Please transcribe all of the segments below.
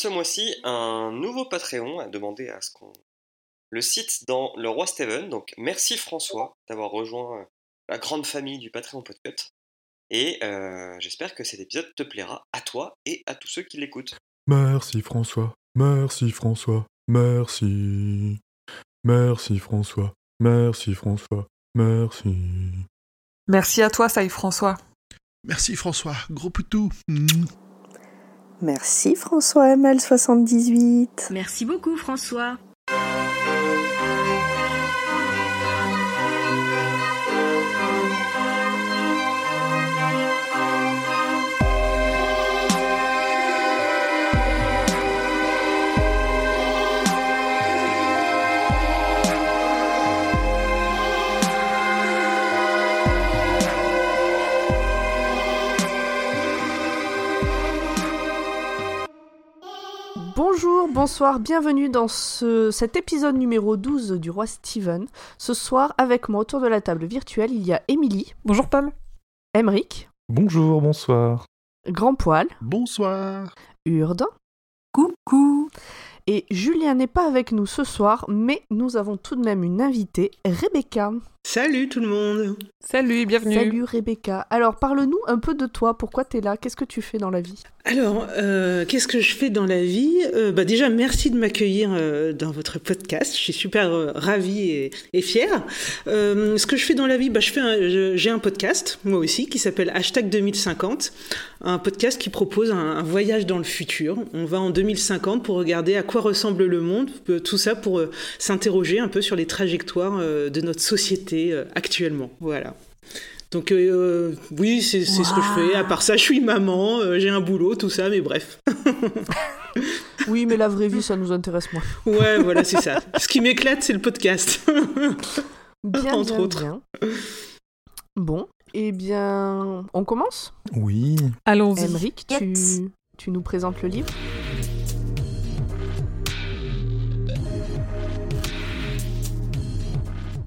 ce mois-ci, un nouveau Patreon a demandé à ce qu'on le cite dans le roi Steven. Donc merci François d'avoir rejoint la grande famille du Patreon Podcut. Et euh, j'espère que cet épisode te plaira à toi et à tous ceux qui l'écoutent. Merci François, merci François, merci. Merci François, merci François, merci. Merci à toi, Saï François. Merci François, gros poutou. Merci François ML78. Merci beaucoup François. Bonjour, bonsoir, bienvenue dans ce, cet épisode numéro 12 du Roi Steven. Ce soir, avec moi autour de la table virtuelle, il y a Émilie. Bonjour Paul. Emric. Bonjour, bonsoir. Grand Poil. Bonsoir. Urde. Coucou. Et Julien n'est pas avec nous ce soir, mais nous avons tout de même une invitée, Rebecca. Salut tout le monde Salut, bienvenue. Salut Rebecca. Alors parle-nous un peu de toi, pourquoi tu es là, qu'est-ce que tu fais dans la vie? Alors, euh, qu'est-ce que je fais dans la vie? Euh, bah Déjà, merci de m'accueillir euh, dans votre podcast, je suis super euh, ravie et, et fière. Euh, ce que je fais dans la vie, bah, je fais un- je- j'ai un podcast, moi aussi, qui s'appelle Hashtag 2050, un podcast qui propose un, un voyage dans le futur. On va en 2050 pour regarder à quoi ressemble le monde, tout ça pour euh, s'interroger un peu sur les trajectoires euh, de notre société euh, actuellement. Voilà. Donc euh, oui, c'est ce que je fais. À part ça, je suis maman, euh, j'ai un boulot, tout ça, mais bref. Oui, mais la vraie vie, ça nous intéresse moins. Ouais, voilà, c'est ça. Ce qui m'éclate, c'est le podcast. Bien, Entre bien, autres. bien. Bon, eh bien, on commence? Oui. Allons-y. Emric, tu, tu nous présentes le livre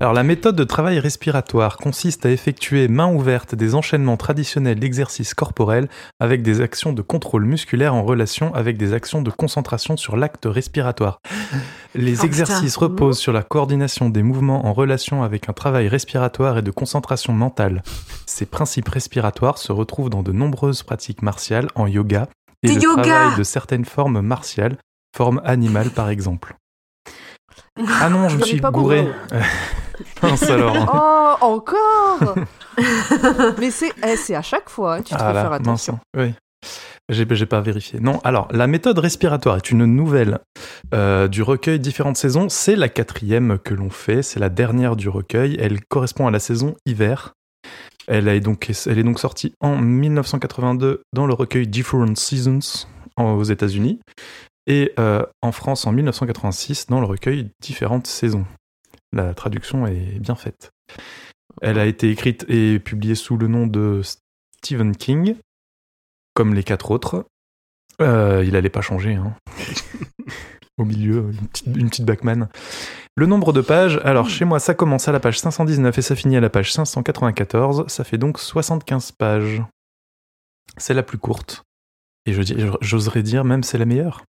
Alors la méthode de travail respiratoire consiste à effectuer main ouverte des enchaînements traditionnels d'exercice corporel avec des actions de contrôle musculaire en relation avec des actions de concentration sur l'acte respiratoire. Les Oh, exercices putain. reposent sur la coordination des mouvements en relation avec un travail respiratoire et de concentration mentale. Ces principes respiratoires se retrouvent dans de nombreuses pratiques martiales en yoga et Du le yoga travail de certaines formes martiales, formes animales par exemple. Ah non, je me suis gouré. Mince alors. Oh, encore Mais c'est eh, c'est à chaque fois, hein, tu dois Ah là, faire mince. attention. Oui. J'ai j'ai pas vérifié. Non, alors, la méthode respiratoire est une nouvelle euh, du recueil Différentes saisons. C'est la quatrième que l'on fait. C'est la dernière du recueil. Elle correspond à la saison hiver. Elle est donc, elle est donc sortie en 1982 dans le recueil Different Seasons en- aux États-Unis et euh, en France en 1986 dans le recueil Différentes saisons. La traduction est bien faite. Elle a été écrite et publiée sous le nom de Stephen King, comme les quatre autres. Euh, il allait pas changer. Hein. Au milieu, une petite, une petite Bachman. Le nombre de pages, alors chez moi ça commence à la page 519 et ça finit à la page 594, ça fait donc 75 pages. C'est la plus courte. Et j'oserais dire même c'est la meilleure.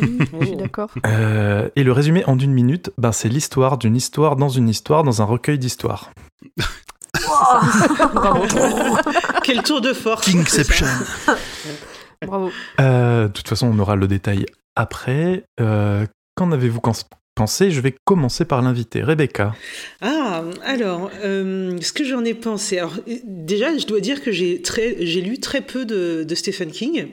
Oui, je suis d'accord. Euh, et le résumé en une minute, ben c'est l'histoire d'une histoire dans une histoire dans un recueil d'histoires. Bravo. Quel tour de force Kingception. Bravo. Euh, de toute façon, on aura le détail après. Euh, Qu'en avez-vous pensé? Je vais commencer par l'invité, Rebecca. Ah, alors, euh, ce que j'en ai pensé. Alors, déjà, je dois dire que j'ai très, j'ai lu très peu de, de Stephen King.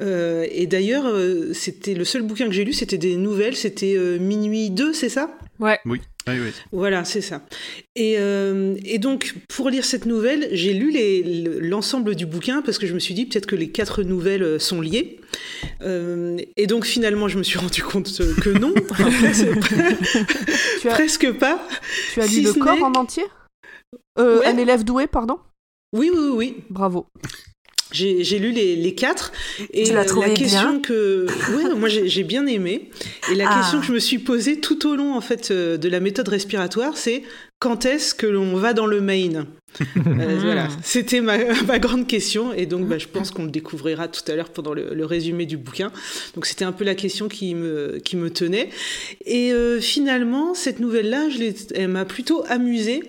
Euh, et d'ailleurs, euh, c'était le seul bouquin que j'ai lu, c'était des nouvelles. C'était euh, Minuit 2, c'est ça? Ouais. Oui, oui, oui. Voilà, c'est ça. Et, euh, et donc, pour lire cette nouvelle, j'ai lu l'ensemble du bouquin parce que je me suis dit peut-être que les quatre nouvelles sont liées. Euh, et donc, finalement, je me suis rendu compte que non, Enfin, presque, Tu as, presque pas. tu as lu si le corps en entier? Euh, Ouais. Un élève doué, pardon? Oui, oui, oui. Bravo. J'ai lu les, les quatre et Tu la question bien que ouais, moi j'ai bien aimé et la Ah. question que je me suis posée tout au long en fait euh, de la méthode respiratoire c'est quand est-ce que l'on va dans le main Euh, voilà, c'était ma, ma, grande question et donc bah, je pense qu'on le découvrira tout à l'heure pendant le, le, résumé du bouquin. Donc c'était un peu la question qui me, qui me tenait. Et euh, finalement, cette nouvelle-là, elle m'a plutôt amusée,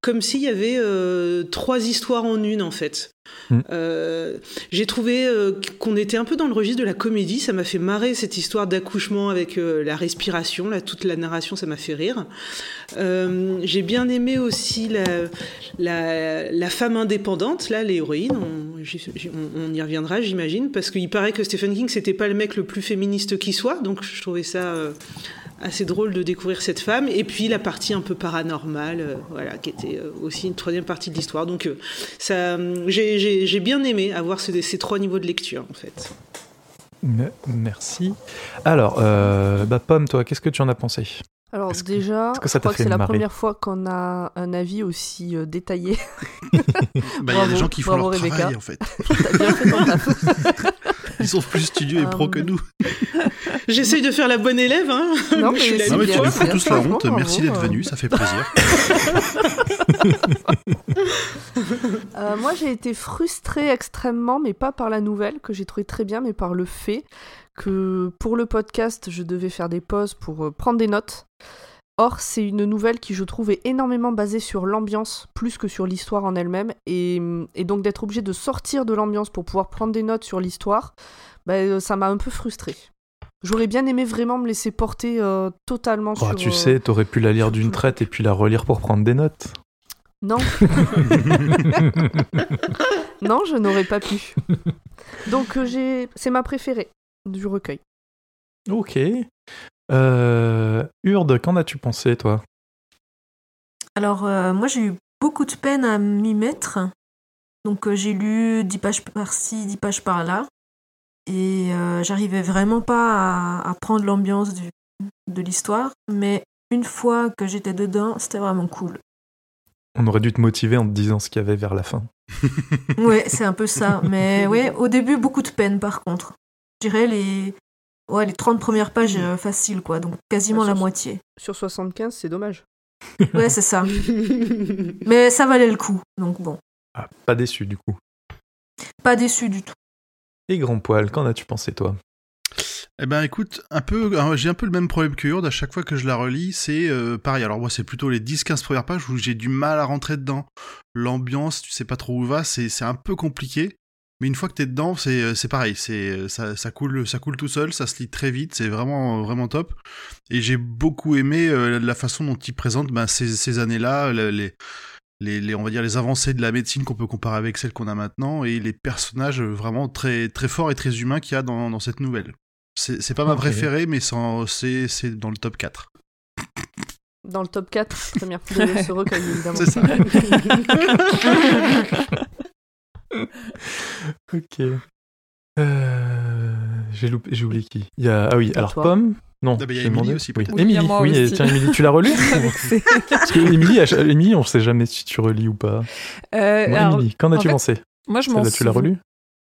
comme s'il y avait euh, trois histoires en une en fait. Mmh. Euh, j'ai trouvé euh, qu'on était un peu dans le registre de la comédie. Ça m'a fait marrer cette histoire d'accouchement avec la respiration. Là, toute la narration, ça m'a fait rire. J'ai bien aimé aussi la, la, la femme indépendante, là, l'héroïne. On, on, on, y reviendra, j'imagine, parce qu'il paraît que Stephen King, c'était pas le mec le plus féministe qui soit. Donc, je trouvais ça assez drôle de découvrir cette femme. Et puis la partie un peu paranormale, euh, voilà, qui était euh, aussi une troisième partie de l'histoire. Donc euh, ça, j'ai bien aimé avoir ces, trois niveaux de lecture, en fait. Merci. Alors, bah, Pomme, toi, qu'est-ce que tu en as pensé? Alors déjà, que ça je crois que c'est la première fois qu'on a un avis aussi euh, détaillé. bah, il y a des gens qui font leur Rebecca. travail, en fait. bien fait ton taf. Ils sont plus studieux et pro que nous. J'essaye de faire la bonne élève. Hein. Non, mais, je suis non, mais tu nous fous tous la honte. Merci d'être venu, ça fait plaisir. euh, moi, j'ai été frustrée extrêmement, mais pas par la nouvelle, que j'ai trouvé très bien, mais par le fait que pour le podcast, je devais faire des pauses pour euh, prendre des notes. Or, c'est une nouvelle qui, je trouve, est énormément basée sur l'ambiance, plus que sur l'histoire en elle-même. Et, et, donc, d'être obligé de sortir de l'ambiance pour pouvoir prendre des notes sur l'histoire, bah, ça m'a un peu frustré. J'aurais bien aimé vraiment me laisser porter euh, totalement oh, sur. Tu sais, t'aurais pu la lire d'une traite et puis la relire pour prendre des notes. Non. non, je n'aurais pas pu. Donc, euh, j'ai... c'est ma préférée du recueil. Ok. Euh, Urde, qu'en as-tu pensé, toi? Alors, euh, moi, j'ai eu beaucoup de peine à m'y mettre. Donc, euh, j'ai lu 10 pages par-ci, 10 pages par-là. Et euh, j'arrivais vraiment pas à, à prendre l'ambiance de l'histoire. Mais une fois que j'étais dedans, c'était vraiment cool. On aurait dû te motiver en te disant ce qu'il y avait vers la fin. ouais, c'est un peu ça. Mais ouais, au début, beaucoup de peine par contre. Je dirais les, ouais, les 30 premières pages euh, faciles, quoi. Donc quasiment Ah, la sur- moitié. Sur 75, c'est dommage. Ouais, c'est ça. Mais ça valait le coup. Donc bon, Ah, pas déçu, du coup. pas déçu du tout. Et Grand Poil, qu'en as-tu pensé, toi? Eh ben écoute, un peu, j'ai un peu le même problème que Urde, à chaque fois que je la relis, c'est euh, pareil. Alors moi, c'est plutôt les 10-15 premières pages où j'ai du mal à rentrer dedans. L'ambiance, tu sais pas trop où va, c'est c'est un peu compliqué. Mais une fois que t'es dedans, c'est euh, c'est pareil, c'est euh, ça, ça coule ça coule tout seul, ça se lit très vite, c'est vraiment vraiment top. Et j'ai beaucoup aimé euh, la façon dont il présente ben, ces, ces années-là, le- les, les, les on va dire les avancées de la médecine qu'on peut comparer avec celles qu'on a maintenant et les personnages vraiment très très forts et très humains qu'il y a dans, dans cette nouvelle. C'est c'est pas ma préférée, mais c'est c'est dans le top 4. Dans le top 4, très bien. De ce recueil, évidemment. C'est ça. Ok. Euh, j'ai loupé- j'ai oublié qui. Il y a... Ah oui, Et alors Pomme. Non, Ah bah, il y a j'ai Émilie demandé. aussi, Oui, peut-être. Oui, aussi. tiens, Émilie, tu l'as relu. Parce que chaque- Émilie, on sait jamais si tu relis ou pas. Euh, Bon, alors, Émilie, qu'en as-tu fait, pensé? moi, je m'en Celle-là, tu l'as relue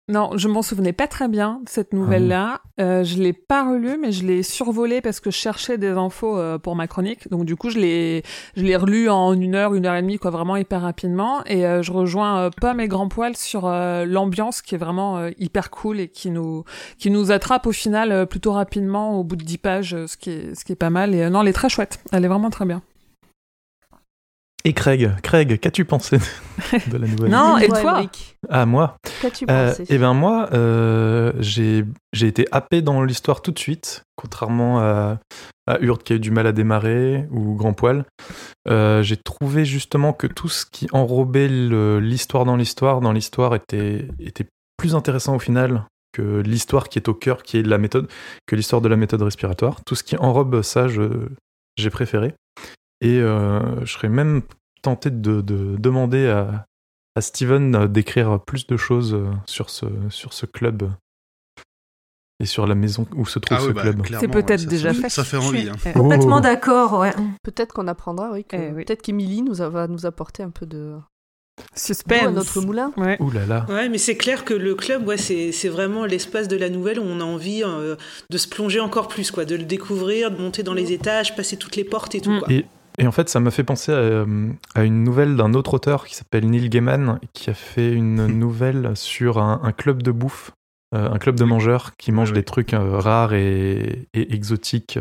Non, je m'en souvenais pas très bien de cette nouvelle-là. Euh, je l'ai pas relue, mais je l'ai survolée parce que je cherchais des infos euh, pour ma chronique. Donc du coup, je l'ai, je l'ai relue en une heure, une heure et demie, quoi, vraiment hyper rapidement. Et euh, je rejoins euh, Pomme et Grand Poil sur euh, l'ambiance qui est vraiment euh, hyper cool et qui nous, qui nous attrape au final euh, plutôt rapidement au bout de 10 pages, ce qui est, ce qui est pas mal. Et euh, non, elle est très chouette. Elle est vraiment très bien. Et Craig, Craig, qu'as-tu pensé de la nouvelle Non, et toi Ah, moi Qu'as-tu Euh, pensé Eh ben moi, euh, j'ai j'ai été happé dans l'histoire tout de suite, contrairement à, à Urde qui a eu du mal à démarrer ou Grand Poil. Euh, j'ai trouvé justement que tout ce qui enrobait l'histoire dans l'histoire, dans l'histoire était, était plus intéressant au final que l'histoire qui est au cœur, qui est de la méthode, que l'histoire de la méthode respiratoire. Tout ce qui enrobe ça, je- j'ai préféré. Et euh, je serais même tenté de, de demander à, à Steven euh, d'écrire plus de choses euh, sur ce, sur ce club et sur la maison où se trouve Ah ce ouais, bah, club. C'est peut-être ouais, déjà fait. Ça fait Je envie. suis hein. Complètement Oh. d'accord, ouais. Peut-être qu'on apprendra, oui. que- Eh oui. Peut-être qu'Émilie nous a- va nous apporter un peu de. Suspense. à notre moulin. Ouais. Ouh là là. Ouais, mais c'est clair que le club, ouais, c'est c'est vraiment l'espace de la nouvelle où on a envie euh, de se plonger encore plus, quoi, de le découvrir, de monter dans les étages, passer toutes les portes et tout. Mm. Quoi. Et, Et en fait, ça m'a fait penser à, une nouvelle d'un autre auteur qui s'appelle Neil Gaiman, qui a fait une nouvelle sur un, club de bouffe, un club de mangeurs qui mangent des trucs rares et, exotiques,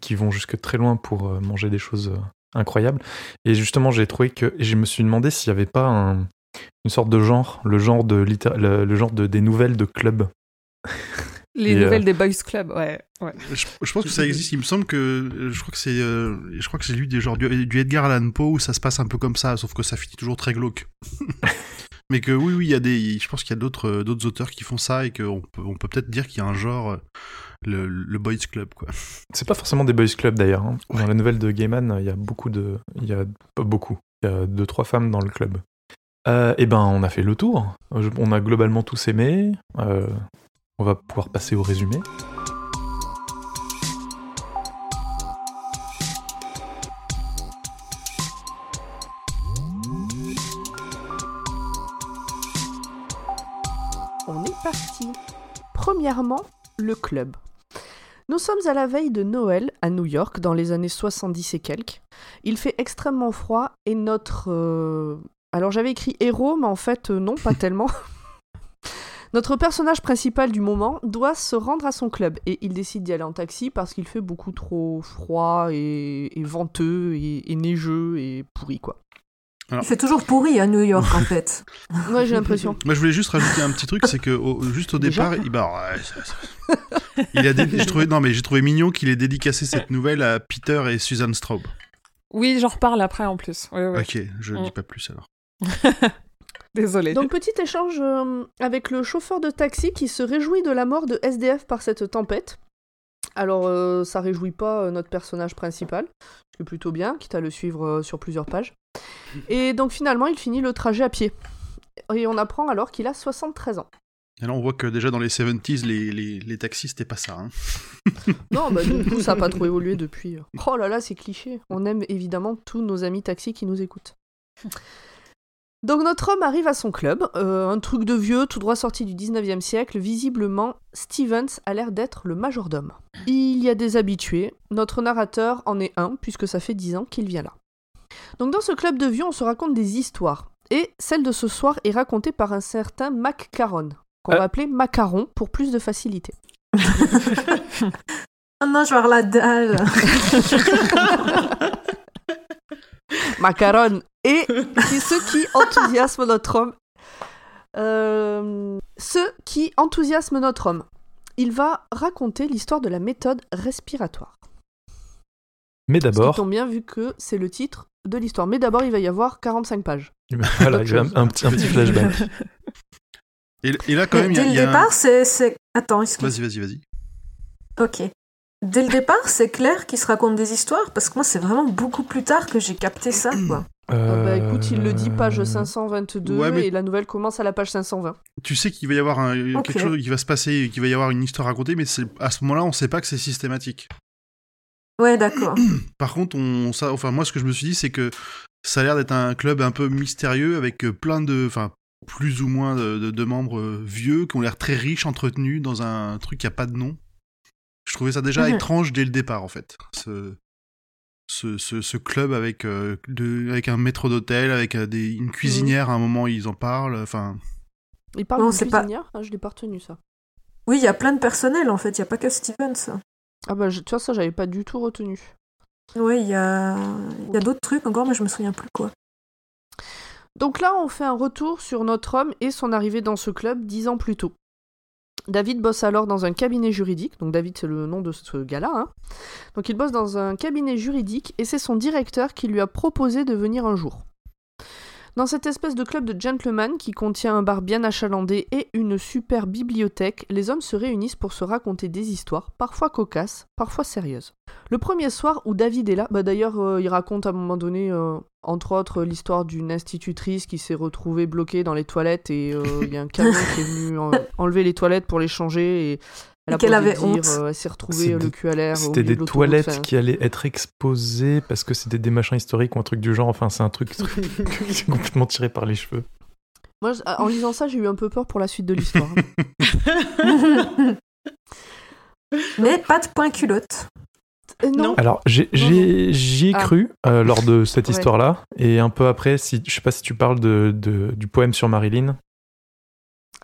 qui vont jusque très loin pour manger des choses incroyables. Et justement, j'ai trouvé que, et je me suis demandé s'il n'y avait pas une sorte de genre, le genre de le genre de des nouvelles de club. Les nouvelles des Boys Club, ouais. Je, pense que ça existe. Il me semble que je crois que c'est, euh, je crois que c'est lui des genres du, Edgar Allan Poe où ça se passe un peu comme ça, sauf que ça finit toujours très glauque. Mais que oui, oui, il y a des, je pense qu'il y a d'autres, euh, d'autres auteurs qui font ça et qu'on peut, on peut peut-être dire qu'il y a un genre, euh, le, le Boys Club, quoi. C'est pas forcément des Boys Club d'ailleurs. Hein. Dans la nouvelle de Gaiman, il y a beaucoup de, il y a pas beaucoup, il y a deux trois femmes dans le club. Euh, eh ben, on a fait le tour. On a globalement tous aimé. Euh, on va pouvoir passer au résumé. On est parti. Premièrement, le club. Nous sommes à la veille de Noël à New York dans les années 70 et quelques. Il fait extrêmement froid et notre... Euh, alors j'avais écrit héros, mais en fait non, pas tellement. Notre personnage principal du moment doit se rendre à son club et il décide d'y aller en taxi parce qu'il fait beaucoup trop froid et, venteux et, neigeux et pourri quoi. Il fait toujours pourri à New York en fait. Moi j'ai l'impression. Moi je voulais juste rajouter un petit truc, c'est que juste au départ, il, bah, il a j'ai trouvé non mais j'ai trouvé mignon qu'il ait dédicacé cette nouvelle à Peter et Susan Straub. Oui, j'en reparle après en plus. Ok, je ne mm. dis pas plus alors. Désolé. Donc petit échange euh, avec le chauffeur de taxi qui se réjouit de la mort de SDF par cette tempête. Alors euh, ça réjouit pas euh, notre personnage principal, ce qui est plutôt bien, quitte à le suivre sur plusieurs pages. Et donc finalement il finit le trajet à pied. Et on apprend alors qu'il a 73 ans. Et là on voit que déjà dans les 70s les, les, les taxis c'était pas ça. Hein. non, bah du coup ça n'a pas trop évolué depuis. Oh là là c'est cliché. On aime évidemment tous nos amis taxis qui nous écoutent. Donc notre homme arrive à son club, euh, un truc de vieux tout droit sorti du 19e siècle, visiblement Stevens a l'air d'être le majordome. Il y a des habitués, notre narrateur en est un puisque ça fait 10 ans qu'il vient là. Donc dans ce club de vieux on se raconte des histoires, et celle de ce soir est racontée par un certain Macaron, qu'on va euh. appeler Macaron pour plus de facilité. oh non, je vais avoir la dalle Macaron et ceux qui enthousiasment notre homme. Euh, ceux qui enthousiasment notre homme. Il va raconter l'histoire de la méthode respiratoire. Mais d'abord. Ils ont bien vu que c'est le titre de l'histoire. Mais d'abord, il va y avoir 45 pages. Voilà, un, un, petit, un petit flashback. Et, là, quand même, il y a. Dès le départ, c'est. Attends, excuse. Vas-y, vas-y, vas-y. Ok. Dès le départ, c'est clair qu'il se raconte des histoires parce que moi, c'est vraiment beaucoup plus tard que j'ai capté ça, quoi. Euh... bah écoute, il le dit page 522 et la nouvelle commence à la page 520. Tu sais qu'il va y avoir un... quelque chose qui va se passer, qu'il va y avoir une histoire à raconter, mais à ce moment-là, on sait pas que c'est systématique. Ouais, d'accord. Par contre, on, ça, enfin moi, ce que je me suis dit, c'est que ça a l'air d'être un club un peu mystérieux avec plein de, enfin plus ou moins de, de membres euh, vieux qui ont l'air très riches, entretenus dans un truc qui a pas de nom. Je trouvais ça déjà mhm. étrange dès le départ, en fait. Ce, ce, ce, club avec, euh, avec un maître d'hôtel, avec euh, des, une cuisinière, à un moment, ils en parlent. Enfin. Ils parlent de cuisinière? Ah, Je l'ai pas retenu, ça. Oui, il y a plein de personnel, en fait. Il n'y a pas que Stevens. Ah bah, tu vois, ça, j'avais pas du tout retenu. Oui, il y a, y a d'autres trucs encore, mais je me souviens plus quoi. Donc là, on fait un retour sur notre homme et son arrivée dans ce club dix ans plus tôt. David bosse alors dans un cabinet juridique, donc David c'est le nom de ce gars-là. Hein. Donc il bosse dans un cabinet juridique et c'est son directeur qui lui a proposé de venir un jour. Dans cette espèce de club de gentlemen qui contient un bar bien achalandé et une super bibliothèque, les hommes se réunissent pour se raconter des histoires, parfois cocasses, parfois sérieuses. Le premier soir où David est là, bah d'ailleurs euh, il raconte à un moment donné, euh, entre autres, l'histoire d'une institutrice qui s'est retrouvée bloquée dans les toilettes et euh, il y a un camion qui est venu enlever les toilettes pour les changer et elle avait honte. Euh, elle s'est retrouvée le cul à l'air. C'était des toilettes qui allaient être exposées parce que c'était des machins historiques ou un truc du genre. Enfin, c'est un truc, complètement tiré par les cheveux. Moi, en lisant ça, j'ai eu un peu peur pour la suite de l'histoire. Mais pas de point culotte. Euh, non. Alors, j'ai- j'y ai Ah. cru euh, lors de cette Ouais. histoire-là. Et un peu après, si, je sais pas si tu parles de, de- du poème sur Marilyn.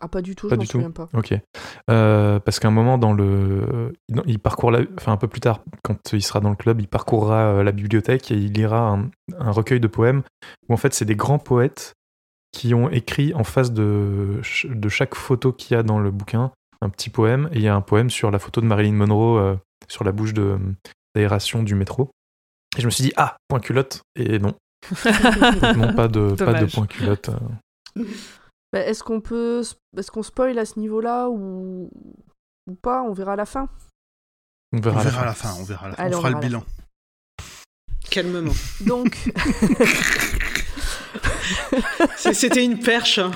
Ah, pas du tout, Pas je m'en souviens pas. Ok. Euh, parce qu'à un moment, dans le, il parcourt la, enfin un peu plus tard, quand il sera dans le club, il parcourra euh, la bibliothèque et il lira un, un recueil de poèmes où en fait c'est des grands poètes qui ont écrit en face de, de chaque photo qu'il y a dans le bouquin un petit poème et il y a un poème sur la photo de Marilyn Monroe euh, sur la bouche d'aération du métro. Et je me suis dit ah point culotte et non non pas de pas de point culotte. euh. Bah, est-ce qu'on peut. Est-ce qu'on spoil à ce niveau-là ou... ou pas? On verra à la fin. On On verra, à la verra fin. la fin, on verra à la fin. Allez, on on fera le verra bilan. Calmement. Donc, C'était une perche. hein.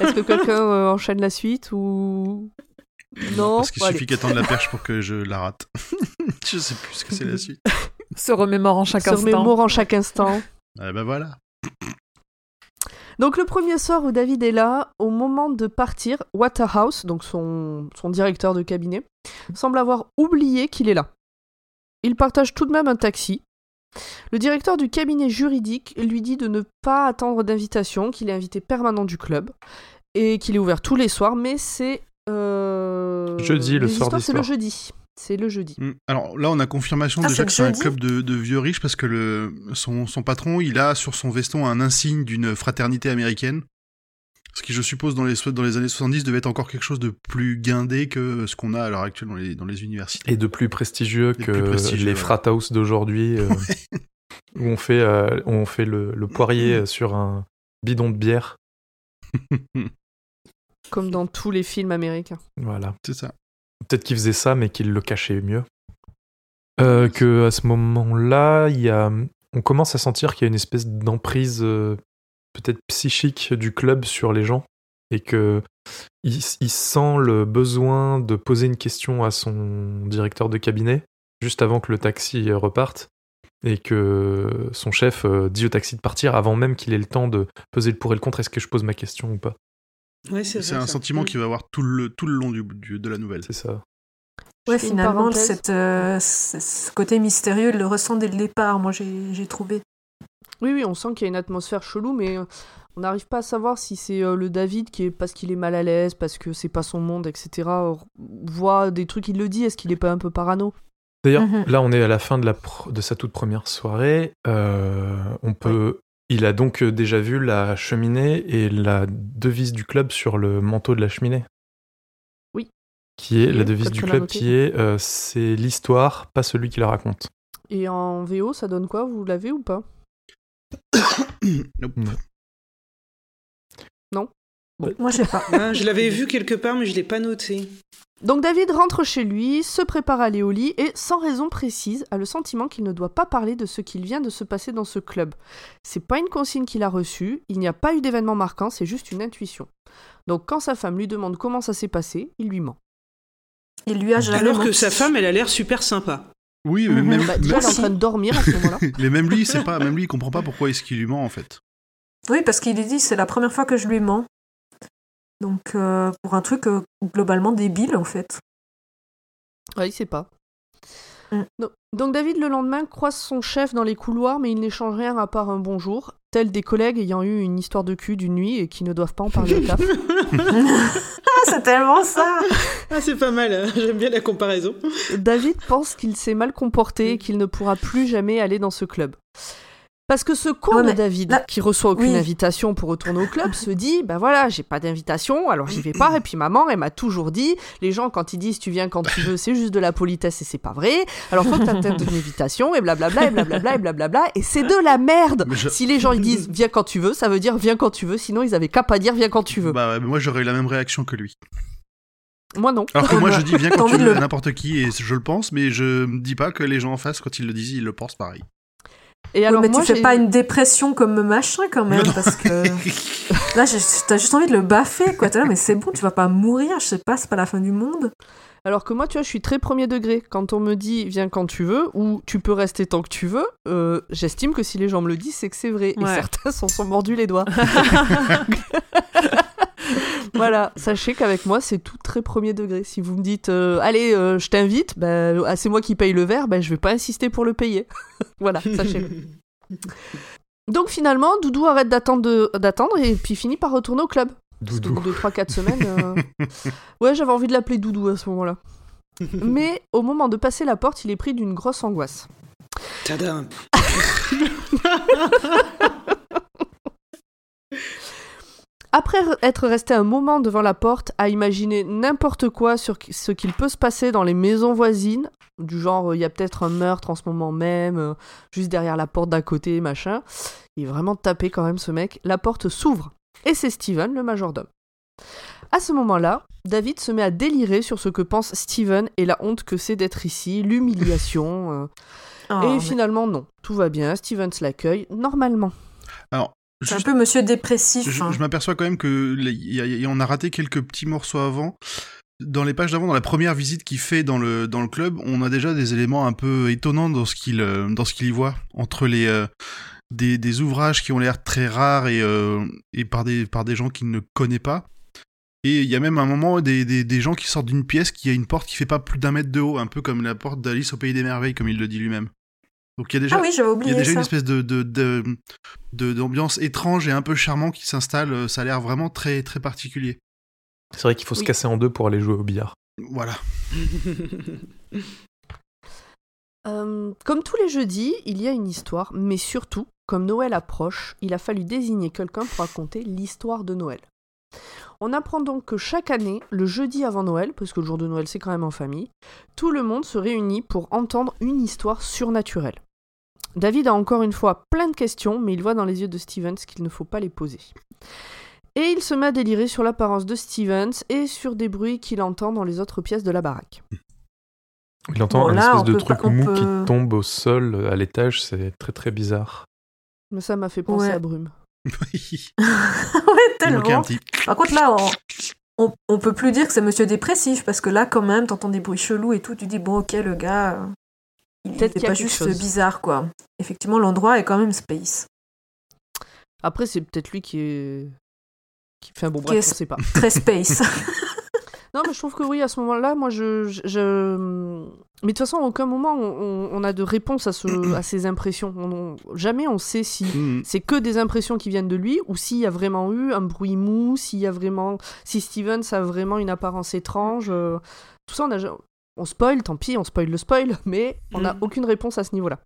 est-ce que quelqu'un euh, enchaîne la suite ou. Non Parce qu'il Bon, suffit qu'elle tende la perche pour que je la rate. je sais plus ce que c'est la suite. Se remémorant chaque Se instant. remémorant chaque instant. Ah ben voilà. Donc le premier soir où David est là, au moment de partir, Waterhouse, donc son, son directeur de cabinet, semble avoir oublié qu'il est là. Il partage tout de même un taxi. Le directeur du cabinet juridique lui dit de ne pas attendre d'invitation, qu'il est invité permanent du club et qu'il est ouvert tous les soirs, mais c'est euh, Jeudi, le soir C'est le jeudi. C'est le jeudi. Mm. Alors là, on a confirmation Ah, déjà que c'est un club de, de vieux riches parce que le, son, son patron, il a sur son veston un insigne d'une fraternité américaine. Ce qui, je suppose, dans les, dans les années 70 devait être encore quelque chose de plus guindé que ce qu'on a à l'heure actuelle dans les, dans les universités. Et de plus prestigieux Et que plus prestigieux, les ouais. frat house d'aujourd'hui, euh, où on fait, euh, où on fait le, le poirier sur un bidon de bière. Comme dans tous les films américains. Voilà. C'est ça. Peut-être qu'il faisait ça, mais qu'il le cachait mieux. Euh, que à ce moment-là, il y a, on commence à sentir qu'il y a une espèce d'emprise euh, peut-être psychique du club sur les gens et que il, il sent le besoin de poser une question à son directeur de cabinet juste avant que le taxi euh, reparte et que son chef euh, dit au taxi de partir avant même qu'il ait le temps de peser le pour et le contre est-ce que je pose ma question ou pas Ouais, c'est C'est vrai, un ça. sentiment Mm. qu'il va avoir tout le, tout le long du, du- de la nouvelle. c'est ça Ouais, finalement, cette, euh, ce côté mystérieux, il le ressent dès le départ, moi j'ai j'ai trouvé. Oui, oui, on sent qu'il y a une atmosphère chelou, mais euh, on n'arrive pas à savoir si c'est euh, le David qui est parce qu'il est mal à l'aise, parce que c'est pas son monde, etc. euh, voit des trucs, il le dit, est-ce qu'il est pas un peu parano? D'ailleurs, Mhm. là, on est à la fin de, la pro- de sa toute première soirée. Euh, on peut. Il a donc euh, déjà vu la cheminée et la devise du club sur le manteau de la cheminée. Oui. Qui est la devise du club, qui est euh, c'est l'histoire, pas celui qui la raconte. Et en VO, ça donne quoi? Vous l'avez ou pas? Nope. Moi, je sais pas. Ah, je l'avais vu quelque part, mais je l'ai pas noté. Donc David rentre chez lui, se prépare à aller au lit et, sans raison précise, a le sentiment qu'il ne doit pas parler de ce qu'il vient de se passer dans ce club. C'est pas une consigne qu'il a reçue, il n'y a pas eu d'événement marquant, c'est juste une intuition. Donc quand sa femme lui demande comment ça s'est passé, il lui ment. Il lui a jamais Alors que sa femme, elle a l'air super sympa. Oui, mais même, Bah, déjà, elle est en train de dormir à ce moment-là. mais même lui, c'est pas, même lui, il comprend pas pourquoi est-ce qu'il lui ment en fait. Oui, parce qu'il est dit, c'est la première fois que je lui mens. Donc, euh, pour un truc euh, globalement débile, en fait. Ouais, il sait pas. Mm. Donc, donc David, le lendemain, croise son chef dans les couloirs, mais il n'échange rien à part un bonjour, tel des collègues ayant eu une histoire de cul d'une nuit et qui ne doivent pas en parler au taf. Ah, c'est tellement ça Ah, c'est pas mal, j'aime bien la comparaison. David pense qu'il s'est mal comporté et qu'il ne pourra plus jamais aller dans ce club. Parce que ce con Ouais, de David, là- qui reçoit aucune Oui. invitation pour retourner au club, se dit Bah voilà, j'ai pas d'invitation, alors j'y vais pas. Et puis maman, elle m'a toujours dit Les gens, quand ils disent tu viens quand tu veux, c'est juste de la politesse et c'est pas vrai. Alors faut que t'atteignes une invitation, et blablabla, et blablabla, et blablabla. Et c'est de la merde je- Si les gens ils disent Viens quand tu veux, ça veut dire viens quand tu veux, sinon ils avaient qu'à pas dire Viens quand tu veux. Bah ouais, mais moi j'aurais eu la même réaction que lui. Moi non. Alors que moi je dis viens quand tu veux le- à n'importe qui et je le pense, mais je me dis pas que les gens en face quand ils le disent ils le pensent pareil. Et Oui, mais moi, tu fais pas une dépression comme machin quand même, parce que là, t'as juste envie de le baffer, quoi. T'es là, mais c'est bon, tu vas pas mourir, je sais pas, c'est pas la fin du monde. Alors que moi, tu vois, je suis très premier degré. Quand on me dit viens quand tu veux ou tu peux rester tant que tu veux, euh, j'estime que si les gens me le disent, c'est que c'est vrai. Et Ouais. certains s'en sont mordus les doigts. voilà, sachez qu'avec moi, c'est tout très premier degré. Si vous me dites, euh, allez, euh, je t'invite, bah, ah, c'est moi qui paye le verre, bah, je vais pas insister pour le payer. voilà, sachez-le. Donc finalement, Doudou arrête d'attendre, et puis finit par retourner au club. Doudou. Au bout de 3-4 semaines. euh, Ouais, j'avais envie de l'appeler Doudou à ce moment-là. Mais au moment de passer la porte, il est pris d'une grosse angoisse. Tadam. Après être resté un moment devant la porte à imaginer n'importe quoi sur ce qu'il peut se passer dans les maisons voisines, du genre il y a peut-être un meurtre en ce moment même, euh, juste derrière la porte d'à côté, machin, il est vraiment tapé quand même ce mec, la porte s'ouvre. Et c'est Steven, le majordome. À ce moment-là, David se met à délirer sur ce que pense Steven et la honte que c'est d'être ici, l'humiliation. euh, Oh, et mais finalement, non, tout va bien, Steven se l'accueille normalement. Alors, C'est un peu monsieur dépressif. je, hein. je m'aperçois quand même que y y a- on a raté quelques petits morceaux avant. Dans les pages d'avant, dans la première visite qu'il fait dans le dans le club, on a déjà des éléments un peu étonnants dans ce qu'il euh, dans ce qu'il y voit entre les euh, des, des ouvrages qui ont l'air très rares et euh, et par des par des gens qu'il ne connaît pas. Et il y a même un moment des, des, des gens qui sortent d'une pièce qui a une porte qui fait pas plus d'un mètre de haut, un peu comme la porte d'Alice au pays des merveilles, comme il le dit lui-même. Donc il y a déjà Ah oui, y a déjà une espèce de de- de- de- d'ambiance étrange et un peu charmant qui s'installe. euh, Ça a l'air vraiment très très particulier. C'est vrai qu'il faut se casser en deux pour aller jouer au billard. Voilà. Euh, comme tous les jeudis, il y a une histoire, mais surtout, comme Noël approche, il a fallu désigner quelqu'un pour raconter l'histoire de Noël. On apprend donc que chaque année, le jeudi avant Noël, parce que le jour de Noël c'est quand même en famille, tout le monde se réunit pour entendre une histoire surnaturelle. David a encore une fois plein de questions, mais il voit dans les yeux de Stevens qu'il ne faut pas les poser. Et il se met à délirer sur l'apparence de Stevens et sur des bruits qu'il entend dans les autres pièces de la baraque. Il entend Bon, un là, espèce de truc pas- mou peut- qui tombe au sol à l'étage, c'est très très bizarre. Mais ça m'a fait penser Ouais. à Brume. il ouais, tellement. petit. Par contre, là, on, on, on peut plus dire que c'est monsieur dépressif, parce que là, quand même, t'entends des bruits chelous et tout, tu dis, bon, ok, le gars, euh, Peut-être qu'il y a pas quelque juste chose. bizarre, quoi. Effectivement, l'endroit est quand même space. Après, c'est peut-être lui qui est. Qui... Enfin bon, bref, on sait pas. Très space. Non, mais je trouve que oui, à ce moment-là, moi, je. je, Mais de toute façon, à aucun moment, on, on- a de réponse à, ce, à ces impressions. On- on- Jamais on sait si Mhm. c'est que des impressions qui viennent de lui ou s'il y a vraiment eu un bruit mou, s'il y a vraiment. Si Steven, ça a vraiment une apparence étrange. euh, Tout ça, on a. On spoil, tant pis, on spoil le spoil, mais on n'a Mhm. aucune réponse à ce niveau-là.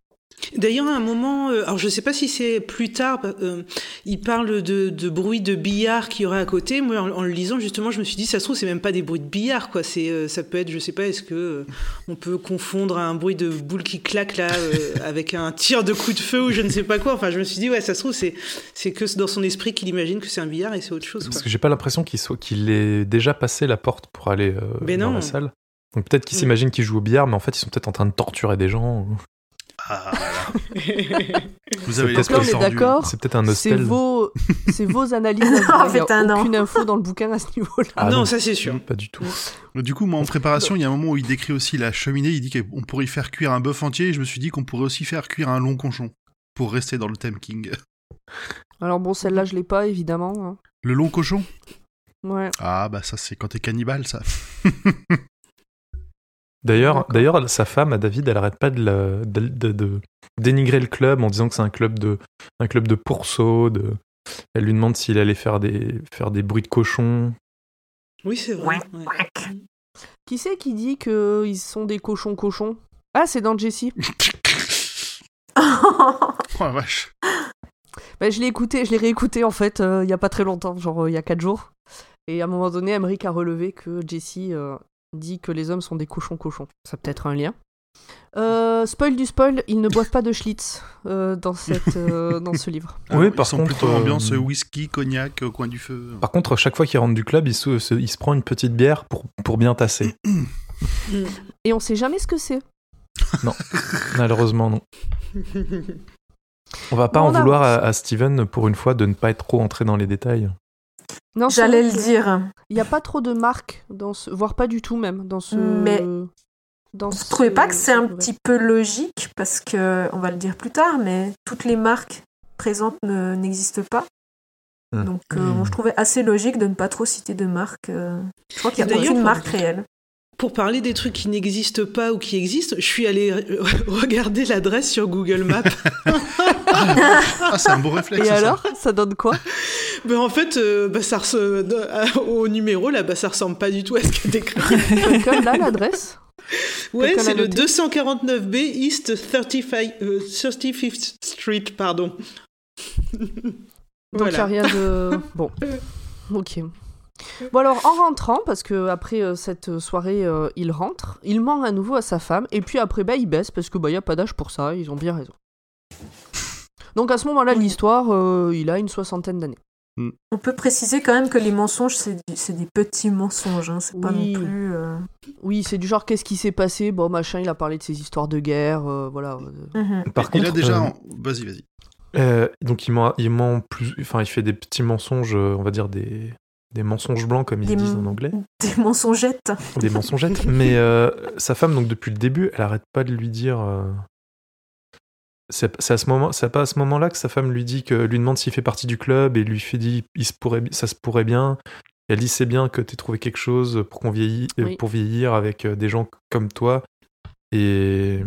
D'ailleurs, à un moment, euh, alors je sais pas si c'est plus tard, euh, il parle de, de bruit de billard qu'il y aurait à côté. Moi, en, en le lisant, justement, je me suis dit, ça se trouve, c'est même pas des bruits de billard, quoi. C'est, euh, ça peut être, je sais pas, est-ce que euh, on peut confondre un bruit de boule qui claque là euh, avec un tir de coup de feu ou je ne sais pas quoi. Enfin, je me suis dit, ouais, ça se trouve, c'est, c'est que dans son esprit qu'il imagine que c'est un billard et c'est autre chose. Parce Quoi. que j'ai pas l'impression qu'il soit qu'il ait déjà passé la porte pour aller euh, Mais dans non. la salle. Donc peut-être qu'ils Mm. s'imaginent qu'ils jouent au billard, mais en fait ils sont peut-être en train de torturer des gens. Ah, vous C'est avez on est d'accord. C'est peut-être un C'est hostel. vos, c'est vos analyses. a putain, non. aucune info dans le bouquin à ce niveau-là. Ah non, non. ça c'est sûr. Pas du tout. Du coup, moi, en préparation, il y a un moment où il décrit aussi la cheminée. Il dit qu'on pourrait y faire cuire un bœuf entier. Et je me suis dit qu'on pourrait aussi faire cuire un long conchon pour rester dans le thème King. Alors bon, celle-là, je l'ai pas, évidemment. hein. Le long cochon Ouais. Ah, bah ça, c'est quand t'es cannibale, ça. D'ailleurs, d'ailleurs, sa femme, à David, elle arrête pas de, la- de- de- de dénigrer le club en disant que c'est un club de, un club de pourceaux. De... Elle lui demande s'il allait faire des, faire des bruits de cochon. Oui, c'est vrai. ouais. Qui c'est qui dit qu'ils sont des cochons cochons? Ah, c'est dans Jessie. Oh la vache. Bah, je l'ai écouté, je l'ai réécouté en fait euh, il y a pas très longtemps, genre euh, il y a 4 jours. Et à un moment donné, Emmerich a relevé que Jessie euh, dit que les hommes sont des cochons cochons. Ça peut être un lien. Euh, spoil du spoil, ils ne boivent pas de Schlitz euh, dans, cette, euh, dans ce livre. Oui, Ah, par ils sont contre, plutôt euh, ambiance whisky, cognac au coin du feu. Par contre, chaque fois qu'il rentre du club, il se, se- il se prend une petite bière pour, pour bien tasser. Et on sait jamais ce que c'est. Malheureusement, non. On va pas Bon, en vouloir à, à Steven pour une fois de ne pas être trop entré dans les détails. Non, J'allais le dire. Il n'y a pas trop de marques, dans ce... voire pas du tout même, dans ce... Mais dans Vous ce- trouvez pas que c'est un petit peu logique parce que on va le dire plus tard, mais toutes les marques présentes ne- n'existent pas. Hmm. Donc euh, je trouvais assez logique de ne pas trop citer de marque. euh. Je crois qu'il n'y a aucune marque réelle. Pour parler des trucs qui n'existent pas ou qui existent, je suis allée regarder l'adresse sur Google Maps. Ah, c'est un beau réflexe. Et ça. alors, ça donne quoi? Ben, en fait, euh, bah, ça res- euh, au numéro, là, bah, ça ressemble pas du tout à ce qui est écrit. Quelqu'un là l'adresse? Ouais, c'est le noté? 249B East 35, euh, 35th Street, pardon. Donc il Voilà. n'y a rien de. Bon. Ok. Bon alors en rentrant, parce que après euh, cette soirée, euh, il rentre, il ment à nouveau à sa femme, et puis après bah, il baisse parce que bah y a pas d'âge pour ça, ils ont bien raison. Donc à ce moment-là de l'histoire, euh, il a une soixantaine d'années. On peut préciser quand même que les mensonges, c'est du- des petits mensonges. Hein. C'est pas Oui. non plus. euh, Oui, c'est du genre qu'est-ce qui s'est passé? Bon machin, il a parlé de ses histoires de guerre, euh, voilà. mhm. Par Il contre, a déjà. euh, en- Vas-y, vas-y. euh, donc il ment, il ment plus, enfin il fait des petits mensonges, on va dire des, des mensonges blancs comme ils Des disent en anglais, Des mensongettes. des mensongettes. Mais euh, sa femme, donc depuis le début, elle arrête pas de lui dire. euh, C'est à ce moment, c'est pas à ce moment-là que sa femme lui dit que lui demande s'il fait partie du club et lui fait dit il se pourrait, ça se pourrait bien. Et elle dit c'est bien que t'aies trouvé quelque chose pour qu'on vieillit, euh, Oui. pour vieillir avec des gens comme toi. Et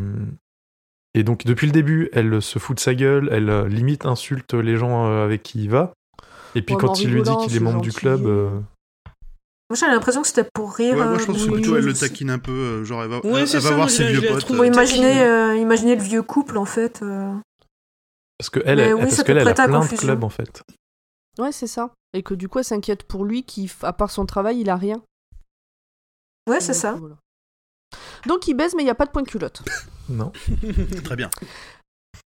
et donc depuis le début, elle se fout de sa gueule, elle limite insulte les gens avec qui il va. Et puis quand il lui dit qu'il est membre du club, euh, Moi, j'ai l'impression que c'était pour rire. Ouais, moi, euh, je pense que plutôt elle le taquine un peu. euh, Genre, elle va, Ouais, elle, c'est elle va ça, voir ses vieux potes. euh, euh, imaginer le vieux couple, en fait. parce que elle, oui, parce qu'elle elle a plein de clubs en fait. Ouais, c'est ça. Et que du coup, elle s'inquiète pour lui, qui, à part son travail, il a rien. Ouais, c'est Donc, ça. voilà. Donc il baise, mais il n'y a pas de point de culotte. Non. Très bien.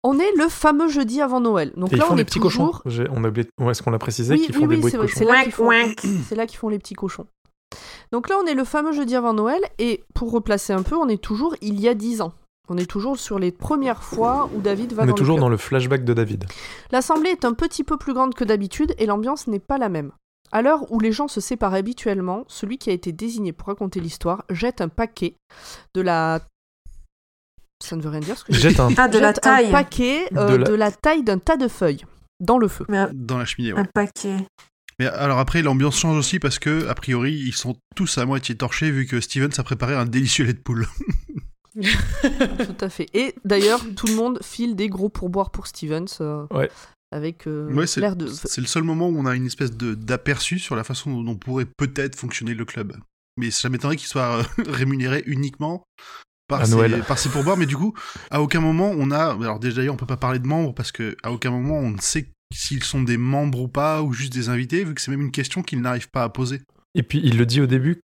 On est le fameux jeudi avant Noël. Donc Et là, ils font on des est petits toujours... cochons. On a oublié. Ouais, est-ce qu'on l'a précisé Oui, qu'ils oui, font des oui, bruits c'est de vrai, cochons c'est là qu'ils font... C'est là qu'ils font les petits cochons. Donc là, on est le fameux jeudi avant Noël, et pour replacer un peu, on est toujours il y a 10 ans. On est toujours sur les premières fois où David va On dans est toujours le dans le flashback de David. L'assemblée est un petit peu plus grande que d'habitude, et l'ambiance n'est pas la même. À l'heure où les gens se séparent habituellement, celui qui a été désigné pour raconter l'histoire jette un paquet de la... Ça ne veut rien dire ce que j'ai un. Ah, de la jette taille. un paquet euh, De de, la- taille d'un tas de feuilles dans le feu. Mais un, Dans la cheminée, ouais. un paquet. Mais alors après, l'ambiance change aussi parce que, a priori, ils sont tous à moitié torchés vu que Steven a préparé un délicieux lait de poule. Tout à fait. Et d'ailleurs, tout le monde file des gros pourboires pour Stevens. euh, Ouais. Avec euh, Ouais, l'air de. c'est le seul moment où on a une espèce de- d'aperçu sur la façon dont pourrait peut-être fonctionner le club. Mais ça m'étonnerait qu'il soit euh, rémunéré uniquement par ses, Noël. par ses pourboires. Mais du coup, à aucun moment on a. Alors déjà, d'ailleurs, on peut pas parler de membres parce que à aucun moment on ne sait s'ils sont des membres ou pas ou juste des invités, vu que c'est même une question qu'ils n'arrivent pas à poser. Et puis il le dit au début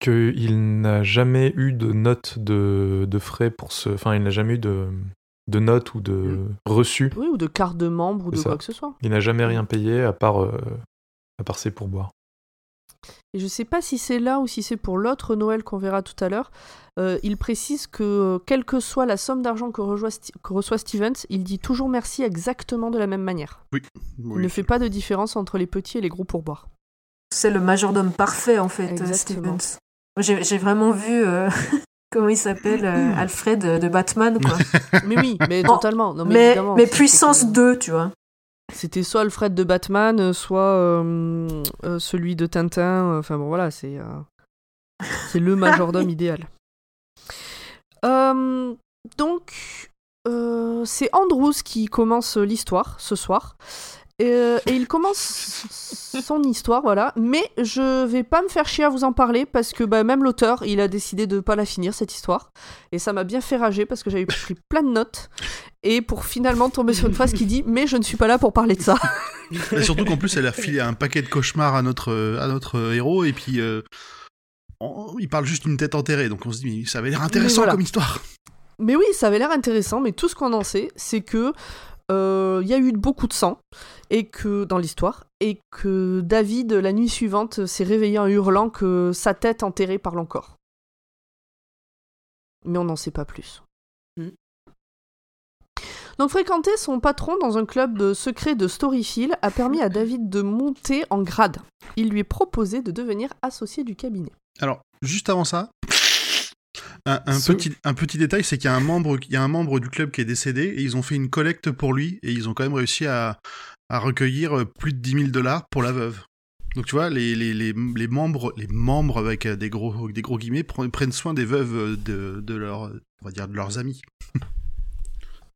qu'il n'a jamais eu de note de, de frais pour ce. Enfin, il n'a jamais eu de, de note ou de Mm. reçu. Oui, ou de carte de membre ou de ça. quoi que ce soit. Il n'a jamais rien payé à part, euh, à part ses pourboires. Et je sais pas si c'est là ou si c'est pour l'autre Noël qu'on verra tout à l'heure. euh, il précise que euh, quelle que soit la somme d'argent que, reçoit Stevens, il dit toujours merci exactement de la même manière. Il Oui. ne fait pas de différence entre les petits et les gros pourboires. C'est le majordome parfait, en fait, euh, Exactement. Stevens. J'ai vraiment vu. euh, Comment il s'appelle euh, Alfred de Batman, quoi. mais oui, mais totalement. Non, mais, mais, puissance 2, tu vois. C'était soit Alfred de Batman, soit euh, euh, celui de Tintin. euh, Enfin bon, voilà, c'est c'est le majordome idéal. Donc, c'est Andrews qui commence l'histoire ce soir. Euh, et il commence son histoire, voilà. Mais je vais pas me faire chier à vous en parler parce que bah, même l'auteur, il a décidé de pas la finir cette histoire. Et ça m'a bien fait rager parce que j'avais pris plein de notes. Et pour finalement tomber sur une phrase qui dit Mais je ne suis pas là pour parler de ça. Et surtout qu'en plus, elle a filé un paquet de cauchemars à notre, à notre héros, et puis euh, on- il parle juste d'une tête enterrée, donc on se dit, mais ça avait l'air intéressant voilà. comme histoire. Mais oui, ça avait l'air intéressant, mais tout ce qu'on en sait, c'est que euh, il y a eu beaucoup de sang et que dans l'histoire et que David la nuit suivante s'est réveillé en hurlant que sa tête enterrée parle encore. Mais on n'en sait pas plus. Donc fréquenter son patron dans un club de secret de Storyfield a permis à David de monter en grade. Il lui est proposé de devenir associé du cabinet. Alors, juste avant ça, un, un Ce- petit, un petit détail, c'est qu'il y a un membre, il y a un membre du club qui est décédé et ils ont fait une collecte pour lui et ils ont quand même réussi à, à recueillir plus de 10 000 dollars pour la veuve. Donc tu vois, les, les, les, les, membres, les membres avec des gros, des gros guillemets prennent soin des veuves de, de, leur, on va dire, de leurs amis.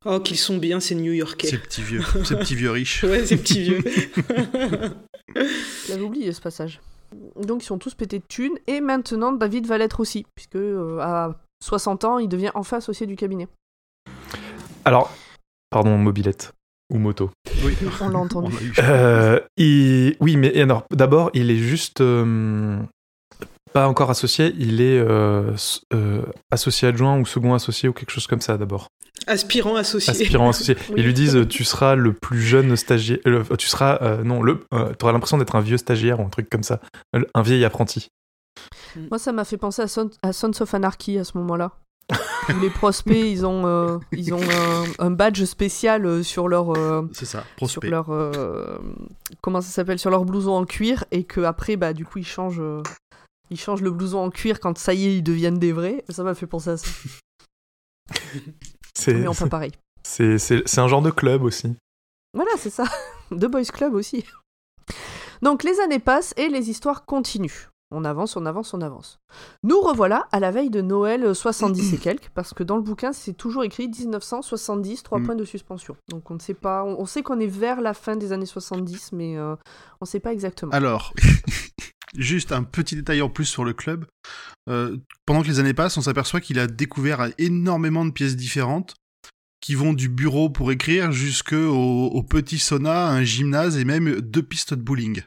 Oh, qu'ils sont bien, ces New-Yorkais. Ces petits vieux, ces petits vieux riches. ouais, ces petits vieux. J'avais oublié ce passage. Donc ils sont tous pétés de thunes, et maintenant David va l'être aussi, puisque euh, à 60 ans, il devient enfin associé du cabinet. Alors, pardon, mobilette ou moto. Oui, on l'a entendu. Euh, Oui, mais alors, d'abord, il est juste euh, pas encore associé, il est euh, associé adjoint ou second associé ou quelque chose comme ça d'abord. Aspirant associé. Aspirant associé. Ils lui disent tu seras le plus jeune stagiaire, tu seras non le, tu auras l'impression d'être un vieux stagiaire ou un truc comme ça, un vieil apprenti. Moi, ça m'a fait penser à, à Sons of Anarchy à ce moment-là les prospects, ils ont, euh, ils ont un, badge spécial euh, sur leur. Euh, c'est ça, prospect. Sur leur. comment ça s'appelle Sur leur blouson en cuir, et que après, bah, du coup, ils changent, ils changent le blouson en cuir quand ça y est, ils deviennent des vrais. Ça m'a fait penser à ça. c'est, Mais enfin, pareil. C'est, c'est, c'est un genre de club aussi. Voilà, c'est ça. The Boys Club aussi. Donc, les années passent et les histoires continuent. On avance, on avance, on avance. Nous revoilà à la veille de Noël 70 et quelques, parce que dans le bouquin, c'est toujours écrit 1970, 3 mm. points de suspension. Donc on ne sait pas, on, sait qu'on est vers la fin des années 70, mais euh, on ne sait pas exactement. Alors, juste un petit détail en plus sur le club. Euh, pendant que les années passent, on s'aperçoit qu'il a découvert énormément de pièces différentes qui vont du bureau pour écrire jusqu'au au petit sauna, un gymnase et même deux pistes de bowling.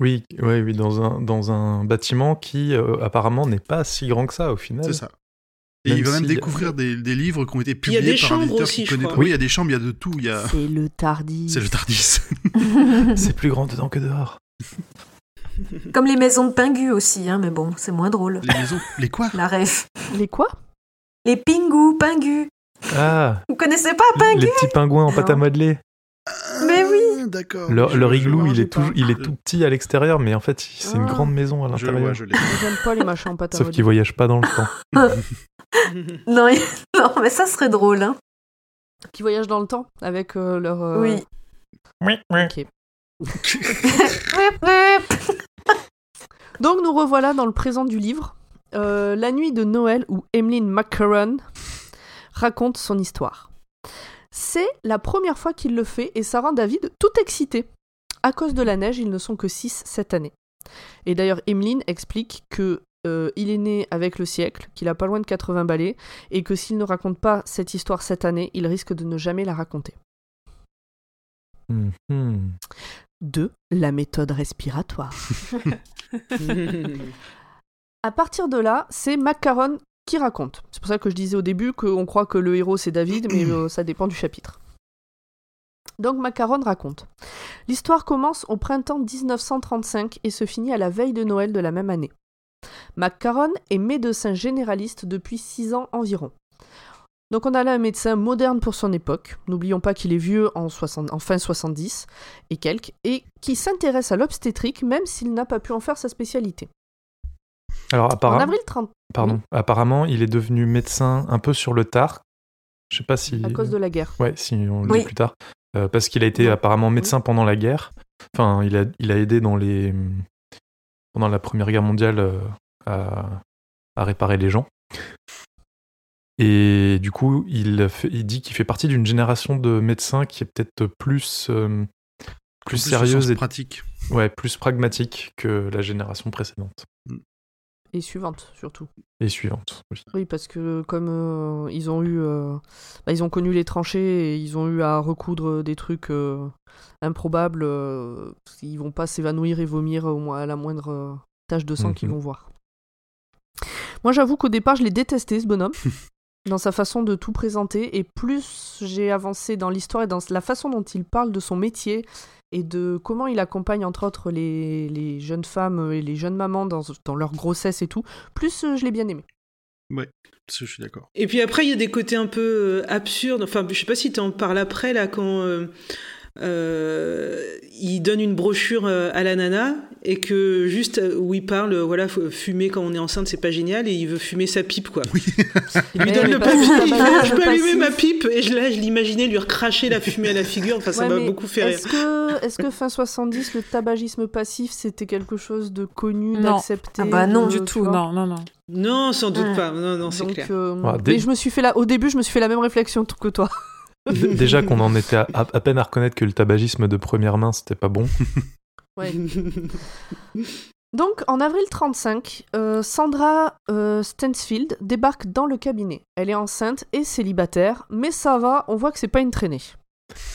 Oui, oui, oui, dans un, dans un bâtiment qui euh, apparemment n'est pas si grand que ça au final. C'est ça. Et il va même découvrir des, des, livres qui ont été publiés il y a des par chambres un aussi, je crois. Oui, il y a des chambres, il y a de tout. A... C'est le Tardis. C'est le Tardis. c'est plus grand dedans que dehors. Comme les maisons de Pingu aussi, hein, mais bon, c'est moins drôle. Les maisons Les quoi? La ref. Les quoi? Les Pingu, Pingu. Ah Vous connaissez pas Pingu? Les petits pingouins en pâte à modeler. Mais oui d'accord. Le, le igloo, il est, tout, il est tout petit à l'extérieur, mais en fait, c'est une ah. grande maison à l'intérieur. J'aime pas les machins en pâte Sauf qu'ils voyagent pas dans le temps. non, non, mais ça serait drôle. Hein. Qui voyagent dans le temps avec euh, leur. Euh, oui. Ok. Donc nous revoilà dans le présent du livre. Euh, la nuit de Noël où Emmeline McCarron raconte son histoire. C'est la première fois qu'il le fait et ça rend David tout excité. À cause de la neige, ils ne sont que 6 cette année. Et d'ailleurs, Emeline explique que euh, il est né avec le siècle, qu'il a pas loin de 80 balais, et que s'il ne raconte pas cette histoire cette année, il risque de ne jamais la raconter. 2. La méthode respiratoire. à partir de là, c'est Macaron qui raconte. C'est pour ça que je disais au début qu'on croit que le héros c'est David, mais euh, ça dépend du chapitre. Donc Macaron raconte. L'histoire commence au printemps 1935 et se finit à la veille de Noël de la même année. Macaron est médecin généraliste depuis 6 ans environ. Donc on a là un médecin moderne pour son époque, n'oublions pas qu'il est vieux en, en, fin 70 et quelques, et qui s'intéresse à l'obstétrique même s'il n'a pas pu en faire sa spécialité. Alors, apparemment, en avril 30. Pardon. Apparemment, il est devenu médecin un peu sur le tard. Je sais pas si. À cause de la guerre. Ouais, si on le dit plus tard. Euh, parce qu'il a été apparemment médecin pendant la guerre. Enfin, il a, il a aidé dans les pendant la Première Guerre mondiale euh, à, à, réparer les gens. Et du coup, il, il dit qu'il fait partie d'une génération de médecins qui est peut-être plus euh, plus, sérieuse et pratique. Ouais, plus pragmatique que la génération précédente. Et suivante, surtout. Et suivante, oui. Oui, parce que comme euh, ils ont eu... Euh, bah, ils ont connu les tranchées et ils ont eu à recoudre des trucs euh, improbables, ils vont pas s'évanouir et vomir au moins à la moindre tache de sang qu'ils mhm. vont voir. Moi, j'avoue qu'au départ, je l'ai détesté, ce bonhomme. dans sa façon de tout présenter, et plus j'ai avancé dans l'histoire et dans la façon dont il parle de son métier et de comment il accompagne entre autres les, les jeunes femmes et les jeunes mamans dans, dans leur grossesse et tout, plus euh, je l'ai bien aimé. Ouais, je suis d'accord. Et puis après, il y a des côtés un peu euh, absurdes. Enfin, je sais pas si tu en parles après, là, quand euh, il donne une brochure à la nana et que juste euh, où il parle, euh, voilà, fumer quand on est enceinte, c'est pas génial, et il veut fumer sa pipe, quoi. Oui. Il lui donne le papier, il je peux passif. allumer ma pipe, et je, là, je l'imaginais lui recracher la fumée à la figure, enfin, ça Ouais, m'a beaucoup fait rire. Est-ce que, est-ce que fin 70, le tabagisme passif, c'était quelque chose de connu, Non. d'accepté Ah bah non. de- du tout, non, non, non. Non, sans doute Ouais. pas, non, non, c'est Donc, clair. euh, Ouais, dès- Mais je me suis fait la... au début, je me suis fait la même réflexion que toi. Déjà qu'on en était à, à- à peine à reconnaître que le tabagisme de première main, c'était pas bon. Ouais. Donc, en avril 35, euh, Sandra euh, Stansfield débarque dans le cabinet. Elle est enceinte et célibataire, mais ça va, on voit que c'est pas une traînée.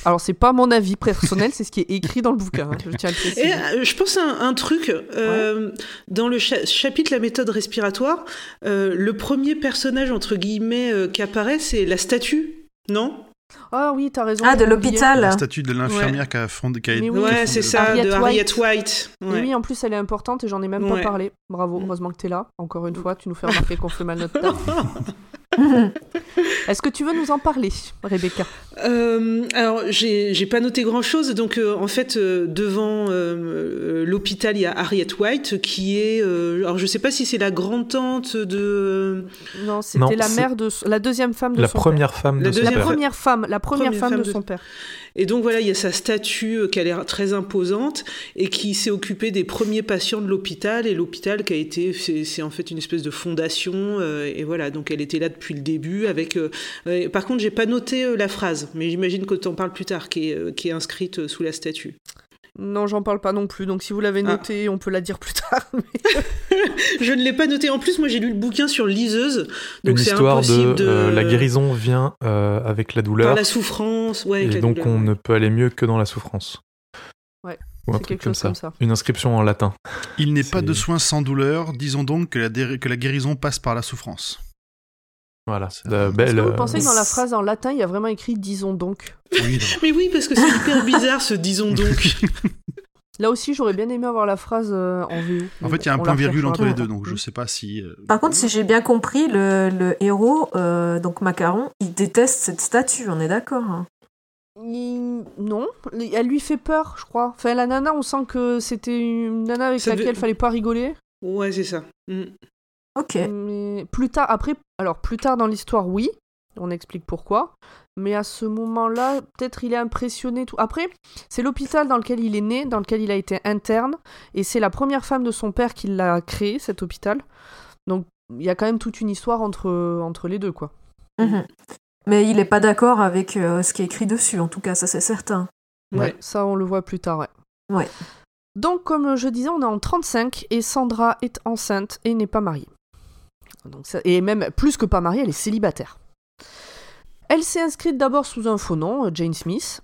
Alors, c'est pas mon avis personnel, c'est ce qui est écrit dans le bouquin, hein, je tiens à le préciser. Et euh, je pense à un, un truc, euh, dans le cha- chapitre La méthode respiratoire, euh, le premier personnage, entre guillemets, euh, qui apparaît, c'est la statue, non? Ah oui, t'as raison. Ah, de l'hôpital. La statue de l'infirmière qui a fondé. Qui a, oui. Ouais, c'est ça, Harriet de Harriet White. White. Et Ouais. oui, en plus, elle est importante et j'en ai même Ouais. pas parlé. Bravo, heureusement que t'es là. Encore une fois, tu nous fais remarquer qu'on fait mal notre taf. Est-ce que tu veux nous en parler, Rebecca? Euh, alors, j'ai pas noté grand chose. Donc, euh, en fait, euh, devant euh, l'hôpital, il y a Harriet White qui est. euh, alors, je sais pas si c'est la grand-tante de. Non, c'était la mère de la deuxième femme de La son première femme La de son père. La père. première femme, la première, Première femme, femme de de- son père. Et donc, voilà, il y a sa statue euh, qui a l'air très imposante et qui s'est occupée des premiers patients de l'hôpital. Et l'hôpital qui a été. C'est c'est en fait une espèce de fondation. euh, et voilà, donc elle était là depuis le début. avec. euh, par contre, j'ai pas noté euh, la phrase, mais j'imagine que t'en parles plus tard, qui est, euh, qui est inscrite euh, sous la statue. Non, j'en parle pas non plus. Donc, si vous l'avez Ah. noté, on peut la dire plus tard. Je ne l'ai pas noté. En plus, moi, j'ai lu le bouquin sur liseuse. Donc, Une c'est histoire de, impossible de. euh, la guérison vient euh, avec la douleur Par la souffrance. Ouais, avec et la donc douleur. on ne peut aller mieux que dans la souffrance. Ouais, Ou un truc quelque comme chose ça. comme ça. Une inscription en latin. Il n'est pas de soins sans douleur. Disons donc que la, dé- que la guérison passe par la souffrance. Voilà. Ça- De Est-ce belle, que vous euh, pensez que dans la phrase en latin, il y a vraiment écrit disons donc Oui. Mais oui, parce que c'est hyper bizarre ce disons donc. Là aussi, j'aurais bien aimé avoir la phrase euh, en VO. En fait, il y a un point virgule entre les deux, donc je sais pas si. euh, Par contre, si j'ai bien compris, le, le héros, euh, donc Macaron, il déteste cette statue, on est d'accord hein. Il- Non, elle lui fait peur, je crois. Enfin, la nana, on sent que c'était une nana avec Ça laquelle il fallait pas rigoler. Ouais, c'est ça. Mm. Ok. Mais plus tard, après, alors plus tard dans l'histoire, oui, on explique pourquoi. Mais à ce moment-là, peut-être il est impressionné. Tout. Après, c'est l'hôpital dans lequel il est né, dans lequel il a été interne, et c'est la première femme de son père qui l'a créé, cet hôpital. Donc il y a quand même toute une histoire entre, entre les deux, quoi. Mhm. Mais il est pas d'accord avec euh, ce qui est écrit dessus, en tout cas, ça c'est certain. Ouais, ça on le voit plus tard, ouais. Ouais. Donc, comme je disais, on est en 35 et Sandra est enceinte et n'est pas mariée. Donc, ça- et même plus que pas mariée, elle est célibataire. Elle s'est inscrite d'abord sous un faux nom, Jane Smith,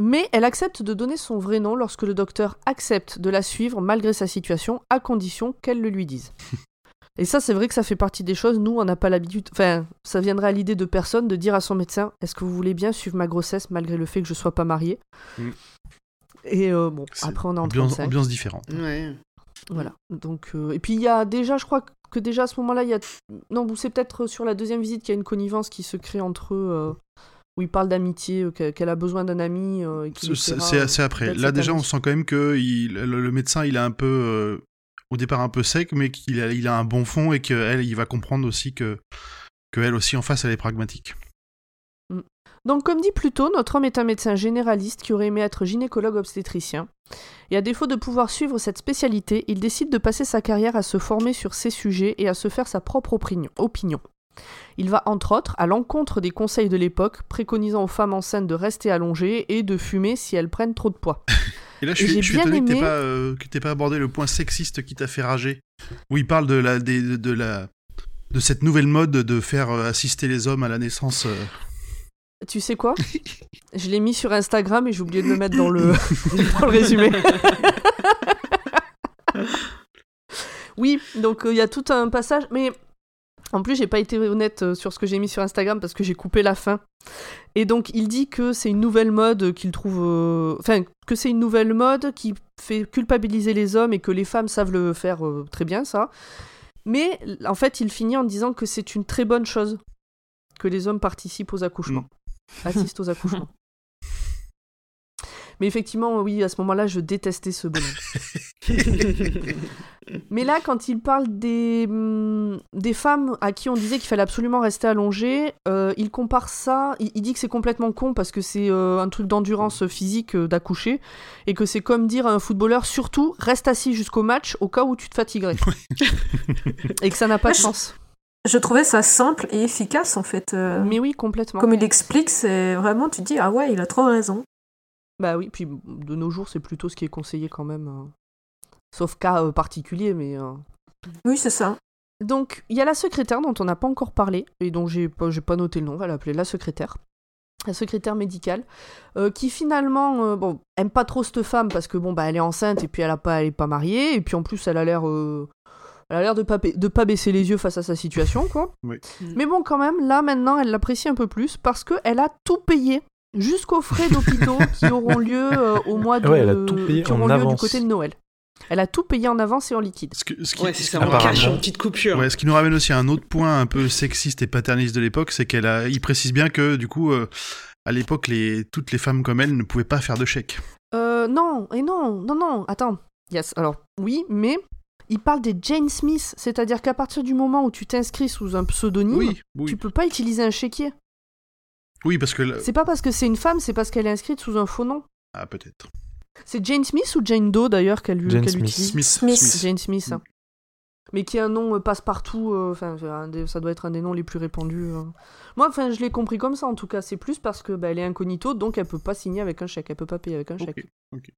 mais elle accepte de donner son vrai nom lorsque le docteur accepte de la suivre malgré sa situation, à condition qu'elle le lui dise. Et ça, c'est vrai que ça fait partie des choses. Nous, on n'a pas l'habitude. Enfin, ça viendrait à l'idée de personne de dire à son médecin Est-ce que vous voulez bien suivre ma grossesse malgré le fait que je sois pas mariée Mm? Et euh, bon, c'est après, on est en ambiance, 35. ambiance différente. Ouais. Voilà. Donc, euh, et puis il y a déjà, je crois que déjà à ce moment-là, il y a. Non, c'est peut-être sur la deuxième visite qu'il y a une connivence qui se crée entre eux, euh, où il parle d'amitié, euh, que- qu'elle a besoin d'un ami. euh, C'est euh, après. Là, déjà, on sent quand même que il- le, le médecin, il est un peu. euh, au départ, un peu sec, mais qu'il a, il a un bon fond et qu'elle, il va comprendre aussi que. que elle aussi, en face, elle est pragmatique. Donc, comme dit plus tôt, notre homme est un médecin généraliste qui aurait aimé être gynécologue obstétricien. Et à défaut de pouvoir suivre cette spécialité, il décide de passer sa carrière à se former sur ces sujets et à se faire sa propre opinion. Il va entre autres à l'encontre des conseils de l'époque, préconisant aux femmes enceintes de rester allongées et de fumer si elles prennent trop de poids. Et là, je Et suis, je étonné que aimé- t'aies pas, euh, que pas abordé le point sexiste qui t'a fait rager. Où il parle de la, des- de, de la, de cette nouvelle mode de faire euh, assister les hommes à la naissance. euh. Tu sais quoi? Je l'ai mis sur Instagram et j'ai oublié de le mettre dans le, dans le résumé. oui, donc euh, il y a tout un passage, mais en plus j'ai pas été honnête euh, sur ce que j'ai mis sur Instagram parce que j'ai coupé la fin. Et donc il dit que c'est une nouvelle mode qu'il trouve, euh, enfin que c'est une nouvelle mode qui fait culpabiliser les hommes et que les femmes savent le faire très bien ça. Mais en fait il finit en disant que c'est une très bonne chose que les hommes participent aux accouchements assistent aux accouchements. Mais effectivement, oui, à ce moment-là, je détestais ce bonhomme. Mais là, quand il parle des, hum, des femmes à qui on disait qu'il fallait absolument rester allongé, euh, il compare ça, il, il dit que c'est complètement con parce que c'est euh, un truc d'endurance physique euh, d'accoucher, et que c'est comme dire à un footballeur, surtout, reste assis jusqu'au match au cas où tu te fatiguerais. et que ça n'a pas de sens. Je trouvais ça simple et efficace en fait. euh, Mais oui, complètement. Comme il explique, c'est vraiment, tu te dis, ah ouais, il a trop raison. Bah oui, puis de nos jours, c'est plutôt ce qui est conseillé quand même. euh, Sauf cas euh, particulier, mais... euh, Oui, c'est ça. Donc, il y a la secrétaire dont on n'a pas encore parlé, et dont j'ai pas, j'ai pas noté le nom, on va l'appeler la secrétaire. La secrétaire médicale, euh, qui finalement, bon, aime pas trop cette femme parce que bon, bah, elle est enceinte et puis elle, a pas, elle est pas mariée, et puis en plus, elle a l'air, elle a l'air de pas, ba- de pas baisser les yeux face à sa situation, quoi. Oui. Mais bon, quand même, là maintenant, elle l'apprécie un peu plus parce qu'elle a tout payé jusqu'aux frais d'hôpitaux qui auront lieu euh, au mois de, Ouais, elle a tout payé qui auront en lieu avance. du côté de Noël. Elle a tout payé en avance et en liquide. Ce, que- ce qui, Ouais, c'est ce ça, qui- en apparemment- cash, en petite coupure. Ouais, ce qui nous ramène aussi à un autre point un peu sexiste et paterniste de l'époque, c'est qu'elle a, il précise bien que du coup, euh, à l'époque, les, toutes les femmes comme elle ne pouvaient pas faire de chèque. Euh, non, et non, non, non, attends. Yes, alors, oui, mais il parle des Jane Smith, c'est-à-dire qu'à partir du moment où tu t'inscris sous un pseudonyme, Oui, oui, tu peux pas utiliser un chéquier. oui, parce que C'est pas parce que c'est une femme, c'est parce qu'elle est inscrite sous un faux nom. ah peut-être. C'est Jane Smith ou Jane Doe d'ailleurs qu'elle utilise Smith, Smith. Smith. Jane Smith. Mm. Mais qui a un nom euh, passe-partout, euh, enfin, ça doit être un des noms les plus répandus. euh. Moi, enfin, je l'ai compris comme ça en tout cas. C'est plus parce que bah, elle est incognito, donc elle peut pas signer avec un chèque, elle peut pas payer avec un Ok, chèque. ok.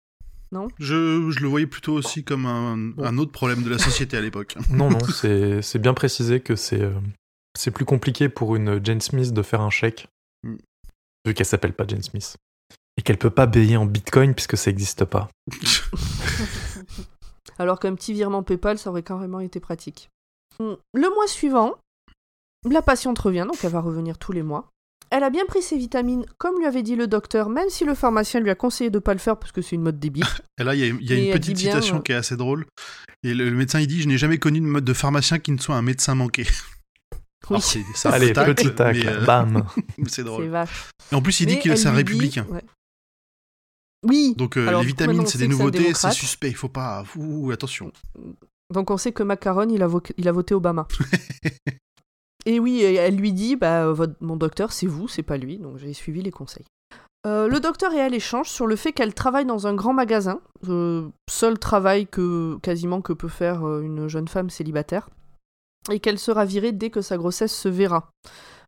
Non je, je le voyais plutôt aussi comme un, un autre problème de la société à l'époque. Non, non, c'est c'est bien précisé que c'est euh, c'est plus compliqué pour une Jane Smith de faire un chèque, Mm. vu qu'elle s'appelle pas Jane Smith. Et qu'elle peut pas payer en bitcoin puisque ça existe pas. Alors qu'un petit virement PayPal, ça aurait carrément été pratique. Hmm. Le mois suivant, la patiente revient, donc elle va revenir tous les mois. Elle a bien pris ses vitamines, comme lui avait dit le docteur, même si le pharmacien lui a conseillé de pas le faire parce que c'est une mode débile. Et là, il y a, y une petite bien, citation euh, qui est assez drôle. Et le, le médecin, il dit Je n'ai jamais connu de mode de pharmacien qui ne soit un médecin manqué. Oui, Alors, c'est- ça Allez, tacle, petit tacle, euh, bam. c'est c'est drôle. vache. Et en plus, il dit que c'est un dit- républicain. ouais. Oui, Donc, euh, Alors, les vitamines, c'est des nouveautés, c'est suspect. Il faut pas. Ouh, attention. donc on sait que Macaron, il a, vo- il a voté Obama. et oui, elle lui dit, bah, euh, mon docteur, c'est vous, c'est pas lui, donc j'ai suivi les conseils. Euh, le docteur et elle échangent sur le fait qu'elle travaille dans un grand magasin, euh, seul travail que quasiment que peut faire euh, une jeune femme célibataire, et qu'elle sera virée dès que sa grossesse se verra.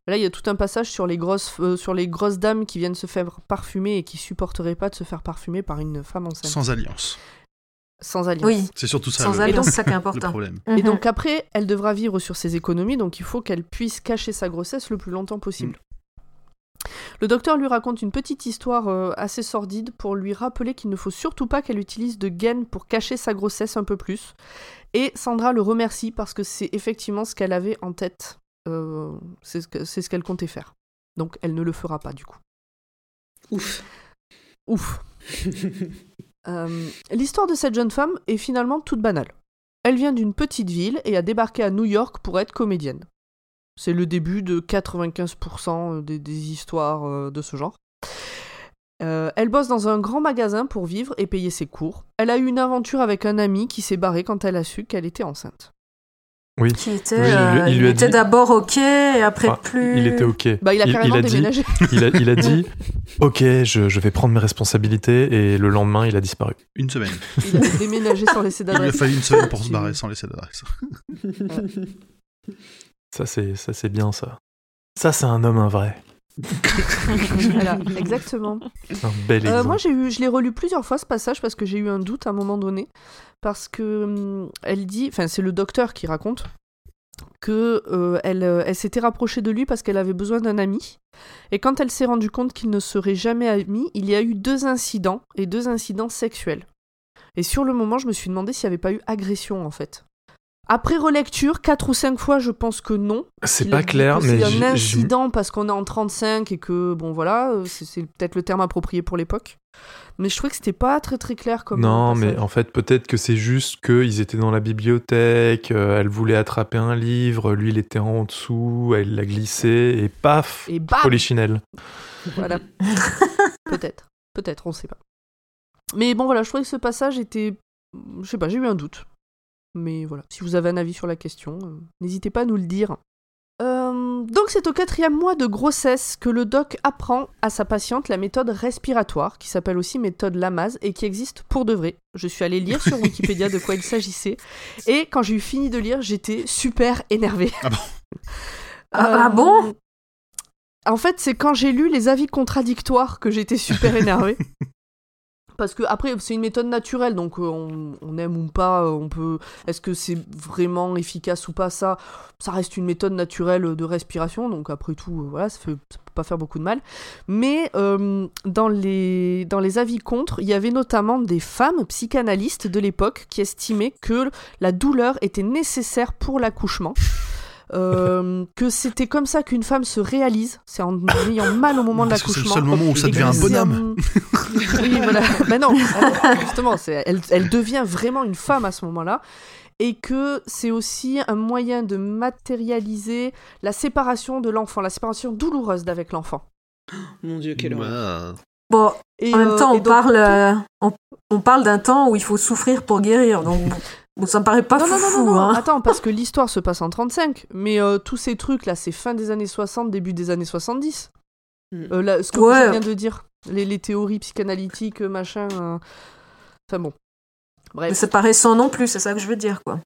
Là, il y a tout un passage sur les grosses, sur les grosses dames qui viennent se faire parfumer et qui supporteraient pas de se faire parfumer par une femme enceinte, sans, Sans alliance. Oui, C'est surtout ça sans le, alliance, c'est ça qui est le important. Et Mhm. donc après, elle devra vivre sur ses économies, donc il faut qu'elle puisse cacher sa grossesse le plus longtemps possible. Le docteur lui raconte une petite histoire euh, assez sordide pour lui rappeler qu'il ne faut surtout pas qu'elle utilise de gaines pour cacher sa grossesse un peu plus. Et Sandra le remercie parce que c'est effectivement ce qu'elle avait en tête. Euh, c'est ce que- c'est ce qu'elle comptait faire. Donc elle ne le fera pas du coup. Ouf. Ouf. Euh, L'histoire de cette jeune femme est finalement toute banale. Elle vient d'une petite ville et a débarqué à New York pour être comédienne. C'est le début de 95% des, histoires euh, de ce genre. Euh, elle bosse dans un grand magasin pour vivre et payer ses cours. Elle a eu une aventure avec un ami qui s'est barré quand elle a su qu'elle était enceinte. Oui. Qui était, Oui, il lui- euh, il il lui était dit- d'abord ok et après Enfin, plus. Il était ok. Bah, il a carrément a dit, déménagé. il, a, il a dit Ok, je, je vais prendre mes responsabilités. Et le lendemain, il a disparu. Une semaine. Il a déménagé sans laisser Il lui a d'adresse. fallu une semaine pour se barrer sans laisser d'adresse. Ça, c'est ça, c'est bien ça. Ça, c'est un homme, un vrai. Voilà, exactement. Un bel Euh, moi, j'ai eu, je l'ai relu plusieurs fois ce passage parce que j'ai eu un doute à un moment donné. Parce que hum, elle dit, enfin, c'est le docteur qui raconte que euh, elle, euh, elle s'était rapprochée de lui parce qu'elle avait besoin d'un ami. Et quand elle s'est rendue compte qu'il ne serait jamais ami, il y a eu deux incidents et deux incidents sexuels. Et sur le moment, je me suis demandé s'il n'y avait pas eu agression en fait. Après relecture, quatre ou cinq fois, je pense que non. C'est pas clair, mais C'est un incident parce qu'on est en 35 et que, bon voilà, euh, c'est peut-être le terme approprié pour l'époque. Mais je trouvais que c'était pas très très clair comme. Non, euh, mais en fait, peut-être que c'est juste qu'ils étaient dans la bibliothèque, euh, elle voulait attraper un livre, lui il était en dessous, elle l'a glissé, et paf Et bam Polichinelle. Voilà. peut-être. Peut-être, on sait pas. Mais bon, voilà, je trouvais que ce passage était. Je sais pas, j'ai eu un doute. Mais voilà, si vous avez un avis sur la question, euh, n'hésitez pas à nous le dire. Euh, donc c'est au quatrième mois de grossesse que le doc apprend à sa patiente la méthode respiratoire, qui s'appelle aussi méthode Lamaze et qui existe pour de vrai. Je suis allée lire sur Wikipédia de quoi il s'agissait, et quand j'ai eu fini de lire, j'étais super énervée. Ah bon? Ah, ah bon? En fait, c'est quand j'ai lu les avis contradictoires que j'étais super énervée. Parce que après, c'est une méthode naturelle, donc euh, on, aime ou pas, euh, on peut. Est-ce que c'est vraiment efficace ou pas Ça, ça reste une méthode naturelle de respiration, donc après tout, euh, voilà, ça, fait, peut pas faire beaucoup de mal. Mais dans les dans les avis contre, il y avait notamment des femmes psychanalystes de l'époque qui estimaient que la douleur était nécessaire pour l'accouchement. Euh, que c'était comme ça qu'une femme se réalise, c'est en ayant mal au moment de Parce que c'est le l'accouchement. seul moment où ça devient un bonhomme. oui, voilà. Mais non, alors, justement, elle, elle devient vraiment une femme à ce moment-là. Et que c'est aussi un moyen de matérialiser la séparation de l'enfant, la séparation douloureuse d'avec l'enfant. Mon Dieu, quelle horreur. Bah, Bon, Et, en même euh, temps, on donc- parle, euh, on, on parle d'un temps où il faut souffrir pour guérir. Donc, bon, ça me paraît pas non, non, non, non, non, hein. attends, parce que l'histoire se passe en 35, mais euh, tous ces trucs là, c'est fin des années 60, début des années 70. Mm. Euh, là, ce que Ouais. viens de dire, les, les théories psychanalytiques, machin. euh, Enfin bon. Mais Bref, c'est pas récent non plus, c'est ça que je veux dire, quoi.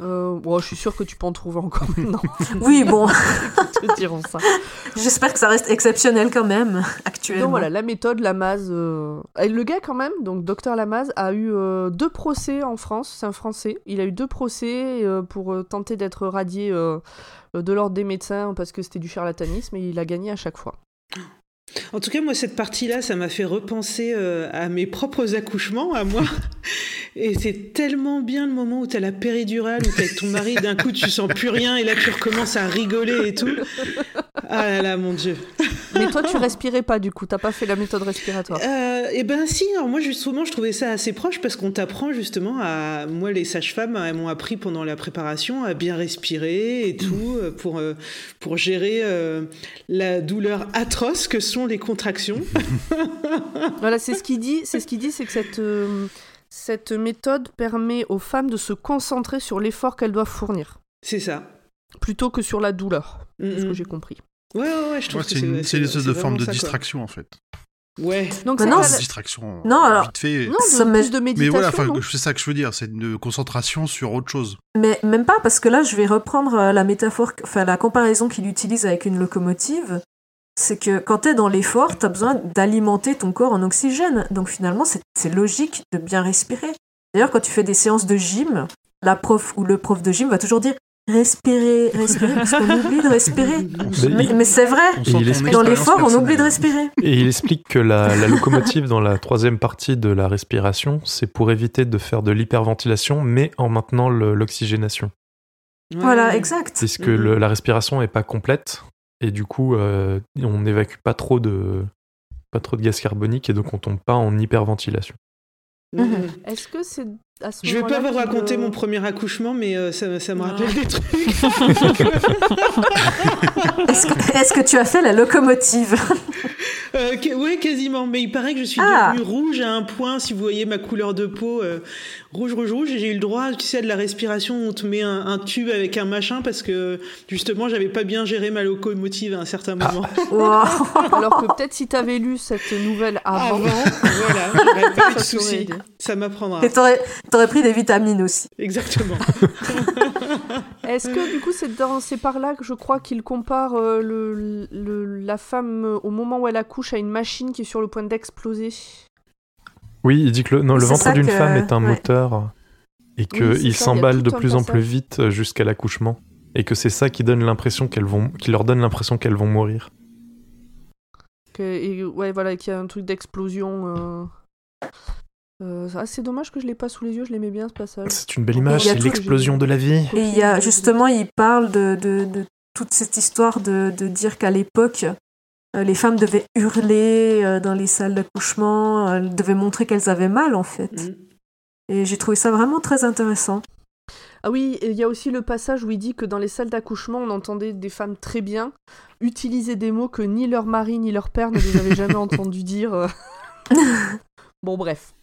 Euh, bon, je suis sûre que tu peux en trouver encore maintenant. Oui, bon, te diront ça. j'espère que ça reste exceptionnel quand même, actuellement. Donc voilà, la méthode Lamaze. euh, et Le gars, quand même, donc docteur Lamaze, a eu euh, deux procès en France. C'est un Français. Il a eu deux procès euh, pour euh, tenter d'être radié euh, de l'ordre des médecins parce que c'était du charlatanisme et il a gagné à chaque fois. En tout cas, moi, cette partie-là, ça m'a fait repenser euh, à mes propres accouchements, à moi. Et c'est tellement bien le moment où t'as la péridurale, où t'es avec ton mari, d'un coup, tu sens plus rien, et là, tu recommences à rigoler et tout. Ah là là, mon Dieu. Mais toi, tu respirais pas du coup, t'as pas fait la méthode respiratoire. Euh, eh ben si, alors moi justement je trouvais ça assez proche parce qu'on t'apprend justement à... Moi les sages-femmes elles m'ont appris pendant la préparation à bien respirer et tout euh, pour, pour gérer euh, la douleur atroce que sont les contractions. Voilà, c'est ce qu'il dit. C'est ce qu'il dit, c'est que cette euh, cette méthode permet aux femmes de se concentrer sur l'effort qu'elles doivent fournir, C'est ça. plutôt que sur la douleur. Mm, C'est ce que j'ai compris. Ouais, ouais, ouais, je trouve ouais, que c'est une, c'est une espèce de forme de ça, quoi. distraction en fait. Ouais. Donc Mais c'est non, pas c'est- Distraction. Non, alors- Vite fait. non, Ça me- plus de Mais méditation. voilà, enfin, c'est ça que je veux dire, c'est une concentration sur autre chose. Mais même pas, parce que là, je vais reprendre euh, la métaphore, enfin la comparaison qu'il utilise avec une locomotive. C'est que quand t'es dans l'effort, t'as besoin d'alimenter ton corps en oxygène. Donc finalement, c'est c'est logique de bien respirer. D'ailleurs, quand tu fais des séances de gym, la prof ou le prof de gym va toujours dire respirer, respirer, parce qu'on oublie de respirer. Mais Mais, il- mais c'est vrai, dans l'effort, on oublie de respirer. Et il explique que la, la locomotive dans la troisième partie de la respiration, c'est pour éviter de faire de l'hyperventilation, mais en maintenant le- l'oxygénation. Voilà, exact. Puisque Mhm. le- la respiration est pas complète, et du coup, euh, on n'évacue pas trop de pas trop de gaz carbonique, et donc on tombe pas en hyperventilation. Mm, mm. Mhm. Est-ce que c'est à ce Je vais pas vous raconter mon premier accouchement, mais euh, ça, ça me Non. rappelle des trucs. Est-ce que, est-ce que tu as fait la locomotive? Euh, que- ouais, quasiment. Mais il paraît que je suis Ah. devenue rouge à un point, si vous voyez ma couleur de peau, euh, rouge, rouge, rouge. Et j'ai eu le droit, tu sais, de la respiration, on te met un, un tube avec un machin parce que justement, j'avais pas bien géré ma locomotive à un certain moment. Wow. Alors que peut-être si t'avais lu cette nouvelle avant, Avant, voilà, j'aurais pas eu de soucis. Ça m'apprendra. Et t'aurais, t'aurais pris des vitamines aussi. Exactement. est-ce que du coup c'est dans c'est par là que je crois qu'il compare euh, le, le- la femme euh, au moment où elle accouche à une machine qui est sur le point d'exploser? Oui, il dit que le, non, le C'est ventre d'une que- femme est un ouais. moteur, et qu'il s'emballe de plus en plus vite jusqu'à l'accouchement, et que c'est ça qui donne l'impression qu'elles vont, qui leur donne l'impression qu'elles vont mourir. que, et, ouais voilà qu'il y a un truc d'explosion euh... euh, c'est dommage que je l'ai pas sous les yeux je l'aimais bien ce passage C'est une belle image, c'est l'explosion de la vie. Et il y a justement, il parle de, de, de toute cette histoire de, de dire qu'à l'époque, euh, les femmes devaient hurler euh, dans les salles d'accouchement, elles devaient montrer qu'elles avaient mal en fait. Mm. Et j'ai trouvé ça vraiment très intéressant. Ah oui, il y a aussi le passage où il dit que dans les salles d'accouchement, on entendait des femmes très bien utiliser des mots que ni leur mari ni leur père ne les avaient jamais entendu dire. euh. bon, bref.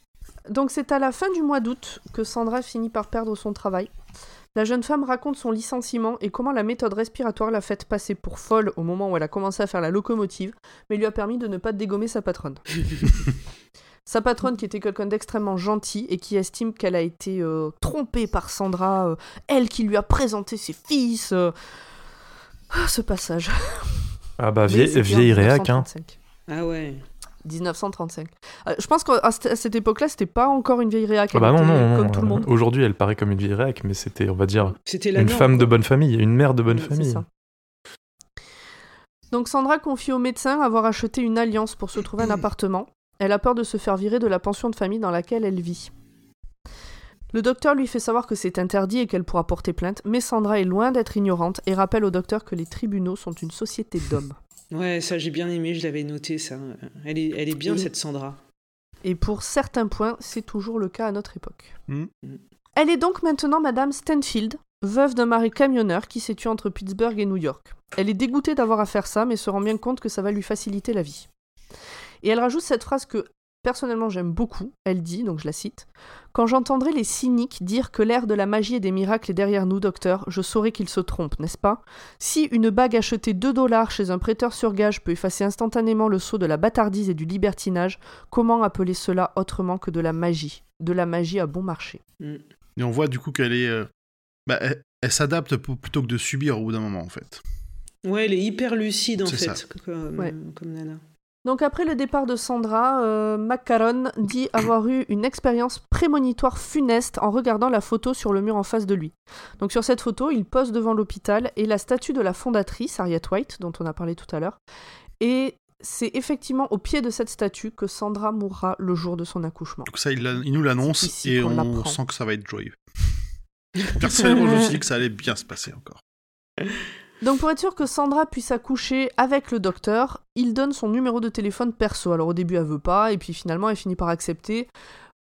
Donc c'est à la fin du mois d'août que Sandra finit par perdre son travail. La jeune femme raconte son licenciement et comment la méthode respiratoire l'a fait passer pour folle au moment où elle a commencé à faire la locomotive, mais lui a permis de ne pas dégommer sa patronne. sa patronne qui était quelqu'un d'extrêmement gentil et qui estime qu'elle a été euh, trompée par Sandra, euh, elle qui lui a présenté ses fils. euh. Ah, ce passage. Ah bah, vieille, vieille réac, hein. 1935. Ah ouais. 1935. Euh, je pense qu'à cette époque-là, c'était pas encore une vieille réac. Ah bah non, était non, non. comme tout le monde. Aujourd'hui, elle paraît comme une vieille réac, mais c'était, on va dire, C'était la une norme, femme de bonne famille, une mère de bonne C'est famille. ça. Donc Sandra confie au médecin avoir acheté une alliance pour se trouver un appartement. Elle a peur de se faire virer de la pension de famille dans laquelle elle vit. Le docteur lui fait savoir que c'est interdit et qu'elle pourra porter plainte, mais Sandra est loin d'être ignorante et rappelle au docteur que les tribunaux sont une société d'hommes. Ouais, ça j'ai bien aimé, je l'avais noté ça. Elle est, elle est bien Oui. cette Sandra. Et pour certains points, c'est toujours le cas à notre époque. Mm. Elle est donc maintenant Madame Stanfield, veuve d'un mari camionneur qui s'est tué entre Pittsburgh et New York. Elle est dégoûtée d'avoir à faire ça, mais se rend bien compte que ça va lui faciliter la vie. Et elle rajoute cette phrase que personnellement j'aime beaucoup. Elle dit, donc je la cite Quand j'entendrai les cyniques dire que l'ère de la magie et des miracles est derrière nous, docteur, je saurai qu'ils se trompent, n'est-ce pas? Si une bague achetée 2 dollars chez un prêteur sur gage peut effacer instantanément le sceau de la bâtardise et du libertinage, comment appeler cela autrement que de la magie? De la magie à bon marché. Et on voit du coup qu'elle est. euh, bah, elle, elle s'adapte plutôt que de subir au bout d'un moment, en fait. Ouais, elle est hyper lucide en fait, ça. comme, Ouais. comme Nana. Donc après le départ de Sandra, euh, Macaron dit avoir eu une expérience prémonitoire funeste en regardant la photo sur le mur en face de lui. Donc sur cette photo, il pose devant l'hôpital et la statue de la fondatrice, Harriet White, dont on a parlé tout à l'heure. Et c'est effectivement au pied de cette statue que Sandra mourra le jour de son accouchement. Donc ça, il, nous l'annonce et on l'apprend. sent que ça va être joyeux. Personnellement, je me suis dit que ça allait bien se passer encore. Donc pour être sûr que Sandra puisse accoucher avec le docteur, il donne son numéro de téléphone perso. Alors au début elle veut pas, et puis finalement elle finit par accepter,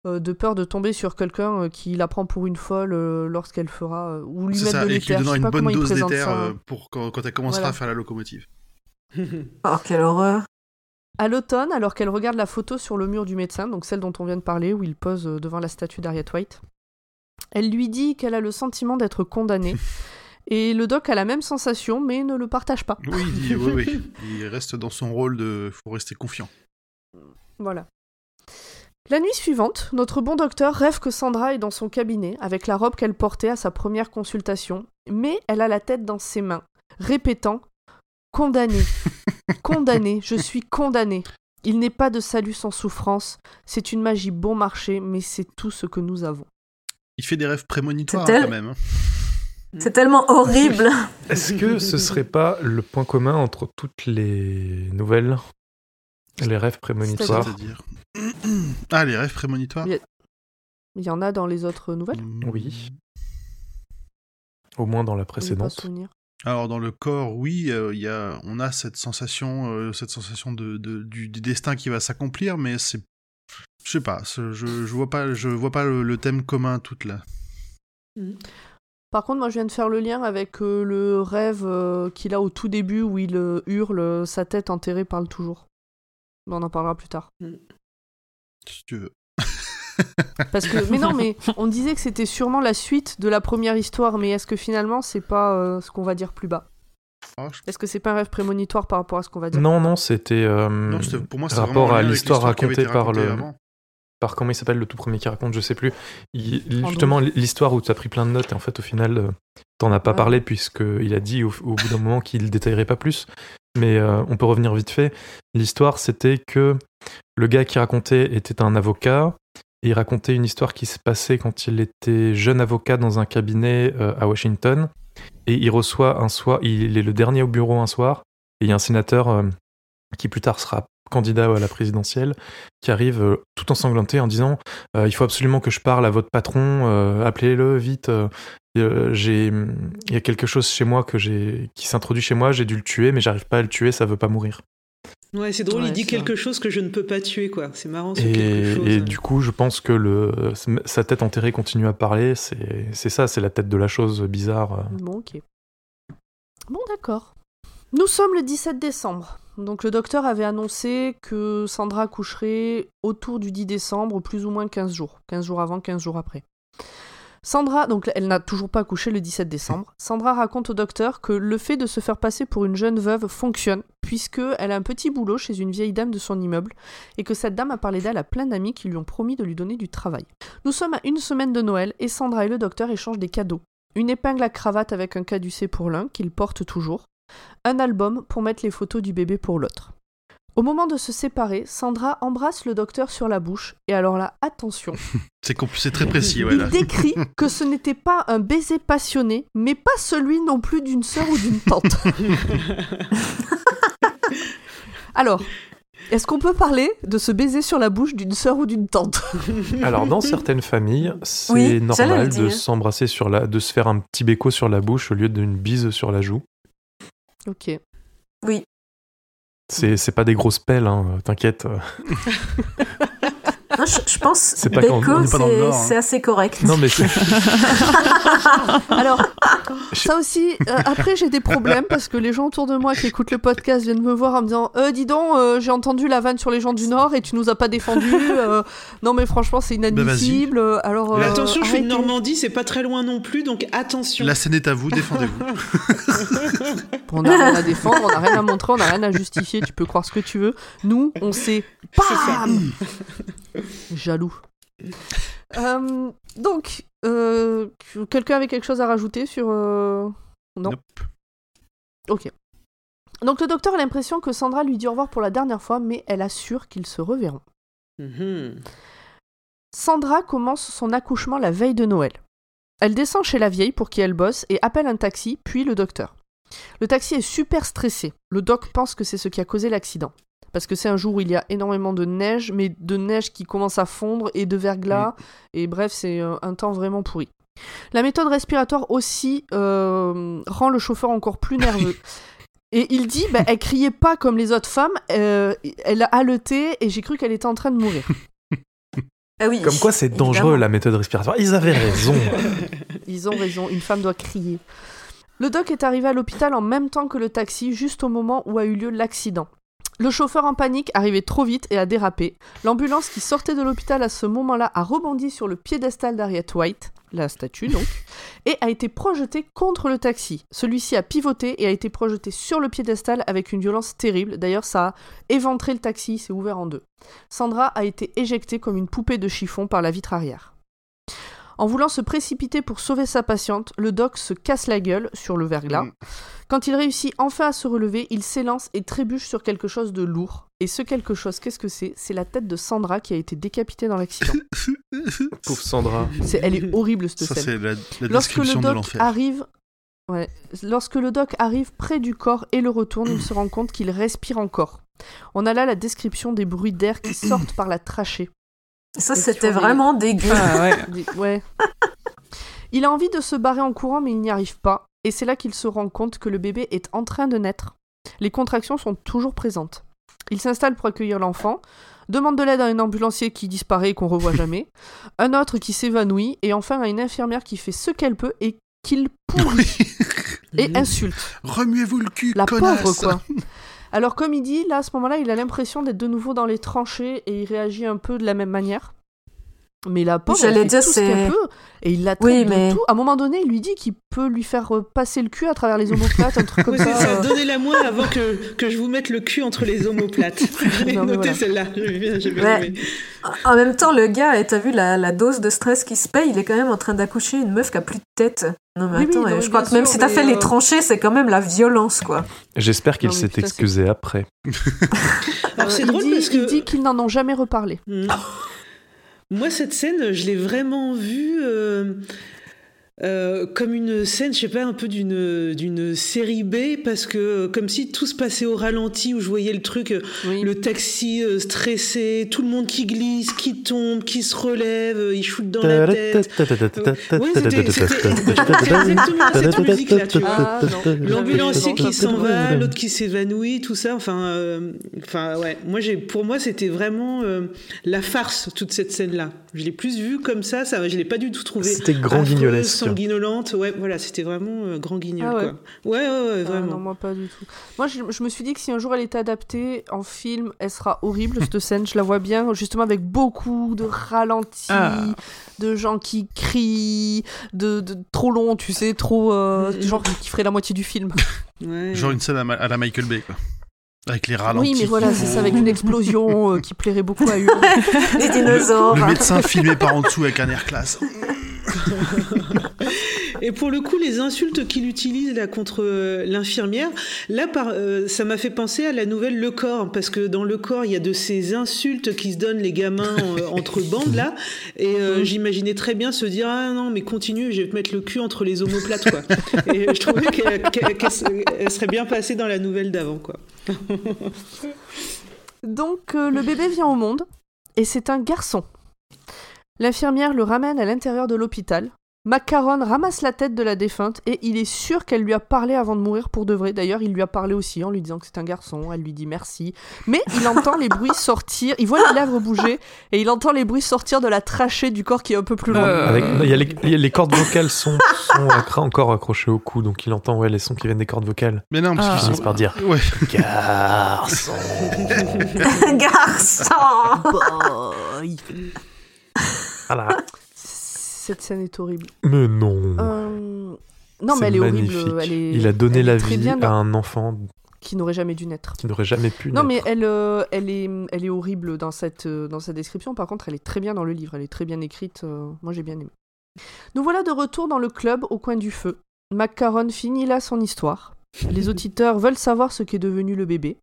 euh, de peur de tomber sur quelqu'un euh, qui la prend pour une folle euh, lorsqu'elle fera... euh, ou lui C'est mettre ça, de et qui lui l'éther. Je donnera sais une pas comment bonne il dose présente d'éther ça. pour quand, quand elle commencera Voilà. à faire la locomotive. Oh, quelle horreur. À l'automne, alors qu'elle regarde la photo sur le mur du médecin, donc celle dont on vient de parler, où il pose devant la statue d'Harriet White, elle lui dit qu'elle a le sentiment d'être condamnée. Et le doc a la même sensation, mais ne le partage pas. Oui, il dit, oui, oui. Il reste dans son rôle de. faut rester confiant. Voilà. La nuit suivante, notre bon docteur rêve que Sandra est dans son cabinet avec la robe qu'elle portait à sa première consultation, mais elle a la tête dans ses mains, répétant Condamné, condamné, je suis condamné. Il n'est pas de salut sans souffrance, c'est une magie bon marché, mais c'est tout ce que nous avons. Il fait des rêves prémonitoires hein, quand même. Hein. C'est tellement horrible. Est-ce que ce serait pas le point commun entre toutes les nouvelles Les rêves prémonitoires C'est-à-dire. Ah, les rêves prémonitoires. Il y en a dans les autres nouvelles? Oui. Au moins dans la précédente. Alors dans le corps, oui, euh, il y a, on a cette sensation, euh, cette sensation de, de- du, du destin qui va s'accomplir, mais c'est, je sais pas, je, je vois pas, je vois pas le, le thème commun toute là. Par contre, moi, je viens de faire le lien avec euh, le rêve euh, qu'il a au tout début où il euh, hurle euh, sa tête enterrée parle toujours. Mais on en parlera plus tard. Si tu veux. Parce que, mais non, mais on disait que c'était sûrement la suite de la première histoire, mais est-ce que finalement c'est pas euh, ce qu'on va dire plus bas? Ah, je- Est-ce que c'est pas un rêve prémonitoire par rapport à ce qu'on va dire? Non, non, c'était euh, pour moi, c'est rapport vraiment à l'histoire racontée par le avant. Par comment il s'appelle le tout premier qui raconte, je sais plus. Il- justement, l'histoire où tu as pris plein de notes et en fait au final euh, t'en as pas Ouais. parlé puisqu'il a dit au, au bout d'un moment qu'il détaillerait pas plus. Mais euh, on peut revenir vite fait. L'histoire c'était que le gars qui racontait était un avocat et il racontait une histoire qui se passait quand il était jeune avocat dans un cabinet euh, à Washington et il reçoit un soir, il est le dernier au bureau un soir et il y a un sénateur euh, qui plus tard sera candidat à la présidentielle qui arrive euh, tout ensanglanté en disant euh, il faut absolument que je parle à votre patron euh, appelez-le vite j'ai il y a quelque chose chez moi que j'ai qui s'introduit chez moi j'ai dû le tuer mais j'arrive pas à le tuer ça veut pas mourir Ouais, c'est drôle, Ouais, il dit quelque chose que je ne peux pas tuer, quoi. C'est marrant ce quelque et, chose. et du coup je pense que le sa tête enterrée continue à parler c'est c'est ça c'est la tête de la chose bizarre. Bon, ok. Bon, d'accord. Nous sommes le 17 décembre. Donc le docteur avait annoncé que Sandra coucherait autour du 10 décembre, plus ou moins 15 jours. 15 jours avant, 15 jours après. Sandra, donc elle n'a toujours pas couché le 17 décembre. Sandra raconte au docteur que le fait de se faire passer pour une jeune veuve fonctionne, puisque elle a un petit boulot chez une vieille dame de son immeuble, et que cette dame a parlé d'elle à plein d'amis qui lui ont promis de lui donner du travail. Nous sommes à une semaine de Noël, et Sandra et le docteur échangent des cadeaux. Une épingle à cravate avec un caducé pour l'un, qu'il porte toujours. Un album pour mettre les photos du bébé pour l'autre. Au moment de se séparer, Sandra embrasse le docteur sur la bouche, et alors là, attention, C'est très précis, ouais, il là. décrit que ce n'était pas un baiser passionné, mais pas celui non plus d'une sœur ou d'une tante. Alors, est-ce qu'on peut parler de se baiser sur la bouche d'une sœur ou d'une tante? Alors, dans certaines familles, c'est Oui, normal de s'embrasser sur la, de se faire un petit béco sur la bouche au lieu d'une bise sur la joue. Ok. Oui. C'est c'est pas des grosses pelles, hein, t'inquiète. Non, je, je pense C'est pas quand- Beko, on n'est pas dans le c'est Nord, hein. c'est assez correct. Non, mais c'est- Alors, ça aussi, euh, après j'ai des problèmes parce que les gens autour de moi qui écoutent le podcast viennent me voir en me disant euh, Dis donc, euh, j'ai entendu la vanne sur les gens du Nord et tu nous as pas défendu. euh, non, mais franchement, c'est inadmissible. Alors, Mais euh, attention, je suis de. Normandie, c'est pas très loin non plus, donc attention. La scène est à vous, défendez-vous. On n'a rien à défendre, on n'a rien à montrer, on n'a rien à justifier, tu peux croire ce que tu veux. Nous, on sait pas. Jaloux. Euh, donc, euh, quelqu'un avait quelque chose à rajouter sur... euh, Non? Nope. Ok. Donc le docteur a l'impression que Sandra lui dit au revoir pour la dernière fois, mais elle assure qu'ils se reverront. Mhm. Sandra commence son accouchement la veille de Noël. Elle descend chez la vieille pour qui elle bosse et appelle un taxi, puis le docteur. Le taxi est super stressé. Le doc pense que c'est ce qui a causé l'accident. Parce que c'est un jour où il y a énormément de neige, mais de neige qui commence à fondre et de verglas. Et bref, c'est euh, un temps vraiment pourri. La méthode respiratoire aussi euh, rend le chauffeur encore plus nerveux. Et il dit, bah, elle criait pas comme les autres femmes, euh, elle a haleté et j'ai cru qu'elle était en train de mourir. Ah oui. Comme quoi, c'est dangereux Évidemment. la méthode respiratoire. Ils avaient raison. Ils ont raison, une femme doit crier. Le doc est arrivé à l'hôpital en même temps que le taxi, juste au moment où a eu lieu l'accident. Le chauffeur en panique arrivait trop vite et a dérapé. L'ambulance qui sortait de l'hôpital à ce moment-là a rebondi sur le piédestal d'Harriet White, la statue donc, et a été projetée contre le taxi. Celui-ci a pivoté et a été projeté sur le piédestal avec une violence terrible. D'ailleurs, ça a éventré le taxi, s'est ouvert en deux. Sandra a été éjectée comme une poupée de chiffon par la vitre arrière. En voulant se précipiter pour sauver sa patiente, le doc se casse la gueule sur le verglas. Mm. Quand il réussit enfin à se relever, il s'élance et trébuche sur quelque chose de lourd. Et ce quelque chose, qu'est-ce que c'est? C'est la tête de Sandra qui a été décapitée dans l'accident. Pauvre Sandra. C'est- elle est horrible cette Ça, scène. c'est la, la Lorsque le description de doc l'enfer. arrive, ouais, lorsque le doc arrive près du corps et le retourne, il se rend compte qu'il respire encore. On a là la description des bruits d'air qui sortent par la trachée. Ça, c'était les- vraiment dégueu. Ah ouais. Des- Ouais. Il a envie de se barrer en courant, mais il n'y arrive pas. Et c'est là qu'il se rend compte que le bébé est en train de naître. Les contractions sont toujours présentes. Il s'installe pour accueillir l'enfant, demande de l'aide à un ambulancier qui disparaît et qu'on revoit jamais, un autre qui s'évanouit, et enfin à une infirmière qui fait ce qu'elle peut et qu'il pourrit et insulte. Remuez-vous le cul, La connasse pauvre, quoi. Alors, comme il dit, là, à ce moment-là, il a l'impression d'être de nouveau dans les tranchées et il réagit un peu de la même manière. Mais la pauvre, J'allais elle fait dire, tout ce qu'elle c'est- peut et il la traite Oui, de mais- tout. À un moment donné, il lui dit qu'il peut lui faire euh, passer le cul à travers les omoplates, un truc comme Oui, c'est ça. ça, euh. donnez-la-moi avant que, que je vous mette le cul entre les omoplates. J'ai noté voilà. celle-là, j'ai Ouais. En même temps, le gars, et t'as vu la, la dose de stress qui se paye, il est quand même en train d'accoucher une meuf qui a plus de tête. Non mais Oui, oui, attends, non, euh, je crois que même sûr, si t'as fait les euh, tranchées, c'est quand même la violence, quoi. J'espère qu'il Non, s'est putain, c'est- excusé après. Alors c'est il drôle dit, parce que... il dit qu'ils n'en ont jamais reparlé. Mm. Moi, cette scène, je l'ai vraiment vue euh, euh, comme une scène, je sais pas, un peu d'une d'une série B, parce que euh, comme si tout se passait au ralenti, où je voyais le truc, euh, Oui. le taxi euh, stressé, tout le monde qui glisse, qui tombe, qui se relève, il shoot dans la tête. C'était- exactement cette musique-là, tu vois. Ah. L'ambulancier qui s'en va, l'autre qui s'évanouit, tout ça. Enfin, euh, enfin ouais. Moi, j'ai, pour moi, c'était vraiment euh, la farce toute cette scène-là. Je l'ai plus vue comme ça. Ça, je l'ai pas du tout trouvé. C'était grand guignolesque. Sanguinolente. Ouais, voilà, c'était vraiment euh, grand guignol, Ah ouais. quoi. Ouais, ouais, ouais, Ah, vraiment. non, moi pas du tout. Moi, je, je me suis dit que si un jour elle était adaptée en film, elle sera horrible, cette scène. Je la vois bien, justement, avec beaucoup de ralentis, Ah. de gens qui crient, de, de trop long, tu sais, trop. euh. Genre qui ferait la moitié du film. Ouais. Genre une scène à, ma- à la Michael Bay, quoi. Avec les ralentis. oui, mais voilà, c'est ça, avec une explosion euh, qui plairait beaucoup à une. Des dinosaures. Le médecin filmé par en dessous avec un air classe. Et pour le coup, les insultes qu'il utilise là contre euh, l'infirmière, là, par, euh, ça m'a fait penser à la nouvelle Le Corps, parce que dans Le Corps, il y a de ces insultes qui se donnent les gamins euh, entre bandes là, et euh, j'imaginais très bien se dire ah non mais continue, je vais te mettre le cul entre les omoplates quoi. et je trouvais qu'elle qu'elle- qu'elle- elle serait bien passée dans la nouvelle d'avant quoi. Donc, euh, le bébé vient au monde et c'est un garçon. L'infirmière le ramène à l'intérieur de l'hôpital. Macaron ramasse la tête de la défunte et il est sûr qu'elle lui a parlé avant de mourir pour de vrai. D'ailleurs, il lui a parlé aussi en lui disant que c'est un garçon. Elle lui dit merci. Mais il entend les bruits sortir. Il voit les lèvres bouger et il entend les bruits sortir de la trachée du corps qui est un peu plus loin. Euh, Avec, il y a les, il y a les cordes vocales sont, sont accra- encore accrochées au cou, donc il entend ouais, les sons qui viennent des cordes vocales. Mais non, parce Ah. Il qu'ils finit sont... par dire Ouais. Garçon Garçon Boy. Voilà. Cette scène est horrible. Mais non Euh, Non, mais elle est magnifique. horrible. Elle est... Il a donné elle la vie bien à un enfant qui n'aurait jamais dû naître. qui n'aurait jamais pu Non, naître. mais elle, euh, elle, est, elle est horrible dans cette, euh, dans cette description. Par contre, elle est très bien dans le livre. Elle est très bien écrite. euh, moi, j'ai bien aimé. Nous voilà de retour dans le club au coin du feu. Macaron finit là son histoire. Les auditeurs veulent savoir ce qu'est devenu le bébé.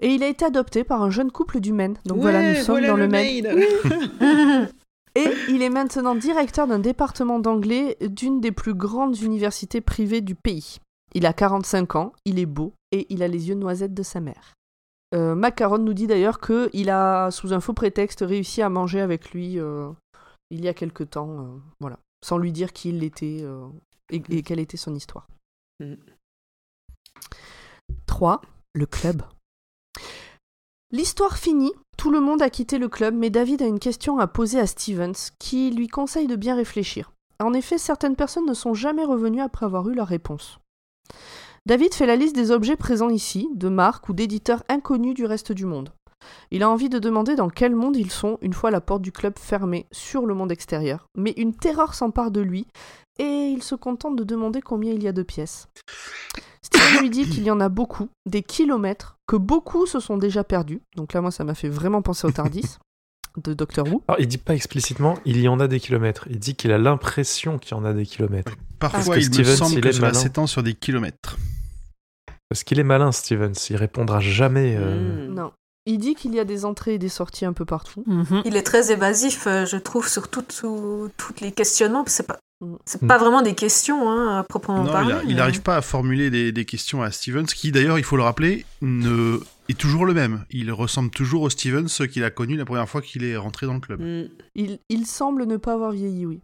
Et il a été adopté par un jeune couple du Maine. Donc voilà, nous sommes voilà dans le, le Maine. Maine. Et il est maintenant directeur d'un département d'anglais d'une des plus grandes universités privées du pays. Il a 45 ans, il est beau et il a les yeux noisettes de sa mère. Euh, Macaron nous dit d'ailleurs qu'il a, sous un faux prétexte, réussi à manger avec lui euh, il y a quelque temps, euh, voilà, sans lui dire qui il était et, et quelle était son histoire. Mm. 3. Le club. L'histoire finie, tout le monde a quitté le club, mais David a une question à poser à Stevens, qui lui conseille de bien réfléchir. En effet, certaines personnes ne sont jamais revenues après avoir eu leur réponse. David fait la liste des objets présents ici, de marques ou d'éditeurs inconnus du reste du monde. Il a envie de demander dans quel monde ils sont une fois la porte du club fermée sur le monde extérieur, mais une terreur s'empare de lui et il se contente de demander combien il y a de pièces. Steven lui dit qu'il y en a beaucoup, des kilomètres, que beaucoup se sont déjà perdus. Donc là, moi, ça m'a fait vraiment penser au Tardis de Doctor Who. Alors, il dit pas explicitement il y en a des kilomètres. Il dit qu'il a l'impression qu'il y en a des kilomètres. Parfois, il me semble il que est cela malin. s'étend sur des kilomètres. Parce qu'il est malin, Stevens. Il répondra jamais. euh, Mm. Non. Il dit qu'il y a des entrées et des sorties un peu partout. Mhm. Il est très évasif, euh, je trouve, sur tout- tout- tous les questionnements. C'est pas, Mm. c'est Mm. pas vraiment des questions hein, à proprement Non, parler. il mais- n'arrive pas à formuler des, des questions à Stevens, qui d'ailleurs, il faut le rappeler, ne... est toujours le même. Il ressemble toujours au Stevens qu'il a connu la première fois qu'il est rentré dans le club. Mm, Il, il semble ne pas avoir vieilli, oui.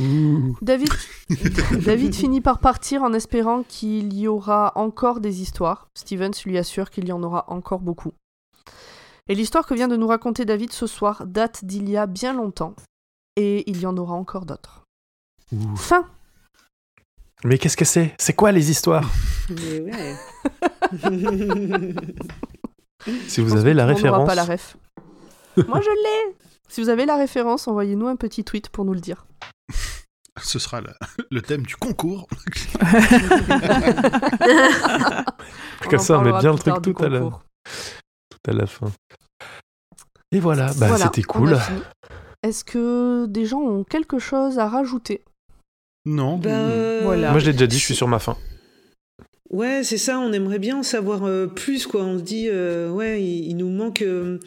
ouh. David, David finit par partir en espérant qu'il y aura encore des histoires. Stevens lui assure qu'il y en aura encore beaucoup. Et l'histoire que vient de nous raconter David ce soir date d'il y a bien longtemps. Et il y en aura encore d'autres. Ouh. Fin Mais qu'est-ce que c'est? C'est quoi les histoires? Mais ouais. Si vous avez la n'aura référence. pas la ref. Moi je l'ai Si vous avez la référence, envoyez-nous un petit tweet pour nous le dire. Ce sera le, le thème du concours. Comme ça, on met bien le truc tout à l'heure. À la fin. Et voilà, bah, Voilà, c'était cool. Est-ce que des gens ont quelque chose à rajouter? Non. Bah, euh, Voilà. Moi, je l'ai déjà dit, je suis sur ma fin. Ouais, c'est ça, on aimerait bien en savoir euh, plus, quoi. On se dit, euh, ouais, il, il nous manque euh,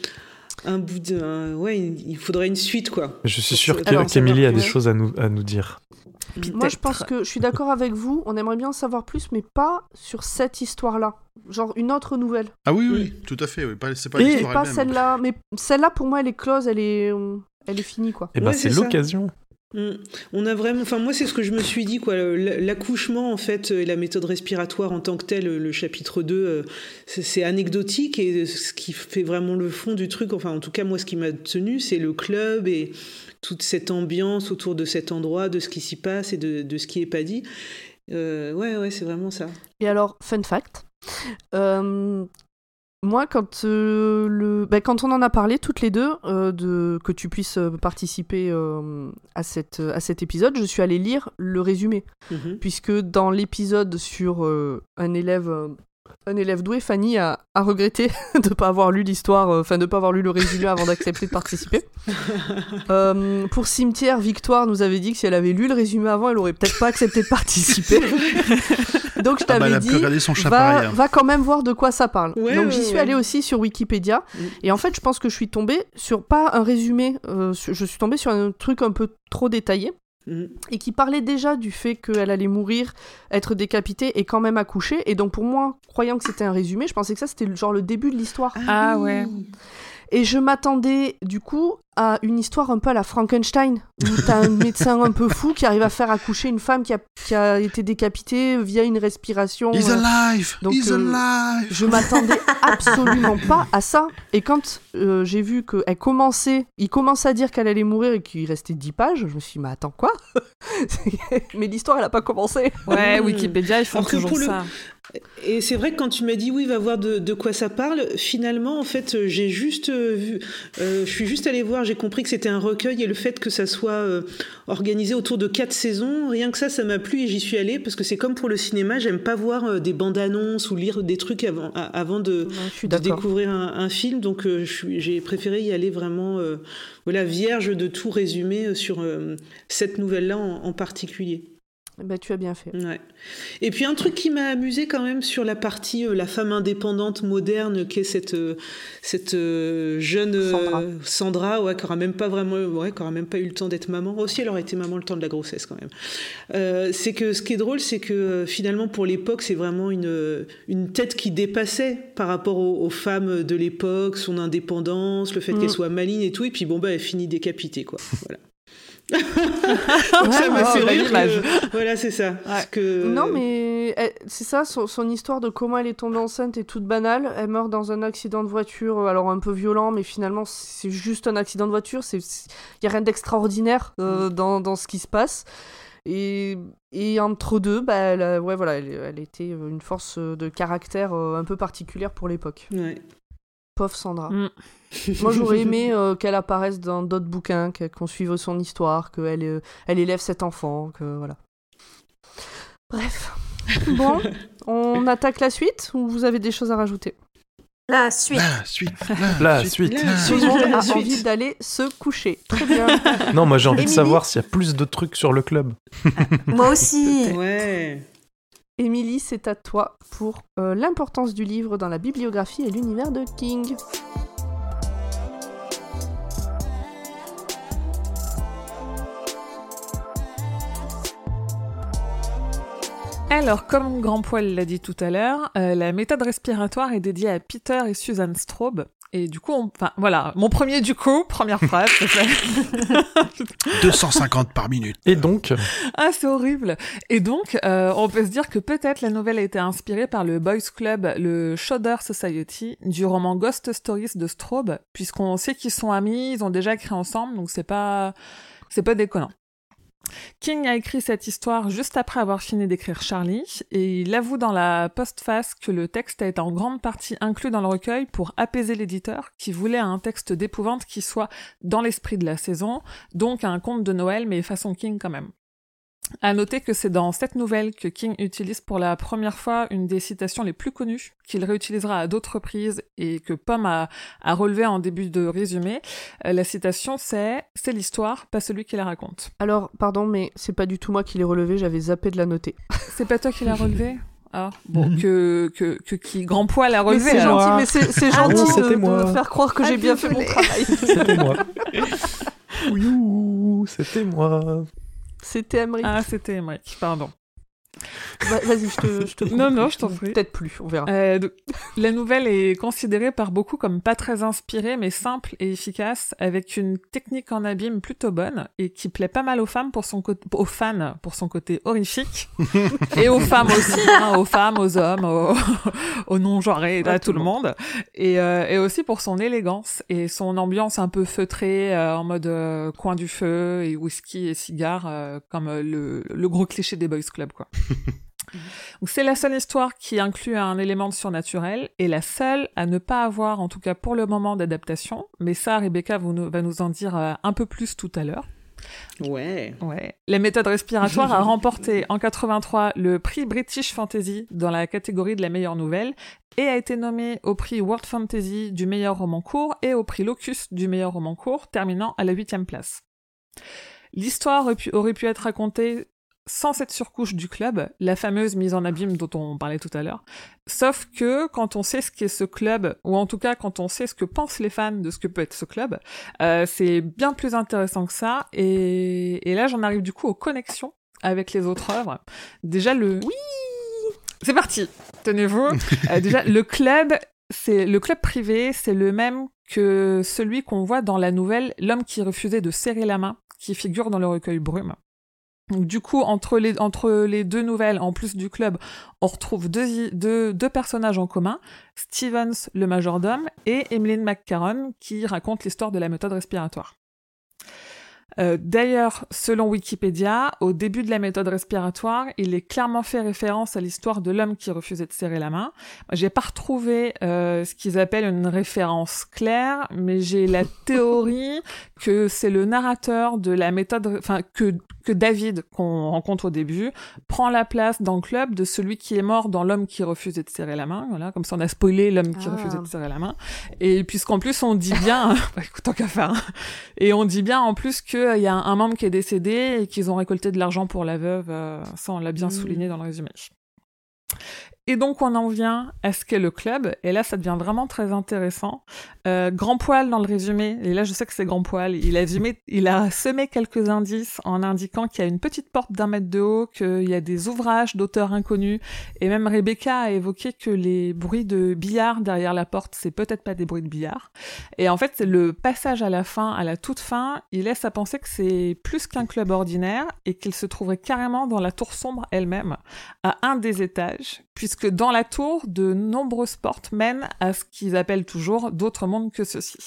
un bout de. un- ouais, il faudrait une suite, quoi. Je suis sûr qu'Émilie a des choses à nous, à nous dire. Moi, je pense que je suis d'accord avec vous. On aimerait bien en savoir plus, mais pas sur cette histoire-là. Genre une autre nouvelle. Ah oui, oui, tout à fait. Oui. Pas- C'est pas l'histoire pas celle-là. Mais celle-là, pour moi, elle est close. Elle est, elle est finie, quoi. Et ben, Ouais, c'est c'est ça. l'occasion. Mm. On a vraiment, enfin moi c'est ce que je me suis dit quoi. L'accouchement en fait et la méthode respiratoire en tant que telle, le chapitre 2, euh, c'est anecdotique et ce qui fait vraiment le fond du truc, enfin en tout cas moi ce qui m'a tenu, c'est le club et toute cette ambiance autour de cet endroit, de ce qui s'y passe et de, ce qui est pas dit. Euh, ouais ouais c'est vraiment ça. Et alors fun fact. Euh, moi, quand, euh, le... Bah, quand on en a parlé toutes les deux, euh, de... que tu puisses euh, participer à, cette, à cet épisode, je suis allée lire le résumé. Mhm. Puisque dans l'épisode sur un élève un élève doué, Fanny a, a regretté de ne pas avoir lu l'histoire, enfin de ne pas avoir lu le résumé avant d'accepter de participer. pour Cimetière, Victoire nous avait dit que si elle avait lu le résumé avant, elle aurait peut-être pas accepté de participer. Donc je ah bah, t'avais dit, va, va, quand même voir de quoi ça parle. Donc j'y suis allée aussi sur Wikipédia. Mm. Et en fait, je pense que je suis tombée sur pas un résumé, euh, je suis tombée sur un truc un peu trop détaillé. Mm. Et qui parlait déjà du fait qu'elle allait mourir, être décapitée et quand même accoucher. Et donc pour moi, croyant que c'était un résumé, je pensais que ça c'était genre le début de l'histoire. Ah, ah ouais. Et je m'attendais du coup à une histoire un peu à la Frankenstein, où t'as un médecin un peu fou qui arrive à faire accoucher une femme qui a, qui a été décapitée via une respiration. He's euh, alive! Donc, He's euh, alive! Je m'attendais absolument pas à ça. Et quand euh, j'ai vu qu'elle commençait, il commence à dire qu'elle allait mourir et qu'il restait 10 pages, je me suis dit, mais attends, quoi? mais l'histoire, elle a pas commencé. Ouais, Wikipédia, ils font toujours ça. Et c'est vrai que quand tu m'as dit oui, va voir de, quoi ça parle, finalement, en fait, j'ai juste vu, je suis juste allée voir j'ai compris que c'était un recueil et le fait que ça soit euh, organisé autour de quatre saisons, rien que ça, ça m'a plu et j'y suis allée parce que c'est comme pour le cinéma, j'aime pas voir euh, des bandes annonces ou lire des trucs avant, avant de, découvrir un, film, donc euh, j'ai préféré y aller vraiment voilà, vierge de tout résumé sur cette nouvelle-là en particulier. Bah, tu as bien fait. Ouais. Et puis un truc qui m'a amusé quand même sur la partie euh, la femme indépendante moderne qu'est cette euh, cette euh, jeune Sandra, ouais, qui aura même pas vraiment ouais, qui aura même pas eu le temps d'être maman. Aussi, elle aurait été maman le temps de la grossesse quand même. c'est que ce qui est drôle, c'est que finalement pour l'époque, c'est vraiment une une tête qui dépassait par rapport aux, femmes de l'époque, son indépendance, le fait qu'elle mm. soit maligne et tout. Et puis bon bah elle finit décapitée quoi. Voilà. ça m'a fait Voilà, c'est ça. Que... Non, mais c'est ça, son, histoire de comment elle est tombée enceinte est toute banale. Elle meurt dans un accident de voiture, euh, alors un peu violent, mais finalement, c'est juste un accident de voiture. Il n'y a rien d'extraordinaire euh, mm. dans, dans, ce qui se passe. Et, et entre deux, bah, elle, ouais, voilà, elle, elle, était une force de caractère euh, un peu particulière pour l'époque. Ouais. Pauvre Sandra. Mm. Moi, j'aurais aimé euh, qu'elle apparaisse dans d'autres bouquins, qu'on suive son histoire, qu'elle euh, elle élève cet enfant, que voilà. Bref. Bon, on attaque la suite ou vous avez des choses à rajouter? La suite. La suite. La, suite. Tout le monde a envie d'aller se coucher. Très bien. Non, moi j'ai envie de savoir s'il y a plus de trucs sur le club. moi aussi. Ouais. Émilie, c'est à toi pour euh, l'importance du livre dans la bibliographie et l'univers de King. Alors, comme Grand Poil l'a dit tout à l'heure, euh, la méthode respiratoire est dédiée à Peter et Susan Straub. Et du coup, enfin voilà, mon premier du coup, première phrase. 250 par minute. Et donc Ah, c'est horrible. Et donc, euh, on peut se dire que peut-être la nouvelle a été inspirée par le boys club, le Shudder Society, du roman Ghost Stories de Straub, puisqu'on sait qu'ils sont amis, ils ont déjà écrit ensemble, donc c'est pas, c'est pas déconnant. King a écrit cette histoire juste après avoir fini d'écrire Charlie, et il avoue dans la postface que le texte a été en grande partie inclus dans le recueil pour apaiser l'éditeur, qui voulait un texte d'épouvante qui soit dans l'esprit de la saison, donc un conte de Noël, mais façon King quand même. À noter que c'est dans cette nouvelle que King utilise pour la première fois une des citations les plus connues, qu'il réutilisera à d'autres reprises et que Pomme a, relevé en début de résumé. Euh, la citation c'est « C'est l'histoire, pas celui qui la raconte ». Alors, pardon, mais c'est pas du tout moi qui l'ai relevé, j'avais zappé de la noter. C'est pas toi qui l'as relevé? Ah, bon, mhm. que, que, que, qui grand poil a relevé. C'est gentil, mais c'est ah gentil de, me faire croire que j'ai bien fait mon travail. C'était moi. oui, c'était moi. C'était Emmerich. Ah, c'était Emmerich, pardon. Vas-y, je te, je te Non, non, je t'en prie. Peut-être plus, on verra. Euh, donc, la nouvelle est considérée par beaucoup comme pas très inspirée, mais simple et efficace, avec une technique en abîme plutôt bonne et qui plaît pas mal aux femmes pour son côté, aux fans pour son côté horrifique et aux femmes aussi, hein, aux femmes, aux hommes, aux, aux non-genrés, à tout le monde, et, euh, et aussi pour son élégance et son ambiance un peu feutrée euh, en mode euh, coin du feu et whisky et cigares, euh, comme euh, le, le gros cliché des boys club quoi. C'est la seule histoire qui inclut un élément de surnaturel et la seule à ne pas avoir, en tout cas pour le moment, d'adaptation. Mais ça, Rebecca va nous en dire euh, un peu plus tout à l'heure. Ouais. Ouais. La méthode respiratoire a remporté en 83 le prix British Fantasy dans la catégorie de la meilleure nouvelle et a été nommé au prix World Fantasy du meilleur roman court et au prix Locus du meilleur roman court, terminant à la huitième place. L'histoire aurait pu être racontée sans cette surcouche du club, la fameuse mise en abîme dont on parlait tout à l'heure. Sauf que quand on sait ce qu'est ce club, ou en tout cas quand on sait ce que pensent les fans de ce que peut être ce club, euh, c'est bien plus intéressant que ça. Et, et là, j'en arrive du coup aux connexions avec les autres œuvres. Déjà le... Oui C'est parti Tenez-vous. Euh, déjà, le club, c'est le club privé, c'est le même que celui qu'on voit dans la nouvelle L'homme qui refusait de serrer la main, qui figure dans le recueil Brume. Du coup, entre les, deux nouvelles, en plus du club, on retrouve deux, personnages en commun, Stevens, le majordome, et Emmeline McCarron, qui raconte l'histoire de la méthode respiratoire. Euh, D'ailleurs, selon Wikipédia, au début de la méthode respiratoire, il est clairement fait référence à l'histoire de l'homme qui refusait de serrer la main. J'ai pas retrouvé euh, ce qu'ils appellent une référence claire, mais j'ai la théorie que c'est le narrateur de la méthode, enfin que que David qu'on rencontre au début prend la place dans le club de celui qui est mort dans l'homme qui refusait de serrer la main. Voilà, comme ça on a spoilé l'homme qui Ah. refusait de serrer la main. Et puisqu'en plus on dit bien, bah, écoute, tant qu'à faire, hein. et on dit bien en plus qu'il y a un membre qui est décédé et qu'ils ont récolté de l'argent pour la veuve. euh, ça on l'a bien Mm. souligné dans le résumé. Et donc on en vient à ce qu'est le club, et là ça devient vraiment très intéressant. Euh, grand poil dans le résumé, et là je sais que c'est grand poil, il a, semé, quelques indices en indiquant qu'il y a une petite porte d'un mètre de haut, qu'il y a des ouvrages d'auteurs inconnus, et même Rebecca a évoqué que les bruits de billard derrière la porte, c'est peut-être pas des bruits de billard. Et en fait, le passage à la fin, à la toute fin, il laisse à penser que c'est plus qu'un club ordinaire, et qu'il se trouverait carrément dans la tour sombre elle-même, à un des étages, puisque dans la tour, de nombreuses portes mènent à ce qu'ils appellent toujours d'autres mondes que ceux-ci.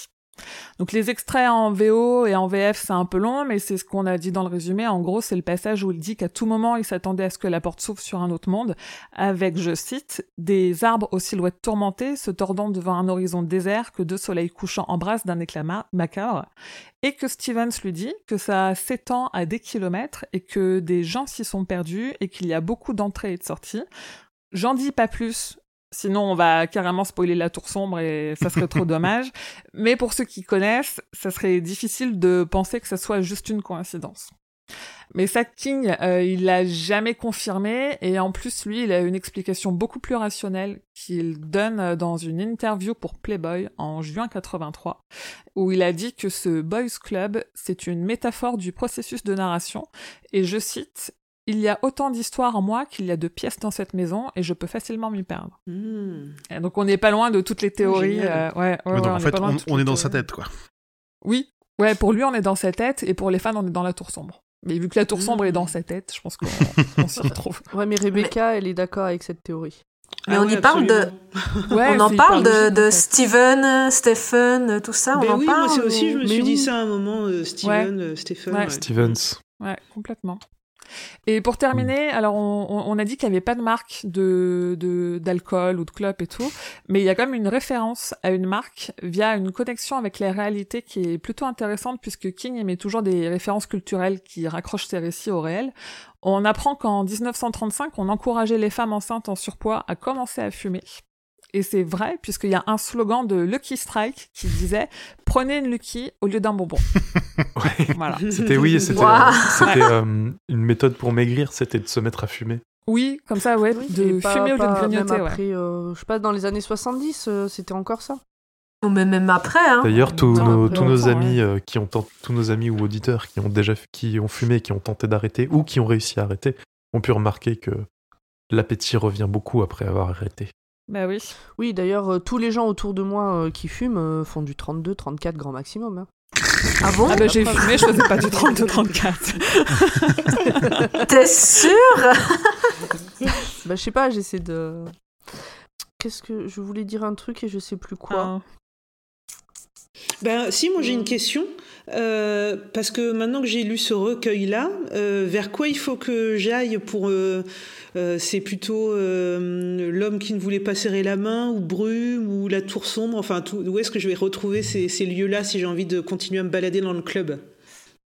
Donc les extraits en VO et en VF, c'est un peu long, mais c'est ce qu'on a dit dans le résumé. En gros, c'est le passage où il dit qu'à tout moment, il s'attendait à ce que la porte s'ouvre sur un autre monde, avec, je cite, des arbres aux silhouettes tourmentées se tordant devant un horizon désert que deux soleils couchants embrassent d'un éclat ma- macabre, et que Stevens lui dit que ça s'étend à des kilomètres et que des gens s'y sont perdus et qu'il y a beaucoup d'entrées et de sorties. J'en dis pas plus, sinon on va carrément spoiler la tour sombre et ça serait trop dommage. Mais pour ceux qui connaissent, ça serait difficile de penser que ça soit juste une coïncidence. Mais ça, King, euh, il l'a jamais confirmé et en plus, lui, il a une explication beaucoup plus rationnelle qu'il donne dans une interview pour Playboy en juin 83, où il a dit que ce Boys Club, c'est une métaphore du processus de narration et je cite, il y a autant d'histoires en moi qu'il y a de pièces dans cette maison et je peux facilement m'y perdre. Hmm. Et donc on n'est pas loin de toutes les théories. euh, ouais, ouais, Ouais, ouais, donc en fait, on, est dans sa tête, quoi. Oui, ouais, pour lui on est dans sa tête et pour les fans on est dans la tour sombre. Mais vu que la tour sombre est dans sa tête, je pense qu'on on s'y retrouve. Ouais, mais Rebecca, elle est d'accord avec cette théorie. Mais Ah on ouais, y parle de-. Ouais, on en parle de, de. Steven, Stephen, tout ça, on Ben en oui, parle moi c'est aussi, ou- je me Mais suis oui. dit ça à un moment, euh, Steven, euh, Stephen. Ouais. ouais. Stevens. Ouais, complètement. Et pour terminer, alors on, a dit qu'il n'y avait pas de marque de de- d'alcool ou de clope et tout, mais il y a quand même une référence à une marque via une connexion avec la réalité qui est plutôt intéressante puisque King émet toujours des références culturelles qui raccrochent ses récits au réel. On apprend qu'en 1935, on encourageait les femmes enceintes en surpoids à commencer à fumer. Et c'est vrai, puisqu'il y a un slogan de Lucky Strike qui disait Prenez une Lucky au lieu d'un bonbon. Ouais. Voilà. C'était oui, c'était Waouh. euh, c'était, euh, une méthode pour maigrir, c'était de se mettre à fumer. Oui, comme ça, ouais, de Et pas- fumer au lieu de grignoter, même ouais. après, euh, je sais pas, dans les années 70, euh, c'était encore ça. Ou même, même après, hein. D'ailleurs, tous nos, tous amis euh, qui ont tous nos amis ou auditeurs qui ont déjà qui ont fumé, qui ont tenté d'arrêter ou qui ont réussi à arrêter, ont pu remarquer que l'appétit revient beaucoup après avoir arrêté. Bah oui. Oui, d'ailleurs, euh, tous les gens autour de moi euh, qui fument euh, font du 32, 34 grand maximum. hein. Ah bon? Ah bah j'ai fumé, je faisais pas du 32-34. T'es sûr? Bah, je sais pas, j'essaie de. Qu'est-ce que. Je voulais dire un truc et je sais plus quoi. Ah. Ben, si, moi j'ai une question. Euh, parce que maintenant que j'ai lu ce recueil-là, euh, vers quoi il faut que j'aille pour. euh, c'est plutôt l'homme qui ne voulait pas serrer la main, ou Brume, ou la tour sombre. Enfin, tout- où est-ce que je vais retrouver ces, ces lieux-là si j'ai envie de continuer à me balader dans le club?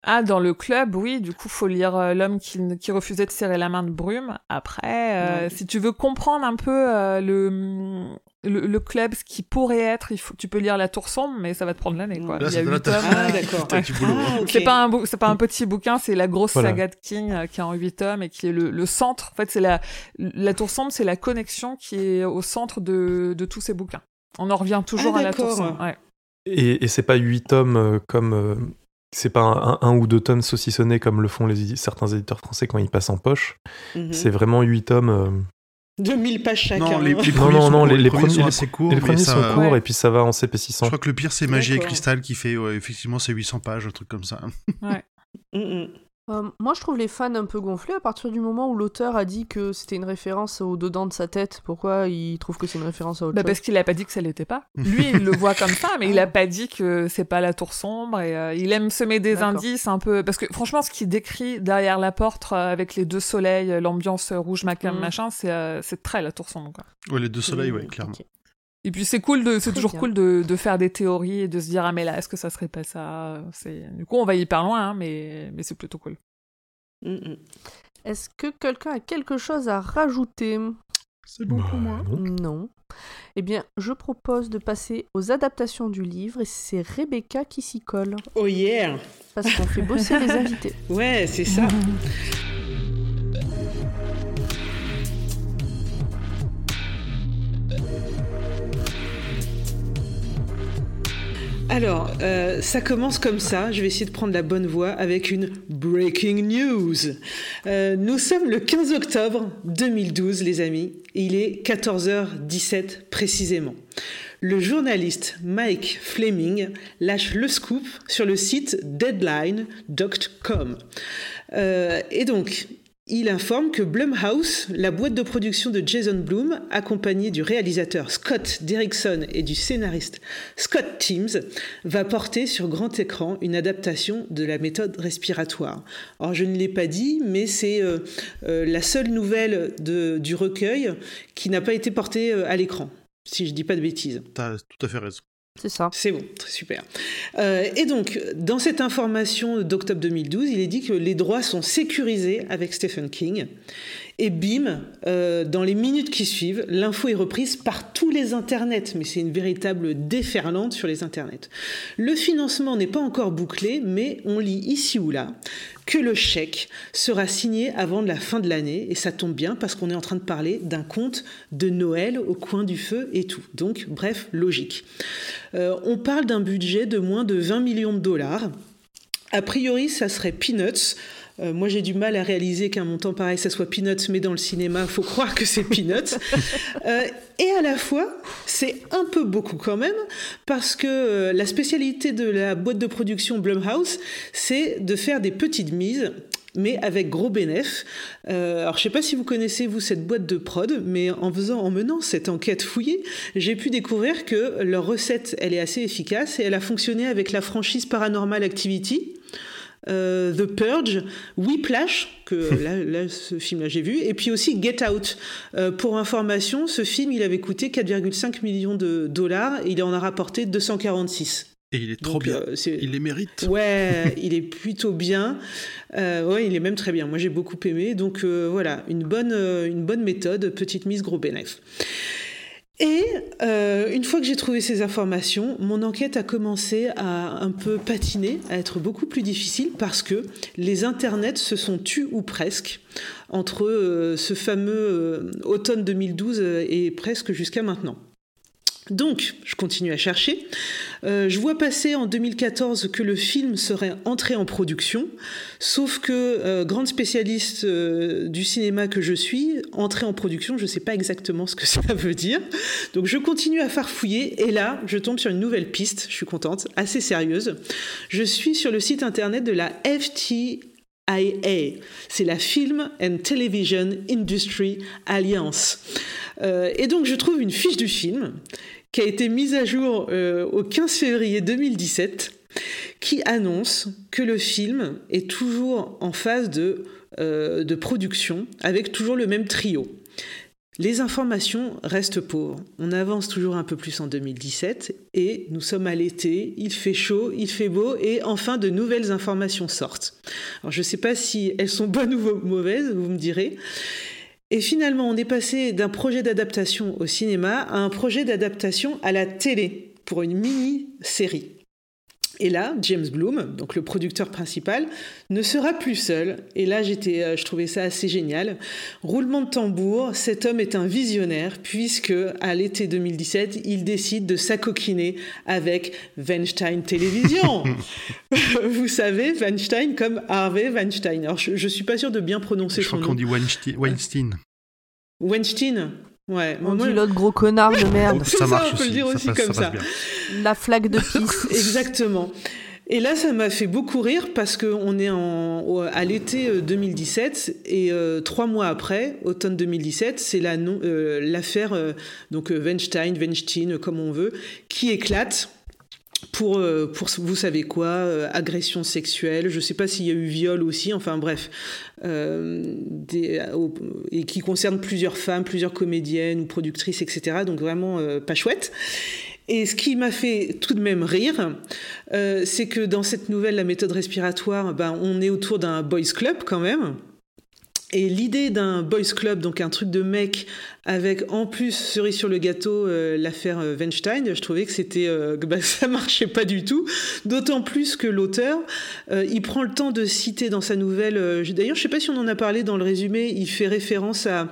Ah, dans le club, oui, du coup, faut lire euh, L'homme qui, refusait de serrer la main de Brume. Après, euh, Ouais. si tu veux comprendre un peu euh, le, le, le club, ce qui pourrait être, il faut, tu peux lire La Tour Sombre, mais ça va te prendre l'année, quoi. Là, il y a ça te- huit tomes. Ah, d'accord. Boulot. Ah. C'est pas un bou- c'est pas un petit bouquin, c'est la grosse Voilà. saga de King euh, qui est en huit tomes et qui est le, le centre. En fait, c'est la la tour sombre, c'est la connexion qui est au centre de, de tous ces bouquins. On en revient toujours Ah, à la tour sombre. ouais. Et, et c'est pas huit tomes euh, comme. euh, c'est pas un, un- un ou deux tomes saucissonnés comme le font les, certains éditeurs français quand ils passent en poche. Mhm. C'est vraiment huit tomes. Euh, 2000 pages chacun. Non, les, les premiers non, sont, non, les- les, les premiers premiers- sont les- assez courts. et les premiers ça- sont courts Ouais. et puis ça va en Je s'épaississant. crois que le pire, c'est Magie et. Cristal qui fait, ouais, effectivement, c'est 800 pages, un truc comme ça. Mhm. Euh, moi, je trouve les fans un peu gonflés à partir du moment où l'auteur a dit que c'était une référence au dedans de sa tête. Pourquoi il trouve que c'est une référence à autre Bah chose parce qu'il a pas dit que ça l'était pas. Lui, il le voit comme ça, mais il a pas dit que c'est pas la tour sombre et euh, il aime semer des indices un peu parce que franchement, ce qu'il décrit derrière la porte euh, avec les deux soleils, l'ambiance rouge macam Mhm. machin, c'est euh, c'est très la tour sombre. Quoi. Ouais, les deux soleils, ouais, clairement. Et puis c'est cool de, c'est toujours bien. cool de, de faire des théories et de se dire ah mais là est-ce que ça serait pas ça? C'est du coup on va hyper loin, hein, mais mais c'est plutôt cool. Mhm. Est-ce que quelqu'un a quelque chose à rajouter? C'est bon pour Bah, moi. non. Non. Eh bien, je propose de passer aux adaptations du livre et c'est Rebecca qui s'y colle. Oh yeah Parce qu'on fait bosser les invités. Ouais, c'est ça. Alors, euh, ça commence comme ça. Je vais essayer de prendre la bonne voie avec une breaking news. Euh, nous sommes le 15 octobre 2012, les amis. Il est 14h17 précisément. Le journaliste Mike Fleming lâche le scoop sur le site deadline.com. Euh, et donc, il informe que Blumhouse, la boîte de production de Jason Blum, accompagnée du réalisateur Scott Derrickson et du scénariste Scott Teams, va porter sur grand écran une adaptation de la méthode respiratoire. Alors je ne l'ai pas dit, mais c'est euh, euh, la seule nouvelle du recueil qui n'a pas été portée euh, à l'écran, si je dis pas de bêtises. T'as tout à fait raison. C'est ça. C'est bon, très super. Euh, et donc, dans cette information d'octobre 2012, il est dit que les droits sont sécurisés avec Stephen King. Et bim, euh, dans les minutes qui suivent, l'info est reprise par tous les internets, mais c'est une véritable déferlante sur les internets. Le financement n'est pas encore bouclé, mais on lit ici ou là que le chèque sera signé avant la fin de l'année, et ça tombe bien parce qu'on est en train de parler d'un conte de Noël au coin du feu et tout. Donc, bref, logique. Euh, on parle d'un budget de moins de 20 millions de dollars. A priori, ça serait Peanuts. Euh, moi, j'ai du mal à réaliser qu'un montant pareil, ça soit Peanuts, mais dans le cinéma, faut croire que c'est Peanuts. Euh, et à la fois, c'est un peu beaucoup quand même, parce que euh, la spécialité de la boîte de production Blumhouse, c'est de faire des petites mises mais avec gros bénéf. Euh, alors je sais pas si vous connaissez vous cette boîte de prod, mais en faisant, en menant cette enquête fouillée, j'ai pu découvrir que leur recette, elle est assez efficace et elle a fonctionné avec la franchise Paranormal Activity. Euh, The Purge, Whiplash, que là, là, ce film-là j'ai vu, et puis aussi Get Out. Euh, pour information, ce film il avait coûté 4,5 millions de dollars et il en a rapporté 246. Et il est trop Donc, bien. euh, Il les mérite. Ouais, il est plutôt bien. Euh, ouais, il est même très bien. Moi, j'ai beaucoup aimé. Donc euh, voilà, une bonne, une bonne méthode, petite mise, gros bénéf. Et euh, une fois que j'ai trouvé ces informations, mon enquête a commencé à un peu patiner, à être beaucoup plus difficile parce que les internets se sont tus ou presque entre euh, ce fameux euh, automne 2012 et presque jusqu'à maintenant. Donc, je continue à chercher. Euh, je vois passer en 2014 que le film serait entré en production, sauf que, euh, grande spécialiste euh, du cinéma que je suis, entré en production, je ne sais pas exactement ce que ça veut dire. Donc, je continue à farfouiller et là, je tombe sur une nouvelle piste, je suis contente, assez sérieuse. Je suis sur le site internet de la FT c'est la Film and Television Industry Alliance. et donc je trouve une fiche du film qui a été mise à jour euh, au 15 février 2017, qui annonce que le film est toujours en phase de, euh, de production, avec toujours le même trio. Les informations restent pauvres. On avance toujours un peu plus en 2017 et nous sommes à l'été, il fait chaud, il fait beau et enfin de nouvelles informations sortent. Alors je ne sais pas si elles sont bonnes ou mauvaises, vous me direz. Et finalement, on est passé d'un projet d'adaptation au cinéma à un projet d'adaptation à la télé pour une mini-série. Et là, James Bloom, donc le producteur principal, ne sera plus seul. Et là, j'étais, euh, je trouvais ça assez génial. Roulement de tambour, cet homme est un visionnaire puisque à l'été 2017, il décide de s'acoquiner avec Weinstein Télévision. Vous savez, Weinstein comme Harvey Weinstein. Alors, je, ne suis pas sûr de bien prononcer je son nom. Je crois qu'on dit Weinstein. Weinstein. Ouais, on dit l'autre gros connard de merde. ça, marche on peut le dire aussi comme ça. La flaque de pisse. Exactement. Et là, ça m'a fait beaucoup rire parce qu'on est en, à l'été 2017 euh, et euh, trois mois après, automne 2017, c'est euh, l'affaire euh, donc Weinstein, Weinstein, comme on veut, qui éclate pour, pour vous savez quoi, euh, agression sexuelle, je ne sais pas s'il y a eu viol aussi, enfin bref, euh, des, et qui concerne plusieurs femmes, plusieurs comédiennes ou productrices, etc. Donc vraiment pas chouette. Et ce qui m'a fait tout de même rire, c'est que dans cette nouvelle, la méthode respiratoire, ben, on est autour d'un boys club quand même. Et l'idée d'un boys club, donc un truc de mec avec en plus cerise sur le gâteau euh, l'affaire euh, Weinstein, je trouvais que c'était euh, bah, ça marchait pas du tout. D'autant plus que l'auteur, il prend le temps de citer dans sa nouvelle. D'ailleurs, je sais pas si on en a parlé dans le résumé. Il fait référence à,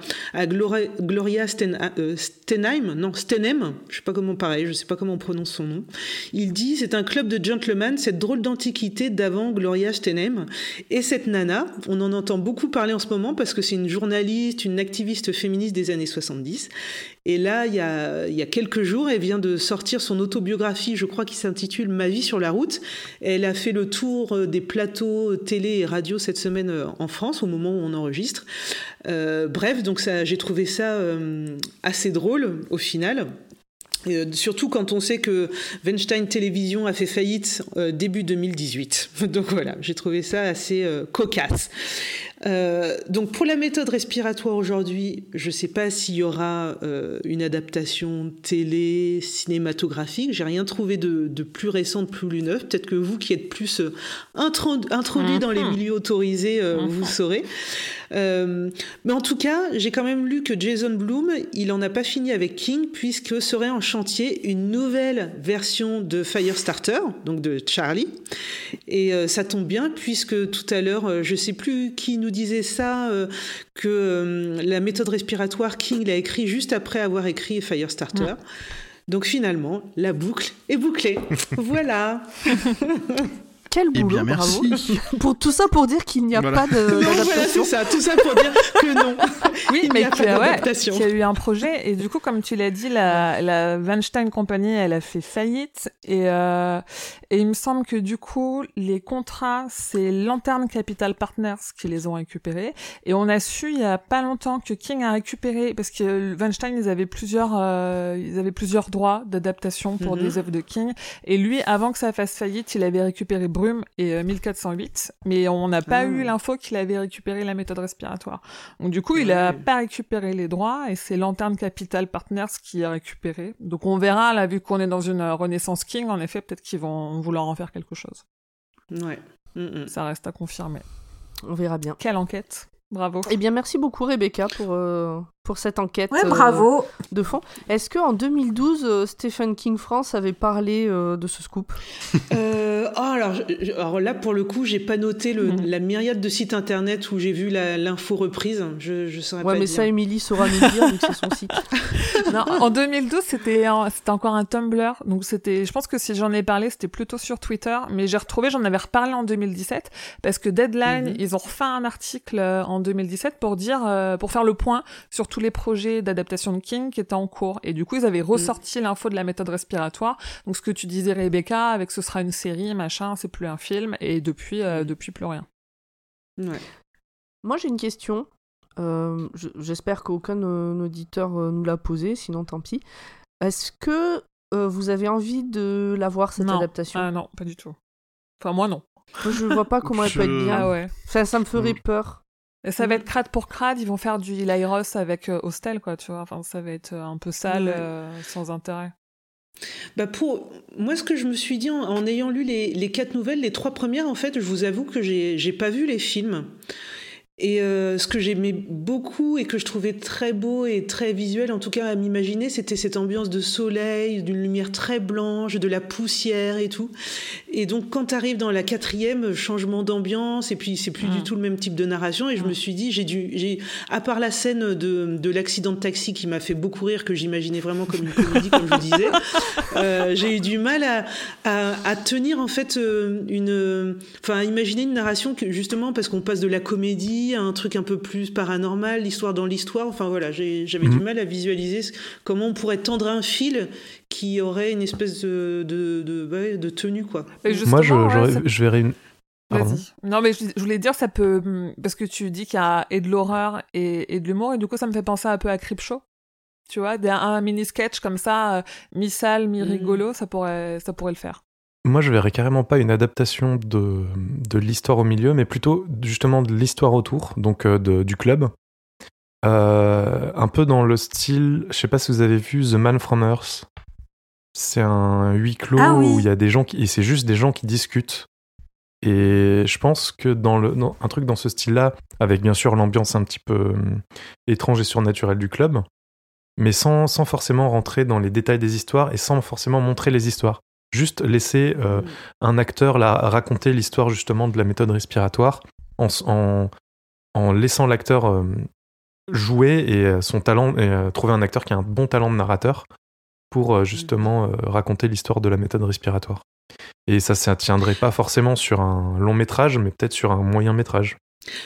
Gloria, Stenheim, non Stenem, je sais pas comment pareil, je sais pas comment on prononce son nom. Il dit c'est un club de gentlemen, cette drôle d'antiquité d'avant Gloria Steinem et cette nana. On en entend beaucoup parler en ce moment parce que c'est une journaliste, une activiste féministe des années 60 et là, il y, a, quelques jours, elle vient de sortir son autobiographie, je crois, qui s'intitule Ma vie sur la route. Elle a fait le tour euh, des plateaux télé et radio cette semaine euh, en France, au moment où on enregistre. Euh, bref, donc j'ai trouvé ça assez drôle au final. surtout quand on sait que Weinstein Télévision a fait faillite début 2018. Donc voilà, j'ai trouvé ça assez cocasse. Euh, donc pour la méthode respiratoire aujourd'hui, je ne sais pas s'il y aura euh, une adaptation télé, cinématographique. J'ai rien trouvé de, plus récent, de plus neuf. Peut-être que vous qui êtes plus euh, introduit dans les milieux autorisés, vous saurez. mais en tout cas, j'ai quand même lu que Jason Bloom, il n'en a pas fini avec King, puisque serait en chantier une nouvelle version de Firestarter, donc de Charlie. Et ça tombe bien, puisque tout à l'heure, je ne sais plus qui nous disait ça, euh, que euh, la méthode respiratoire, King l'a écrit juste après avoir écrit Firestarter. Donc finalement, la boucle est bouclée. voilà. Quel boulot, eh bien, merci. pour tout ça pour dire qu'il n'y a pas de non, voilà, c'est ça, tout ça pour dire que non. Oui, il mais qu'il y, a eu un projet. Et du coup, comme tu l'as dit, la, la Weinstein Company, elle a fait faillite. Et euh, et il me semble que du coup, les contrats, c'est Lantern Capital Partners qui les ont récupérés. Et on a su il y a pas longtemps que King a récupéré parce que Weinstein, ils avaient plusieurs euh, ils avaient plusieurs droits d'adaptation pour mhm. des œuvres de King. Et lui, avant que ça fasse faillite, il avait récupéré Brume et 1408, euh, mais on n'a pas eu ah. l'info qu'il avait récupéré la méthode respiratoire. Donc du coup, il a pas récupéré les droits et c'est Lantern Capital Partners qui a récupéré. Donc on verra là, vu qu'on est dans une renaissance King, en effet, peut-être qu'ils vont vouloir en faire quelque chose. Ouais. Ça reste à confirmer. On verra bien. Quelle enquête Bravo. Eh bien, merci beaucoup Rebecca pour, euh, pour cette enquête ouais, bravo. Euh, de fond. Est-ce qu'en 2012, Stephen King France avait parlé de ce scoop? Oh alors, je- alors là, pour le coup, j'ai pas noté le- Mhm. la myriade de sites internet où j'ai vu l'info reprise. Je, je saurais Ouais, pas mais dire. ça, Émilie saura nous dire vu que c'est son site. Non, en 2012, c'était encore un Tumblr. Donc c'était, je pense que si j'en ai parlé, c'était plutôt sur Twitter. Mais j'ai retrouvé, j'en avais reparlé en 2017 parce que Deadline, Mhm. ils ont refait un article euh, en 2017 pour dire, euh, pour faire le point sur tous les projets d'adaptation de King qui étaient en cours. Et du coup, ils avaient ressorti l'info de la méthode respiratoire. Donc ce que tu disais, Rebecca, avec ce sera une série, machin, c'est plus un film. Et depuis, euh, depuis plus rien. Ouais. Moi, j'ai une question. Euh, je- J'espère qu'aucun euh, auditeur euh, nous l'a posée, sinon tant pis. Est-ce que euh, vous avez envie de la voir, cette non. adaptation? Ah non, pas du tout. Enfin, moi non. Moi, Je vois pas comment elle peut être bien. Ah ouais. Ça, ça me ferait Mm. peur. Et ça va être crade pour crade, ils vont faire du Eli Ross avec euh, Hostel, quoi, tu vois. Enfin, ça va être euh, un peu sale, euh, sans intérêt. Bah pour moi, ce que je me suis dit en, en ayant lu les, les quatre nouvelles, les trois premières, en fait, je vous avoue que j'ai pas vu les films. Et euh, ce que j'aimais beaucoup et que je trouvais très beau et très visuel, en tout cas à m'imaginer, c'était cette ambiance de soleil, d'une lumière très blanche, de la poussière et tout. Et donc quand tu arrives dans la quatrième, changement d'ambiance, et puis c'est plus Mm. du tout le même type de narration, et je Mm. me suis dit, j'ai dû, j'ai, à part la scène de, de l'accident de taxi qui m'a fait beaucoup rire, que j'imaginais vraiment comme une comédie, comme je vous disais, euh, j'ai eu du mal à, à, à tenir en fait euh, une, enfin à imaginer une narration que justement parce qu'on passe de la comédie à un truc un peu plus paranormal, l'histoire dans l'histoire. Enfin voilà, j'avais Mhm. du mal à visualiser ce- comment on pourrait tendre un fil qui aurait une espèce de de, de, ouais, de tenue quoi. Moi, je, ouais, ça- je verrais une. Pardon. Vas-y. Non, mais je, je voulais dire, ça peut. hum, Parce que tu dis qu'il y a et de l'horreur et, et de l'humour, et du coup, ça me fait penser un peu à Creepshow. Tu vois, un mini sketch comme ça, euh, mi-sale, mi-rigolo, ça, pourrait, ça pourrait le faire. Moi, je verrais carrément pas une adaptation de, de l'histoire au milieu, mais plutôt justement de l'histoire autour, donc euh, de- du club. Euh, un peu dans le style, je sais pas si vous avez vu The Man from Earth. C'est un huis clos Ah oui. où il y a des gens qui, et c'est juste des gens qui discutent. Et je pense que dans le, un truc dans ce style-là, avec bien sûr l'ambiance un petit peu hum, étrange et surnaturelle du club, mais sans, sans forcément rentrer dans les détails des histoires et sans forcément montrer les histoires. Juste laisser euh, un acteur là, raconter l'histoire justement de la méthode respiratoire en, s- en, en laissant l'acteur euh, jouer et euh, son talent et euh, trouver un acteur qui a un bon talent de narrateur pour justement euh, raconter l'histoire de la méthode respiratoire. Et ça, ça tiendrait pas forcément sur un long métrage, mais peut-être sur un moyen métrage.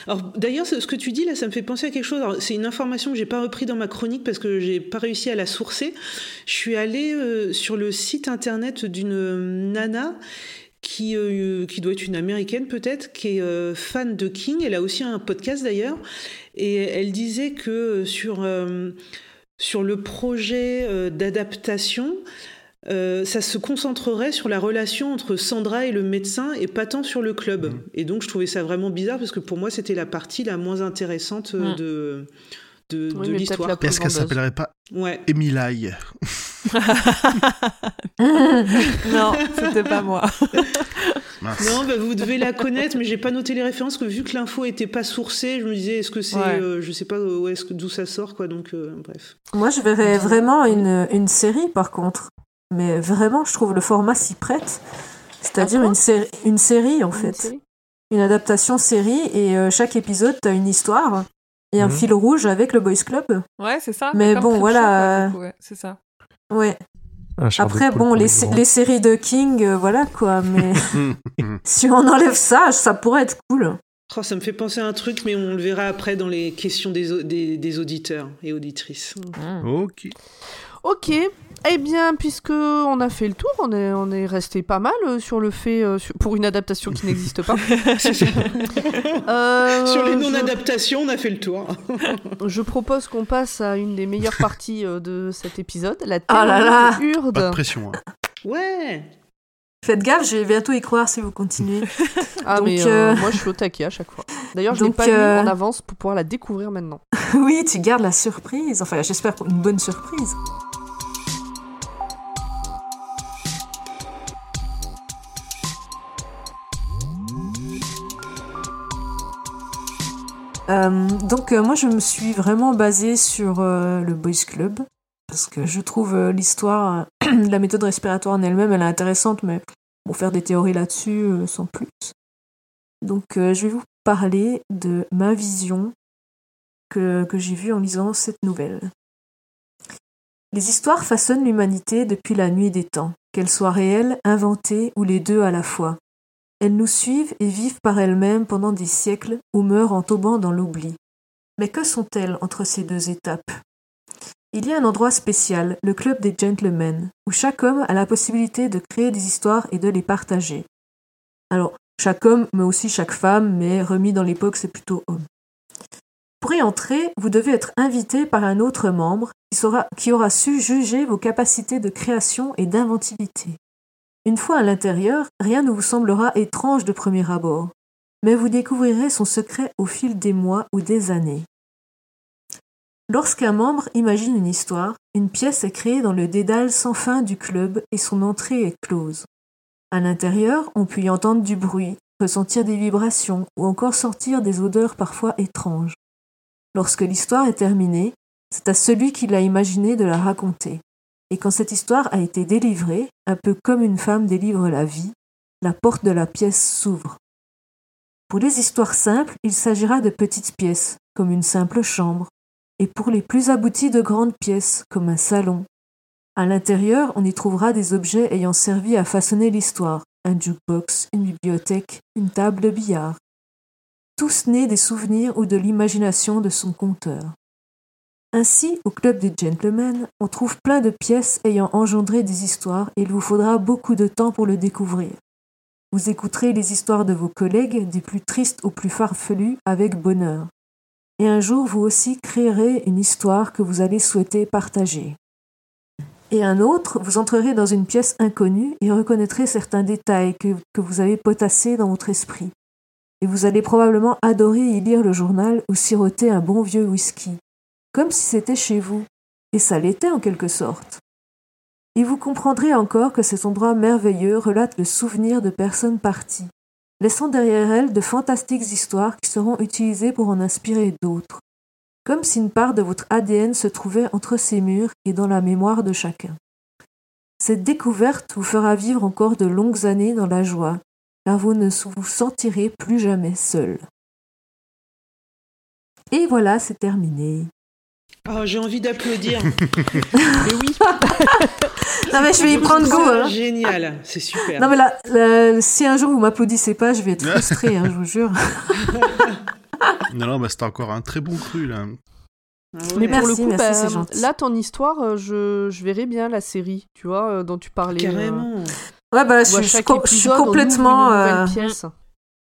Alors d'ailleurs, ce que tu dis là, ça me fait penser à quelque chose. C'est une information que j'ai pas repris dans ma chronique parce que j'ai pas réussi à la sourcer. Je suis allée euh, sur le site internet d'une nana qui, euh, qui doit être une américaine peut-être, qui est euh, fan de King. Elle a aussi un podcast d'ailleurs. Et elle disait que sur, sur le projet d'adaptation, euh, ça se concentrerait sur la relation entre Sandra et le médecin et pas tant sur le club. Mhm. Et donc je trouvais ça vraiment bizarre parce que pour moi c'était la partie la moins intéressante euh, de, de, Oui, de mais l'histoire. Est-ce qu'elle s'appellerait pas Ouais. Emily non, c'était pas moi. Mince. Non, bah, vous devez la connaître, mais j'ai pas noté les références que vu que l'info était pas sourcée, je me disais est-ce que c'est, Ouais. euh, je sais pas où est-ce que d'où ça sort quoi. Donc euh, bref. Moi, je verrais vraiment une, une série, par contre. Mais vraiment, je trouve le format s'y prête. C'est-à-dire quoi une, série une série, en Une fait. série Une adaptation série, et euh, chaque épisode, t'as une histoire et un Mhm. fil rouge avec le Boys Club. Ouais, c'est ça. Mais bon, voilà, ouais, c'est ça. Ouais. Après, bon, les, les séries de King, euh, voilà quoi. Mais si on enlève ça, ça pourrait être cool. Oh, ça me fait penser à un truc, mais on le verra après dans les questions des, des, des auditeurs et auditrices. Ok. Ok. Eh bien, puisque on a fait le tour, on est, on est resté pas mal euh, sur le fait euh, sur- pour une adaptation qui n'existe pas. Euh, Sur les je- non-adaptations, on a fait le tour. Je propose qu'on passe à une des meilleures parties euh, de cet épisode, la Ah là de Urde. Pas de pression. hein. Ouais. Faites gaffe, je vais bientôt y croire si vous continuez. Ah Donc, mais euh, euh, moi je suis au taquet à chaque fois. D'ailleurs, je Donc, pas lu euh, en avance pour pouvoir la découvrir maintenant. oui, tu gardes la surprise. Enfin, j'espère une bonne surprise. Euh, donc euh, moi je me suis vraiment basée sur euh, le Boys Club parce que je trouve l'histoire, la méthode respiratoire en elle-même, elle est intéressante, mais Bon, faire des théories là-dessus sans plus. Donc, je vais vous parler de ma vision que j'ai vue en lisant cette nouvelle. Les histoires façonnent l'humanité depuis la nuit des temps, qu'elles soient réelles, inventées ou les deux à la fois. Elles nous suivent et vivent par elles-mêmes pendant des siècles ou meurent en tombant dans l'oubli. Mais que sont-elles entre ces deux étapes? Il y a un endroit spécial, le club des gentlemen, où chaque homme a la possibilité de créer des histoires et de les partager. Alors, chaque homme, mais aussi chaque femme, mais remis dans l'époque, c'est plutôt homme. Pour y entrer, vous devez être invité par un autre membre qui, qui aura su juger vos capacités de création et d'inventivité. Une fois à l'intérieur, rien ne vous semblera étrange de premier abord, mais vous découvrirez son secret au fil des mois ou des années. Lorsqu'un membre imagine une histoire, une pièce est créée dans le dédale sans fin du club et son entrée est close. À l'intérieur, on peut y entendre du bruit, ressentir des vibrations ou encore sortir des odeurs parfois étranges. Lorsque l'histoire est terminée, c'est à celui qui l'a imaginée de la raconter. Et quand cette histoire a été délivrée, un peu comme une femme délivre la vie, la porte de la pièce s'ouvre. Pour les histoires simples, il s'agira de petites pièces, comme une simple chambre, et pour les plus abouties de grandes pièces, comme un salon, à l'intérieur, on y trouvera des objets ayant servi à façonner l'histoire, un jukebox, une bibliothèque, une table de billard. Tous nés des souvenirs ou de l'imagination de son conteur. Ainsi, au club des gentlemen, on trouve plein de pièces ayant engendré des histoires et il vous faudra beaucoup de temps pour le découvrir. Vous écouterez les histoires de vos collègues, des plus tristes aux plus farfelues, avec bonheur. Et un jour, vous aussi créerez une histoire que vous allez souhaiter partager et un autre, vous entrerez dans une pièce inconnue et reconnaîtrez certains détails que, que vous avez potassés dans votre esprit. Et vous allez probablement adorer y lire le journal ou siroter un bon vieux whisky, comme si c'était chez vous. Et ça l'était en quelque sorte. Et vous comprendrez encore que cet endroit merveilleux relate le souvenir de personnes parties, laissant derrière elles de fantastiques histoires qui seront utilisées pour en inspirer d'autres comme si une part de votre ADN se trouvait entre ces murs et dans la mémoire de chacun. Cette découverte vous fera vivre encore de longues années dans la joie, car vous ne vous sentirez plus jamais seul. Et voilà, c'est terminé. Oh, j'ai envie d'applaudir. mais oui. non mais je vais y prendre goût. Hein. Génial, c'est super. Non mais là, si un jour vous m'applaudissez pas, je vais être frustrée, hein, je vous jure. non, non, bah, c'était encore un très bon cru, là. Ah Mais pour le coup, bah, là, ton histoire, euh, je, je verrais bien la série, tu vois, euh, dont tu parlais. Euh. Carrément. Ouais, bah, je, je, suis complètement.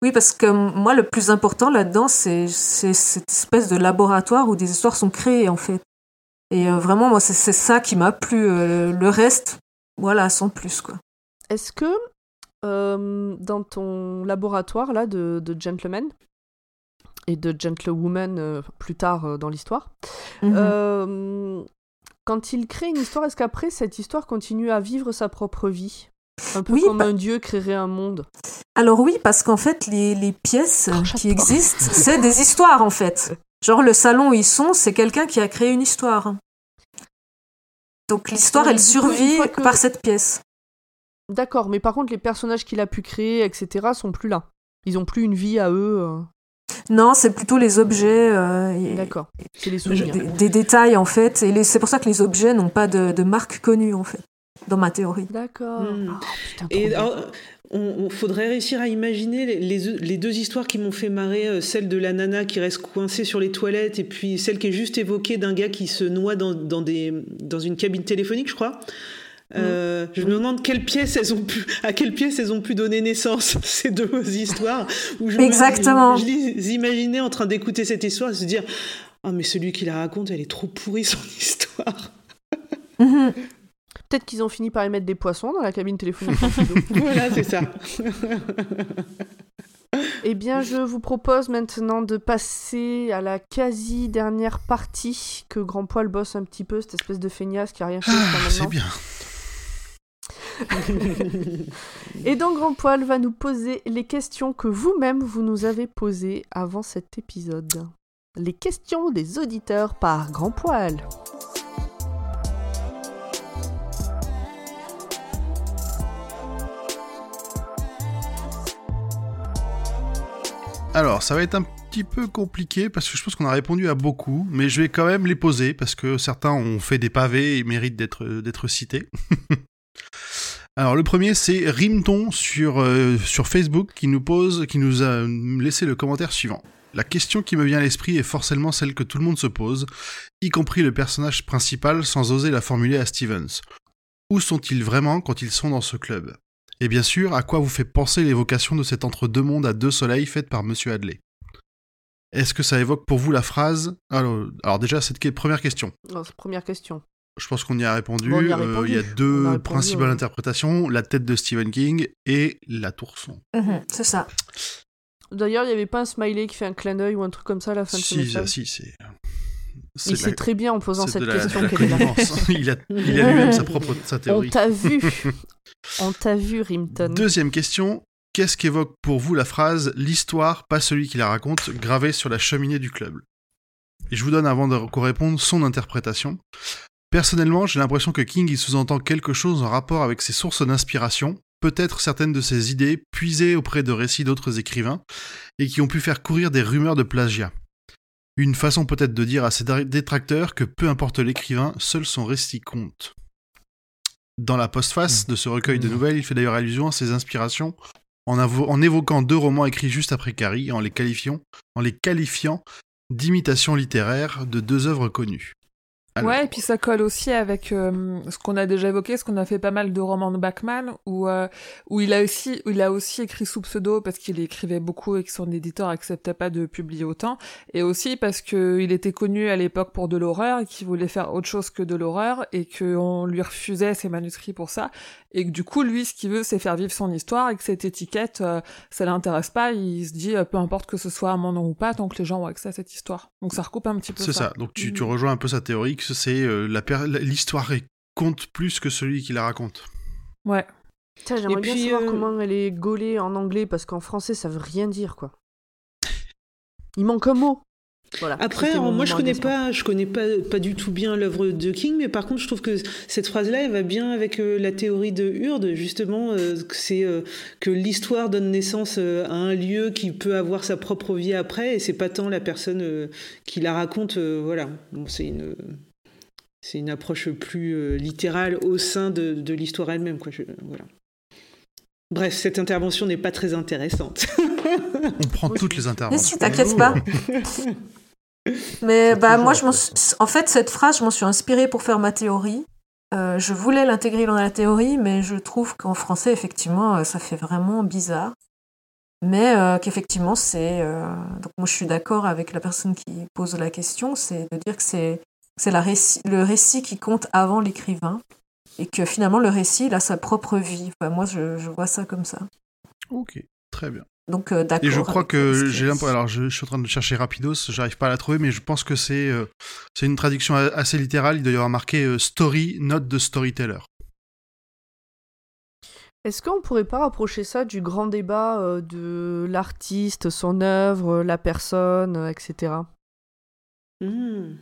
Oui, parce que moi, le plus important là-dedans, c'est cette espèce de laboratoire où des histoires sont créées, en fait. Et vraiment, moi, c'est ça qui m'a plu. le reste, voilà, sans plus, quoi. Est-ce que dans ton laboratoire là de, de gentleman, et de Gentlewoman euh, plus tard euh, dans l'histoire. Euh, quand il crée une histoire, est-ce qu'après cette histoire continue à vivre sa propre vie? Un peu comme un dieu créerait un monde. Alors oui, parce qu'en fait, les, les pièces qui existent, c'est des histoires en fait. Genre le salon où ils sont, c'est quelqu'un qui a créé une histoire. Donc l'histoire, elle survit par cette pièce. D'accord, mais par contre, les personnages qu'il a pu créer, etc., sont plus là. Ils ont plus une vie à eux. Non, c'est plutôt les objets. Euh, D'accord. C'est les souvenirs. Des, détails en fait, et c'est pour ça que les objets n'ont pas de, marque connue en fait, dans ma théorie. D'accord. Hmm. Ah, et on, faudrait réussir à imaginer les, deux histoires qui m'ont fait marrer, euh, celle de la nana qui reste coincée sur les toilettes et puis celle qui est juste évoquée d'un gars qui se noie dans, des, dans une cabine téléphonique, je crois. Euh, je me demande quelle pièce elles ont pu, à quelle pièce elles ont pu donner naissance ces deux histoires. Où je Exactement. je, les imaginais en train d'écouter cette histoire et se dire ah mais celui qui la raconte elle est trop pourrie son histoire. Mhm. Peut-être qu'ils ont fini par y mettre des poissons dans la cabine téléphonique. voilà c'est ça. Eh bien, je vous propose maintenant de passer à la quasi dernière partie que Grand Poil bosse un petit peu, cette espèce de feignasse qui a rien fait ah, C'est bien. Et donc Grand Poil va nous poser les questions que vous-même vous nous avez posées avant cet épisode. Les questions des auditeurs par Grand Poil. Alors, ça va être un petit peu compliqué parce que je pense qu'on a répondu à beaucoup, mais je vais quand même les poser parce que certains ont fait des pavés et méritent d'être cités. Alors le premier c'est Rimton sur euh, sur Facebook qui nous pose qui nous a laissé le commentaire suivant. La question qui me vient à l'esprit est forcément celle que tout le monde se pose, y compris le personnage principal sans oser la formuler à Stevens. Où sont-ils vraiment quand ils sont dans ce club? Et bien sûr, à quoi vous fait penser l'évocation de cet entre-deux mondes à deux soleils faite par Monsieur Hadley? Est-ce que ça évoque pour vous la phrase? Alors, alors déjà, cette première question. Oh, première question. Je pense qu'on y a répondu. Bon, on y a Euh, il y a deux On a répondu, principales ouais. interprétations la tête de Stephen King et la tour sombre. Mhm, c'est ça. D'ailleurs, il n'y avait pas un smiley qui fait un clin d'œil ou un truc comme ça à la fin de ce Si, message? si, c'est Il sait la- très bien en posant cette la- question quelle est il a, il a lui-même sa propre sa On théorie. t'a vu On t'a vu, Rimton. Deuxième question. Qu'est-ce qu'évoque pour vous la phrase l'histoire, pas celui qui la raconte, gravée sur la cheminée du club? Et je vous donne avant de qu'on réponde son interprétation. Personnellement, j'ai l'impression que King y sous-entend quelque chose en rapport avec ses sources d'inspiration, peut-être certaines de ses idées puisées auprès de récits d'autres écrivains, et qui ont pu faire courir des rumeurs de plagiat. Une façon peut-être de dire à ses dé- détracteurs que peu importe l'écrivain, seul son récit compte. Dans la postface de ce recueil de nouvelles, il fait d'ailleurs allusion à ses inspirations en, évoquant deux romans écrits juste après Carrie en les qualifiant, en les qualifiant d'imitations littéraires de deux œuvres connues. Alors, Ouais, et puis ça colle aussi avec euh, ce qu'on a déjà évoqué, ce qu'on a fait pas mal de romans de Bachman, où, euh, où, il, a aussi, où il a aussi écrit sous pseudo parce qu'il écrivait beaucoup et que son éditeur acceptait pas de publier autant, et aussi parce qu'il était connu à l'époque pour de l'horreur et qu'il voulait faire autre chose que de l'horreur et qu'on lui refusait ses manuscrits pour ça, et que du coup, lui, ce qu'il veut, c'est faire vivre son histoire et que cette étiquette, euh, ça l'intéresse pas, il se dit, euh, peu importe que ce soit à mon nom ou pas, tant que les gens ont accès à cette histoire. Donc ça recoupe un petit peu c'est ça. Donc tu, tu Mhm. rejoins un peu sa théorie que c'est euh, l'histoire compte plus que celui qui la raconte. Ouais. J'aimerais Et bien puis, savoir euh, comment elle est gaulée en anglais parce qu'en français ça veut rien dire quoi. Il manque un mot. Voilà. Après, moi, je connais pas, je connais pas, pas du tout bien l'œuvre de King, mais par contre, je trouve que cette phrase-là, elle va bien avec euh, la théorie de Hurd, justement, euh, que c'est euh, que l'histoire donne naissance euh, à un lieu qui peut avoir sa propre vie après, et c'est pas tant la personne euh, qui la raconte, euh, voilà. Bon, c'est une, c'est une approche plus euh, littérale au sein de, de l'histoire elle-même, quoi. je- voilà. Bref, cette intervention n'est pas très intéressante. On prend toutes les Mais interventions. si, t'inquiète pas. Mais bah moi, je m'en suis- en fait, cette phrase, je m'en suis inspirée pour faire ma théorie. Euh, je voulais l'intégrer dans la théorie, mais je trouve qu'en français, effectivement, euh, ça fait vraiment bizarre. Mais euh, qu'effectivement, c'est. euh, Donc, moi, je suis d'accord avec la personne qui pose la question, c'est de dire que c'est c'est la réci- le récit qui compte avant l'écrivain. Et que finalement, le récit, il a sa propre vie. Enfin, moi, je, je vois ça comme ça. Ok, très bien. Donc, euh, d'accord. Et je crois que j'ai l'impression. Alors, je, je suis en train de chercher rapidos, j'arrive pas à la trouver, mais je pense que c'est euh, c'est une traduction assez littérale. Il doit y avoir marqué euh, story, note de storyteller. Est-ce qu'on pourrait pas rapprocher ça du grand débat euh, de l'artiste, son œuvre, la personne, euh, etc. Hmm.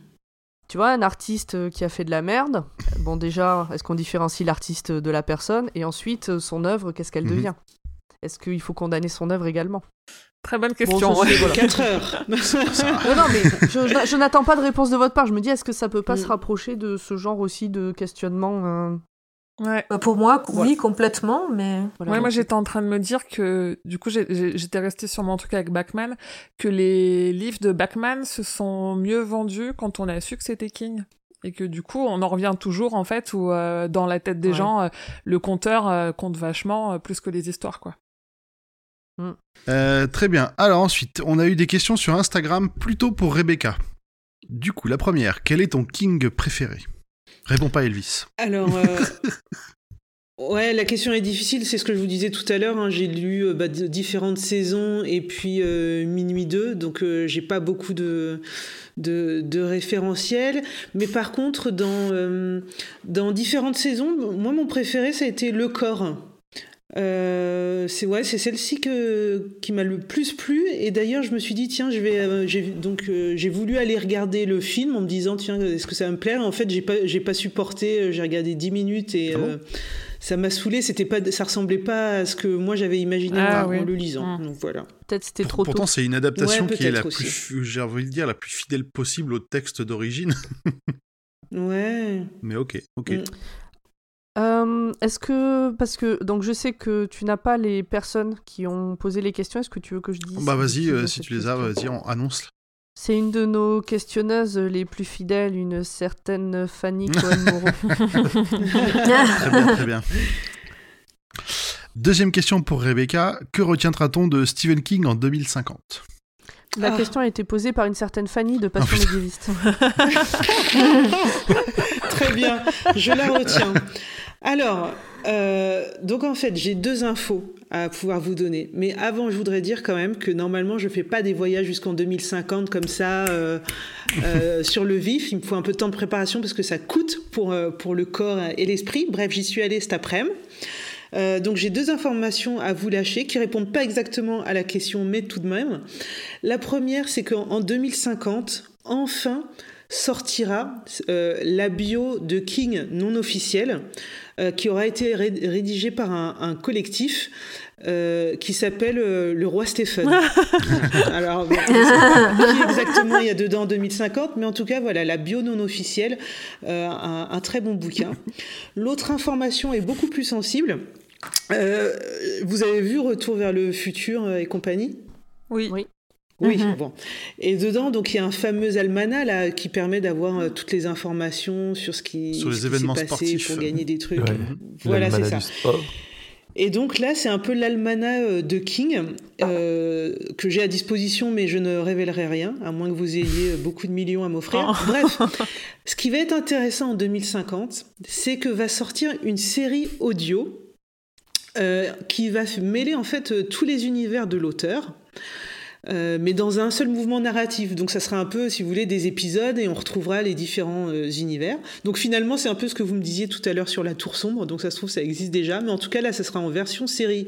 Tu vois, un artiste euh, qui a fait de la merde, bon déjà, est-ce qu'on différencie l'artiste de la personne? Et ensuite, euh, son œuvre, qu'est-ce qu'elle Mhm. devient? Est-ce qu'il faut condamner son œuvre également? Très bonne Bon, question. ça, ouais. c'est- voilà. 4 heures. Non, non, mais je, je- je n'attends pas de réponse de votre part. Je me dis, est-ce que ça peut pas Mm. se rapprocher de ce genre aussi de questionnement euh, Ouais. Bah, Pour moi, oui, Voilà. complètement, mais voilà, Ouais, moi j'étais en train de me dire que du coup j'étais restée sur mon truc avec Bachman, que les livres de Bachman se sont mieux vendus quand on a su que c'était King. Et que du coup on en revient toujours en fait où euh, dans la tête des Ouais. gens euh, le conteur euh, compte vachement euh, plus que les histoires quoi. Euh, très bien. Alors ensuite, on a eu des questions sur Instagram plutôt pour Rebecca. Du coup, la première, quel est ton King préféré? Réponds pas Elvis. Alors, euh, ouais, la question est difficile, c'est ce que je vous disais tout à l'heure. hein, j'ai lu euh, bah, différentes saisons et puis euh, Minuit 2, donc euh, j'ai pas beaucoup de, de, de référentiels. Mais par contre, dans, dans différentes saisons, moi, mon préféré, ça a été Le Corps. Euh, c'est ouais, c'est celle-ci que qui m'a le plus plu. Et d'ailleurs, je me suis dit tiens, je vais euh, j'ai donc euh, j'ai voulu aller regarder le film en me disant tiens, est-ce que ça va me plaire? En fait, j'ai pas j'ai pas supporté. J'ai regardé 10 minutes et Ah bon? ça m'a saoulé. C'était pas ça ressemblait pas à ce que moi j'avais imaginé Ah en, oui. en le lisant. Mm. Donc voilà. Peut-être c'était trop tôt. Pourtant, c'est une adaptation Ouais, qui est la plus, j'ai envie de dire, la plus fidèle possible au texte d'origine. Ouais. Mais ok, ok. Euh, est-ce que parce que donc je sais que tu n'as pas les personnes qui ont posé les questions. Est-ce que tu veux que je dise Bah vas-y, euh, si tu les as, question vas-y, on- annonce. C'est une de nos questionneuses les plus fidèles, une certaine Fanny Cohen-Moreau. Très bien, très bien. Deuxième question pour Rebecca. Que retiendra-t-on de Stephen King en 2050 La Ah. question a été posée par une certaine Fanny de Passion putain. médiéviste. Très bien, je la retiens. Alors, euh, donc en fait, j'ai deux infos à pouvoir vous donner. Mais avant, je voudrais dire quand même que normalement, je fais pas des voyages jusqu'en 2050 comme ça euh, euh, sur le vif. Il me faut un peu de temps de préparation parce que ça coûte pour, pour le corps et l'esprit. Bref, j'y suis allée cet après-midi. Euh, donc j'ai deux informations à vous lâcher qui répondent pas exactement à la question, mais tout de même. La première, c'est qu'en en 2050, enfin sortira euh, la bio de King non officielle euh, qui aura été ré- rédigée par un, un collectif euh, qui s'appelle euh, Le Roi Stephen. Alors, bon, je sais pas qui exactement il y a dedans en 2050, mais en tout cas, voilà, la bio non officielle, euh, un, un très bon bouquin. L'autre information est beaucoup plus sensible. Euh, vous avez vu Retour vers le futur et compagnie? Oui. Oui. Oui, Mhm. bon. Et dedans, donc, il y a un fameux almanach là qui permet d'avoir euh, toutes les informations sur ce qui, Sur les ce événements s'est passé sportifs. pour gagner des trucs. Ouais. Voilà, c'est ça. Et donc là, c'est un peu l'almanach euh, de King euh, que j'ai à disposition, mais je ne révélerai rien, à moins que vous ayez beaucoup de millions à m'offrir. Oh. Bref, ce qui va être intéressant en 2050, c'est que va sortir une série audio euh, qui va mêler en fait tous les univers de l'auteur. Euh, mais dans un seul mouvement narratif. Donc ça sera un peu, si vous voulez, des épisodes et on retrouvera les différents euh, univers. Donc finalement, c'est un peu ce que vous me disiez tout à l'heure sur la Tour Sombre. Donc ça se trouve, ça existe déjà. Mais en tout cas, là, ça sera en version série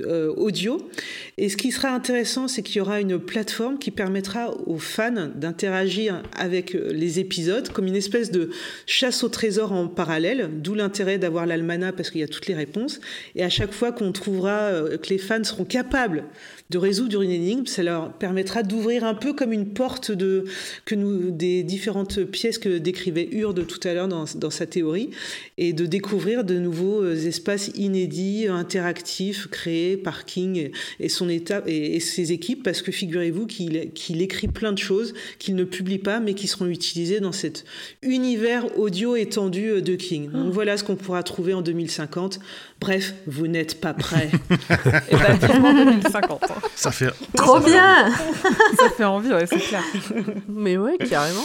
euh, audio. Et ce qui sera intéressant, c'est qu'il y aura une plateforme qui permettra aux fans d'interagir avec les épisodes comme une espèce de chasse au trésor en parallèle, d'où l'intérêt d'avoir l'almanach parce qu'il y a toutes les réponses. Et à chaque fois qu'on trouvera que les fans seront capables de résoudre une énigme, ça leur permettra d'ouvrir un peu comme une porte de, que nous, des différentes pièces que décrivait Urde tout à l'heure dans, dans sa théorie, et de découvrir de nouveaux euh, espaces inédits, interactifs, créés par King et, son état, et, et ses équipes, parce que figurez-vous qu'il écrit plein de choses qu'il ne publie pas, mais qui seront utilisées dans cet univers audio étendu euh, de King. Donc voilà ce qu'on pourra trouver en 2050. Bref, vous n'êtes pas prêts. Et bah, vivement 2050. hein. Ça fait. Trop bien Ça fait envie, ouais, c'est clair. Mais ouais, carrément.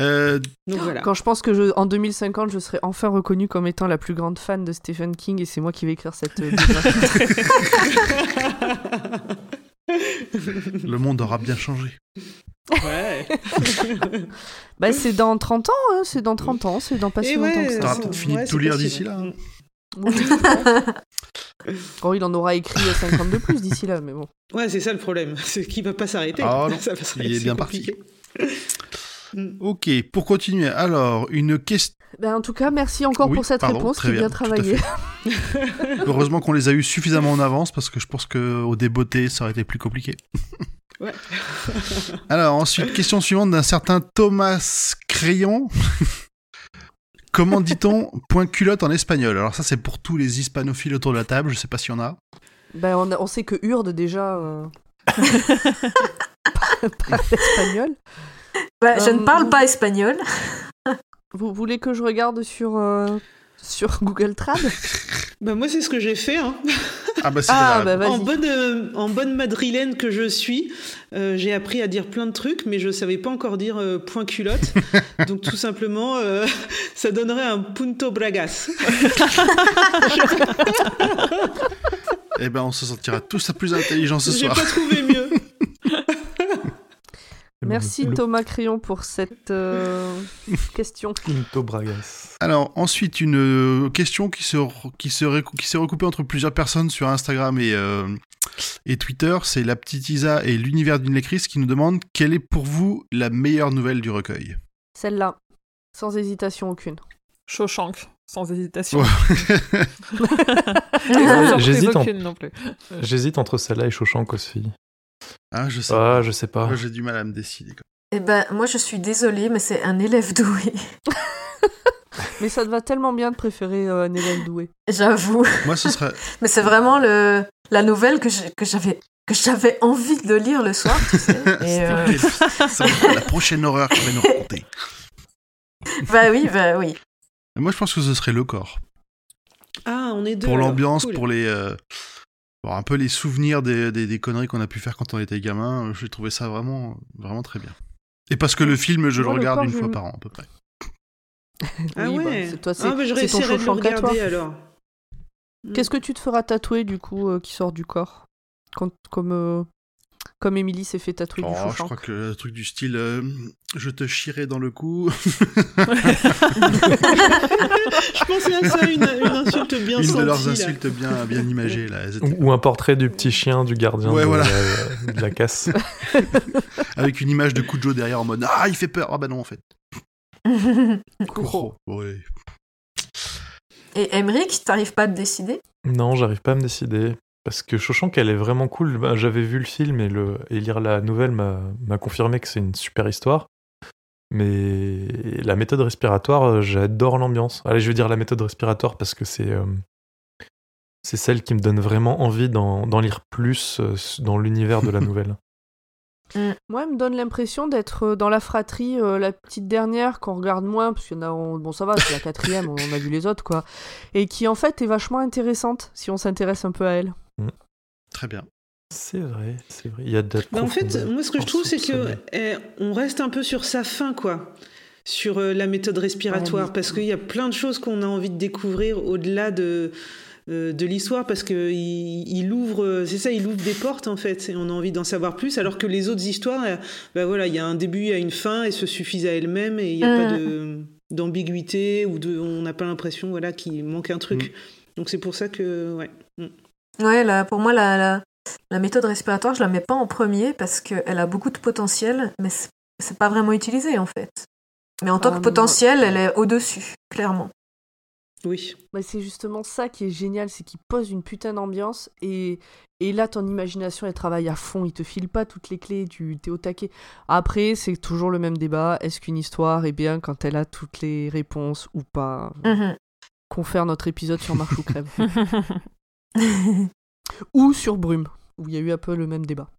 Euh, Donc voilà. Quand je pense que je, en 2050, je serai enfin reconnue comme étant la plus grande fan de Stephen King et c'est moi qui vais écrire cette euh, le monde aura bien changé. Ouais. bah, c'est dans 30 ans, hein, c'est dans 30 ans, c'est dans pas si Et longtemps ouais, que T'auras ça. peut-être fini de ouais, tout lire d'ici là. hein. Oui. Oh, il en aura écrit 50 de plus d'ici là, mais bon. Ouais, c'est ça le problème, c'est qu'il va pas s'arrêter. Ah non, Ça va se- il est bien parti. compliqué. Ok, pour continuer, alors, une question. Ben, en tout cas, merci encore Oui, pour cette pardon, réponse, très c'est bien. Heureusement qu'on les a eu suffisamment en avance parce que je pense qu'au débeauté, ça aurait été plus compliqué. Ouais. Alors, ensuite, question suivante d'un certain Thomas Crayon. Comment dit-on point culotte en espagnol? Alors, ça, c'est pour tous les hispanophiles autour de la table. Je sais pas s'il y en a. Ben, on, a- on sait que Urde, déjà, euh... parle espagnol. Bah, Je Euh, ne parle pas espagnol. Vous voulez que je regarde sur, euh, sur Google Trad Bah, moi, c'est ce que j'ai fait. Hein. Ah, bah, c'est Ah, bah En bonne, euh, en bonne madrilène que je suis, euh, j'ai appris à dire plein de trucs, mais je savais pas encore dire euh, point culotte. Donc tout simplement, euh, ça donnerait un punto bragas. Eh ben, on se sentira tous plus intelligents ce J'ai soir. pas trouvé mieux. Merci le- Thomas Crayon pour cette euh, question. Quinto Bragas. Alors ensuite une euh, question qui se qui s'est recoupée entre plusieurs personnes sur Instagram et euh, et Twitter, c'est la petite Isa et l'univers d'une lectrice qui nous demande quelle est pour vous la meilleure nouvelle du recueil? Celle-là, sans hésitation aucune. Shawshank, sans hésitation. Ouais. J'hésite en- aucune non plus. J'hésite entre celle-là et Shawshank aussi. Ah je sais. Ah, je sais pas. Moi, j'ai du mal à me décider. quoi. Eh ben, moi, je suis désolée, mais c'est un élève doué. Mais ça te va tellement bien de préférer euh, un élève doué. J'avoue. Moi ce serait Mais c'est vraiment le, la nouvelle que j'avais que j'avais envie de lire le soir, tu sais. Et, euh, ça va être la prochaine horreur que vais nous raconter. bah oui, bah oui. Moi je pense que ce serait le corps. Ah, on est deux. pour l'ambiance, Cool. pour les euh, un peu les souvenirs des, des, des conneries qu'on a pu faire quand on était gamin, euh, j'ai trouvé ça vraiment vraiment très bien. Et parce que le film, je Moi, le le regarde corps, une je- fois par an à peu près. Ah Oui, bah, ouais. c'est- toi, c'est- ah, bah, je c'est ton de le regarder alors. Mm. Qu'est-ce que tu te feras tatouer du coup euh, qui sort du corps? Quand- Comme euh, comme Émilie s'est fait tatouer du Oh, je crois que le truc du style euh, je te chierai dans le cou, Je pensais à ça, une, une insulte bien une sentie. de leurs là. insultes bien bien imagées là, étaient- Ou, ou un portrait du petit chien du gardien Ouais, de, voilà. la, de la casse. avec une image de Kujo derrière en mode ah il fait peur ah bah non en fait. Kuro. Ouais. Et Emmerich, t'arrives pas à te décider? Non, j'arrive pas à me décider. Parce que Shawshank, elle est vraiment cool. Bah, J'avais vu le film et, le, et lire la nouvelle m'a confirmé que c'est une super histoire. Mais la méthode respiratoire, euh, j'adore l'ambiance. Allez, je vais dire la méthode respiratoire parce que c'est euh, c'est celle qui me donne vraiment envie d'en lire plus euh, dans l'univers de la nouvelle. Moi, elle me donne l'impression d'être dans la fratrie, euh, la petite dernière qu'on regarde moins, parce qu'il y en a, on- bon ça va, c'est la quatrième, on a vu les autres quoi, et qui en fait est vachement intéressante si on s'intéresse un peu à elle. Très bien. C'est vrai, c'est vrai. Il y a de Bah, en fait, moi, ce que je trouve, c'est que eh, on reste un peu sur sa fin, quoi. Sur euh, la méthode respiratoire, mais- parce qu'il y a plein de choses qu'on a envie de découvrir au-delà de, euh, de l'histoire, parce que il, il ouvre, euh, c'est ça, il ouvre des portes, en fait, et on a envie d'en savoir plus, alors que les autres histoires, bah voilà, il y a un début, il y a une fin, et se suffisent à elles-mêmes, et il n'y a Mm. pas de d'ambiguïté, ou de, on n'a pas l'impression, voilà, qu'il manque un truc. Donc c'est pour ça que, ouais. Ouais, là, pour moi, la, la, la méthode respiratoire, je la mets pas en premier parce qu'elle a beaucoup de potentiel, mais c'est- pas vraiment utilisé en fait. Mais en tant que potentiel, elle est au-dessus, clairement. Oui. Bah, c'est justement ça qui est génial, c'est qu'il pose une putain d'ambiance et, et là ton imagination elle travaille à fond, il te file pas toutes les clés, tu t'es au taquet. Après c'est toujours le même débat, est-ce qu'une histoire est bien quand elle a toutes les réponses ou pas? Confère notre épisode sur Marche ou Crève. ou sur Brume, où il y a eu un peu le même débat.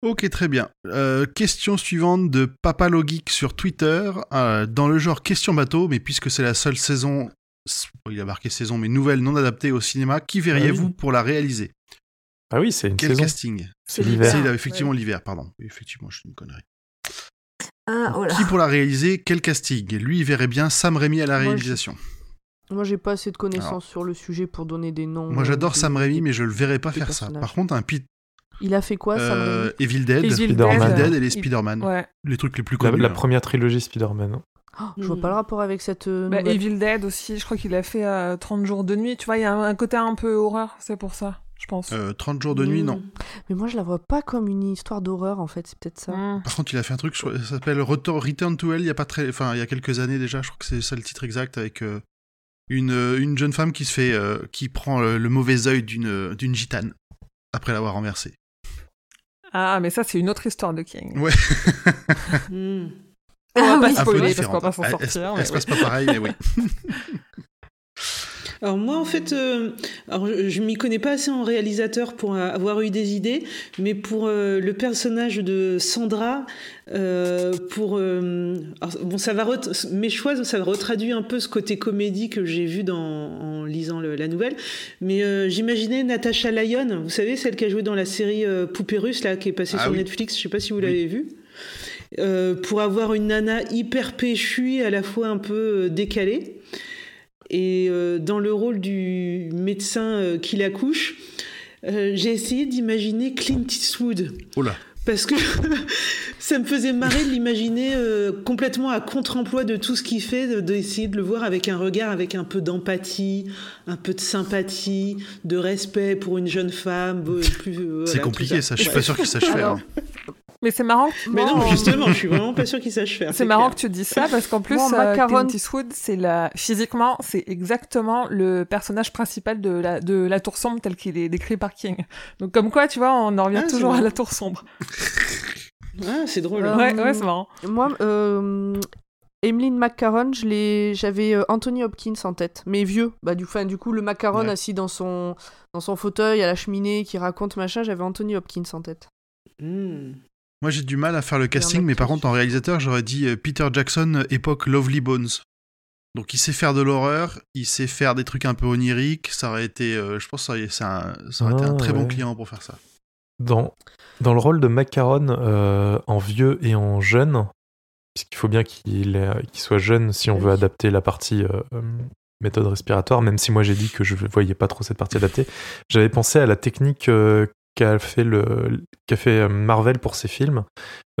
Ok, très bien. Euh, question suivante de Papalogeek sur Twitter. Euh, dans le genre question bateau, mais puisque c'est la seule saison, il a marqué saison, mais nouvelle non adaptée au cinéma, qui verriez-vous Ah oui. pour la réaliser? Ah oui, c'est une Quel saison. casting? C'est l'hiver. C'est effectivement l'hiver, pardon. Effectivement, je suis une connerie. Ah, oh là. Qui pour la réaliser? Quel casting? Lui, il verrait bien Sam Raimi à la Moi, je- réalisation. Moi j'ai pas assez de connaissances Alors. sur le sujet pour donner des noms. Moi, j'adore Sam Raimi, mais je le verrais pas faire ça. Par contre, un Pete, Il a fait quoi Sam euh, Raimi? Evil Dead, Evil Dead et les Spider-Man, Ouais. les trucs les plus La, connus. la hein. première trilogie Spider-Man. Oh, Je vois pas le rapport avec cette. euh, Bah. Evil Dead aussi, je crois qu'il a fait euh, 30 jours de nuit. Tu vois, il y a un, un côté un peu horreur, c'est pour ça, je pense. Euh, 30 jours de nuit, non. Mais moi je la vois pas comme une histoire d'horreur en fait, c'est peut-être ça. Mm. Par contre, il a fait un truc, ça s'appelle Return Return to Hell, il y a pas très, enfin, il y a quelques années déjà, je crois que c'est ça le titre exact, avec euh, une, euh, une jeune femme qui se fait, euh, qui prend le mauvais œil d'une, euh, d'une gitane après l'avoir renversée. Ah, mais ça, c'est une autre histoire de King. Ouais. Hmm. On va Ah pas oui. Spoiler parce qu'on va pas s'en sortir. Elle, se passe pas pareil, mais oui. Alors moi en fait, euh, alors je, je m'y connais pas assez en réalisateur pour avoir eu des idées, mais pour euh, le personnage de Sandra, euh, pour euh, alors, bon ça va mes choix ça retraduit un peu ce côté comédie que j'ai vu dans, en lisant le- la nouvelle, mais euh, j'imaginais Natasha Lyon, vous savez celle qui a joué dans la série Poupée russe là qui est passée Ah sur oui. Netflix, je sais pas si vous Oui. l'avez vue. Euh, pour avoir une nana hyper péchue à la fois un peu décalée. Et euh, dans le rôle du médecin euh, qui l'accouche, euh, j'ai essayé d'imaginer Clint Eastwood. Parce que ça me faisait marrer de l'imaginer euh, complètement à contre-emploi de tout ce qu'il fait, d'essayer de, le voir avec un regard, avec un peu d'empathie, un peu de sympathie, de respect pour une jeune femme. Euh, c'est compliqué, ça. Je suis pas sûr qu'il sache faire. Mais c'est marrant. Mais non, justement, je suis vraiment pas sûr qu'il sache faire. C'est marrant que tu dis ça parce qu'en plus, euh, Clint Eastwood, c'est la physiquement, c'est exactement le personnage principal de la de la Tour sombre tel qu'il est décrit par King. Donc comme quoi, tu vois, on en revient ah, toujours à la Tour sombre. ah, c'est drôle. ouais, ouais, c'est marrant. Moi, euh, Emeline McCarron, j'avais euh, Anthony Hopkins en tête, mais vieux. Bah du, fin, du coup, le Macaron assis dans son dans son fauteuil à la cheminée qui raconte machin, j'avais Anthony Hopkins en tête. Hmm. Moi, j'ai du mal à faire le casting, mais par contre, en réalisateur, j'aurais dit euh, Peter Jackson, euh, époque Lovely Bones. Donc, il sait faire de l'horreur, il sait faire des trucs un peu oniriques. Ça aurait été, euh, je pense, ça aurait, été un très bon client pour faire ça. Dans, dans le rôle de Macaron en vieux et en jeune, puisqu'il faut bien qu'il soit jeune si on veut adapter la partie méthode respiratoire, même si moi j'ai dit que je ne voyais pas trop cette partie adaptée, j'avais pensé à la technique qu'a fait, le, qu'a fait euh, Marvel pour ses films,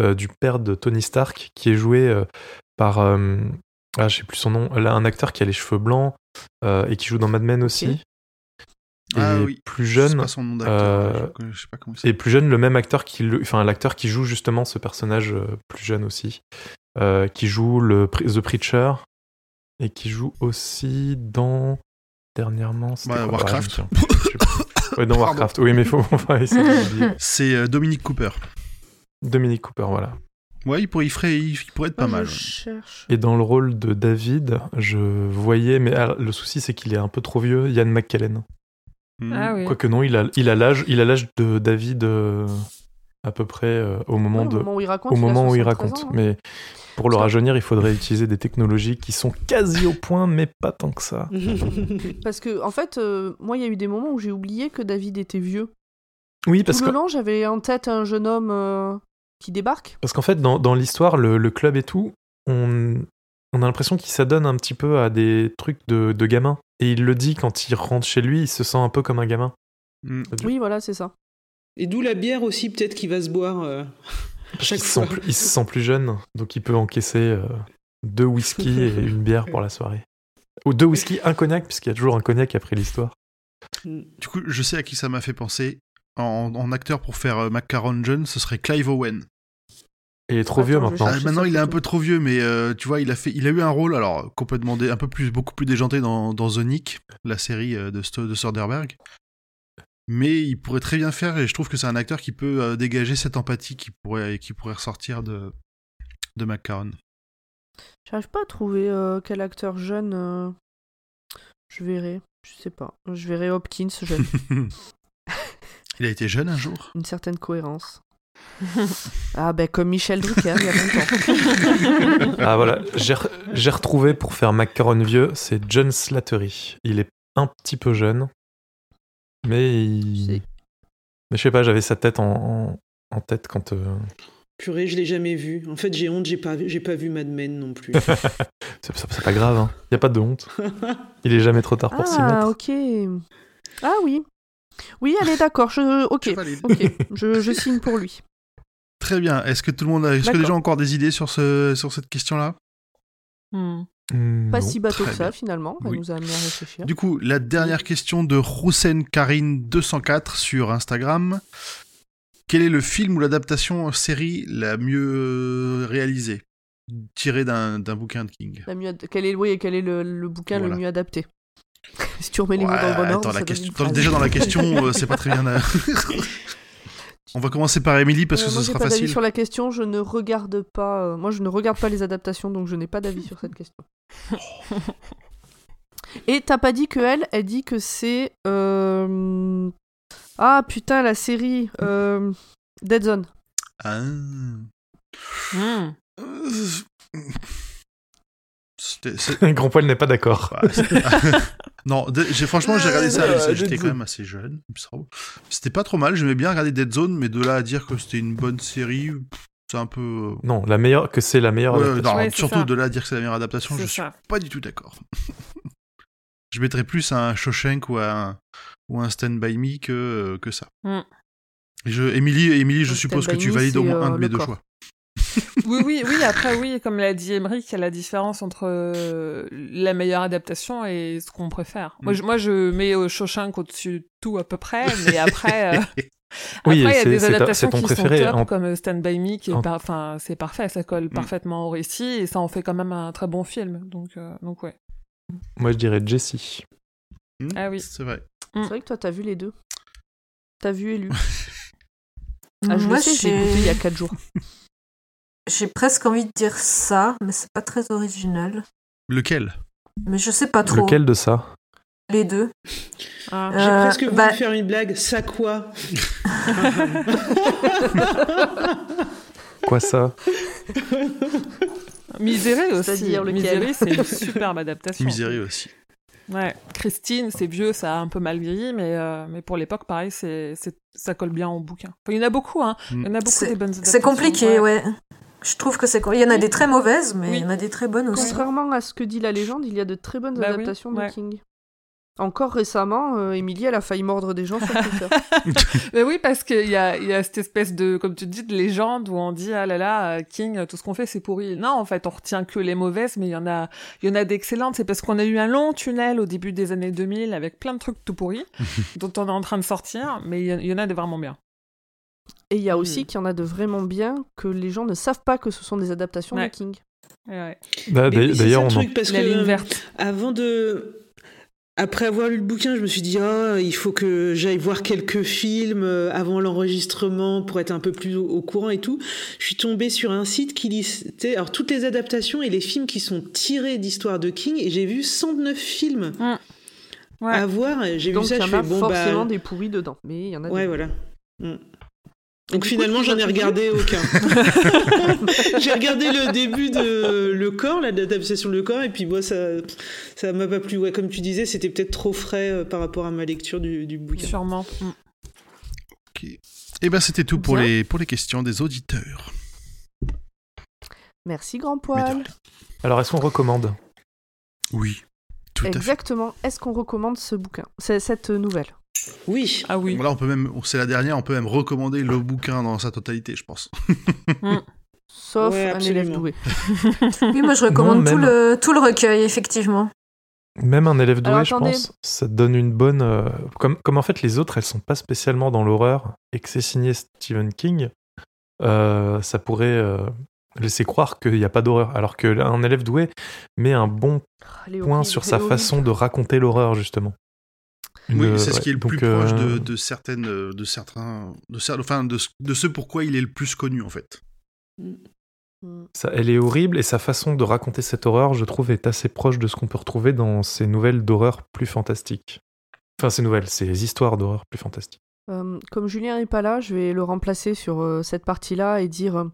euh, du père de Tony Stark, qui est joué euh, par. ah, je sais plus son nom. Là, un acteur qui a les cheveux blancs et qui joue dans Mad Men aussi. Et ah plus jeune, et plus jeune, le même acteur qui, enfin l'acteur qui joue justement ce personnage plus jeune aussi, qui joue le The Preacher et qui joue aussi dans dernièrement Warcraft. Ouais, dans Warcraft. Oui, mais faut. C'est euh, Dominique Cooper. Dominique Cooper, voilà. Ouais, il pourrait, il ferait, il pourrait être pas mal. Et dans le rôle de David, je voyais, mais le souci c'est qu'il est un peu trop vieux, Ian McKellen. Hmm. Ah, oui. Quoique non, il a, il a l'âge, il a l'âge de David euh, à peu près euh, au moment de, au moment où il raconte. Au moment où il raconte. Hein. Mais pour le rajeunir, il faudrait utiliser des technologies qui sont quasi au point, mais pas tant que ça. parce que, en fait, euh, moi, il y a eu des moments où j'ai oublié que David était vieux. Oui, parce Tout que. le long, j'avais en tête un jeune homme euh, qui débarque. Parce qu'en fait, dans, l'histoire, le, club et tout, on, on a l'impression qu'il s'adonne un petit peu à des trucs de, de gamin. Et il le dit quand il rentre chez lui, il se sent un peu comme un gamin. Mm. Oui, voilà, c'est ça. Et d'où la bière aussi, peut-être, qui va se boire. Euh, il, se sent plus jeune, donc il peut encaisser euh, deux whisky et une bière pour la soirée. Ou deux whisky, un cognac, puisqu'il y a toujours un cognac après l'histoire. Du coup, je sais à qui ça m'a fait penser. En, acteur pour faire euh, Macaron jeune, ce serait Clive Owen. Il est trop vieux maintenant. Ah, maintenant, il est un peu trop vieux, mais euh, tu vois, il a fait, il a eu un rôle, alors complètement un peu plus, beaucoup plus déjanté dans, dans The Nick, la série de, de Soderbergh mais il pourrait très bien faire et je trouve que c'est un acteur qui peut euh, dégager cette empathie qui pourrait qui pourrait ressortir de de McCarron. J'arrive pas à trouver euh, quel acteur jeune euh, je verrai, je sais pas. Je verrai Hopkins jeune. il a été jeune un jour? Une certaine cohérence. ah ben comme Michel Drucker il y a longtemps. ah voilà, j'ai retrouvé pour faire McCarron vieux, c'est John Slattery. Il est un petit peu jeune, mais, mais je sais pas, j'avais sa tête en, en, tête quand. Euh... Purée, je l'ai jamais vu. En fait, j'ai honte, j'ai pas, j'ai pas vu Mad Men non plus. c'est pas grave, hein. Y a pas de honte. Il est jamais trop tard pour s'y mettre. Ah, ok. Ah oui. Oui, allez, d'accord. Je... Ok, ok. Je, je, signe pour lui. Très bien. Est-ce que tout le monde a... Est-ce que les gens ont encore des idées sur, ce... sur cette question-là? Hmm. Hmm, pas si bateau que ça finalement, elle nous a amené à réfléchir. Du coup, la dernière question de Roussen Karine 204 sur Instagram. Quel est le film ou l'adaptation série la mieux réalisée? Tirée d'un bouquin de King la mieux quel est, oui, quel est le, bouquin le mieux adapté? Si tu remets les mots dans le bon ordre. La question... déjà dans la question, euh, c'est pas très bien. On va commencer par Émilie parce que euh, ce sera pas facile. Sur la question, je ne regarde pas. Euh, moi, je ne regarde pas les adaptations, donc je n'ai pas d'avis sur cette question. Et t'as pas dit que elle, elle dit que c'est euh, ah putain la série Dead Zone. Ah. Hmm. Grand poil n'est pas d'accord. non, franchement, j'ai regardé ça. J'étais quand même assez jeune. C'était pas trop mal. J'aimais bien regarder Dead Zone, mais de là à dire que c'était une bonne série, c'est un peu. Euh, non, la meilleure, que c'est la meilleure adaptation. surtout de là à dire que c'est la meilleure adaptation, je suis pas du tout d'accord. je mettrais plus un Shawshank ou un, ou un Stand By Me que, euh, que ça. Hmm. Je, Émilie, Émilie, je suppose que tu valides au moins un euh, de mes deux corps. choix. Oui, oui, oui. Après, oui, comme l'a dit Emmerich, il y a la différence entre euh, la meilleure adaptation et ce qu'on préfère. Moi, Mm. je, moi, je mets euh, Shawshank au-dessus de tout à peu près, mais après, euh, Oui, après, il y a des adaptations qui préféré, sont top, en- comme Stand By Me, qui est en- par- enfin, c'est parfait, ça colle parfaitement au récit et ça en fait quand même un très bon film. Donc, euh, donc ouais. Moi, je dirais Jessie. Hmm, Ah oui. C'est vrai. Mm. C'est vrai que toi, t'as vu les deux. T'as vu et lu. Ah, je Moi, le sais, j'ai écouté il y a 4 jours. J'ai presque envie de dire ça, mais c'est pas très original. Lequel? Mais je sais pas trop. Lequel de ça? Les deux. Ah. J'ai Euh, presque voulu bah- faire une blague. Ça quoi? Quoi ça? Misery aussi. C'est-à-dire lequel? Misery, c'est une superbe adaptation. Misery aussi. Ouais, Christine, c'est vieux, ça a un peu mal vieilli, mais, euh, mais pour l'époque, pareil, c'est, c'est, ça colle bien au bouquin. Enfin, il y en a beaucoup, hein. Il y en a beaucoup C'est- des bonnes adaptations. C'est compliqué, ouais. Je trouve que c'est. Il y en a des très mauvaises, mais Oui. il y en a des très bonnes aussi. Contrairement à ce que dit la légende, il y a de très bonnes Bah oui, adaptations ouais. de King. Encore récemment, euh, Émilie, elle a failli mordre des gens sur Twitter. Mais oui, parce qu'il y a, il y a cette espèce de, comme tu dis, de légende où on dit, ah là là, euh, King, tout ce qu'on fait, c'est pourri. Non, en fait, on retient que les mauvaises, mais il y en a, il y en a d'excellentes. C'est parce qu'on a eu un long tunnel au début des années 2000 avec plein de trucs tout pourris, dont on est en train de sortir, mais il y y en a de vraiment bien. Et il y a Mm. aussi qu'il y en a de vraiment bien que les gens ne savent pas que ce sont des adaptations Ouais. de King. Ouais. Bah, d'ailleurs- on truc, parce La que ligne euh, verte. avant de après avoir lu le bouquin, je me suis dit ah, il faut que j'aille voir quelques films euh, avant l'enregistrement pour être un peu plus au, au courant et tout. Je suis tombée sur un site qui listait alors toutes les adaptations et les films qui sont tirés d'histoires de King et j'ai vu 109 films Ouais. à voir. J'ai vu ça, il y je a fais bon forcément bah des pourris dedans. Mais il y en a ouais des... voilà. Mm. Donc du finalement, j'en ai regardé aucun. J'ai regardé le début de Le Corps, la l'adaptation de Le Corps, et puis moi, ça ça m'a pas plu. Ouais, comme tu disais, c'était peut-être trop frais euh, par rapport à ma lecture du, du bouquin. Sûrement. Mm. Et ben c'était tout pour Bien. les, pour les questions des auditeurs. Merci, grand poil. Alors, est-ce qu'on recommande? Oui, tout à fait. Exactement. Est-ce qu'on recommande ce bouquin cette nouvelle? Oui. Ah oui. Là, on peut même, c'est la dernière, on peut même recommander le bouquin dans sa totalité, je pense. Sauf Ouais, un élève doué. Oui, moi je recommande Non, tout, même. le, tout le recueil, effectivement. Même un élève doué, Alors, je pense, ça donne une bonne. euh, comme, comme en fait les autres, elles sont pas spécialement dans l'horreur et que c'est signé Stephen King, euh, ça pourrait euh, laisser croire qu'il n'y a pas d'horreur. Alors qu'un élève doué met un bon Ah, point horrible, sur sa façon de raconter l'horreur, justement. Une- Oui, c'est ce ouais, qui est le donc, plus proche euh, de, de certaines, euh, de certains, de, cer- enfin, de, ce- de ce pourquoi il est le plus connu en fait. Mm. Ça, elle est horrible et sa façon de raconter cette horreur, je trouve, est assez proche de ce qu'on peut retrouver dans ces nouvelles d'horreur plus fantastiques. Enfin, ces nouvelles, ces histoires d'horreur plus fantastiques. Euh, comme Julien n'est pas là, je vais le remplacer sur euh, cette partie-là et dire euh,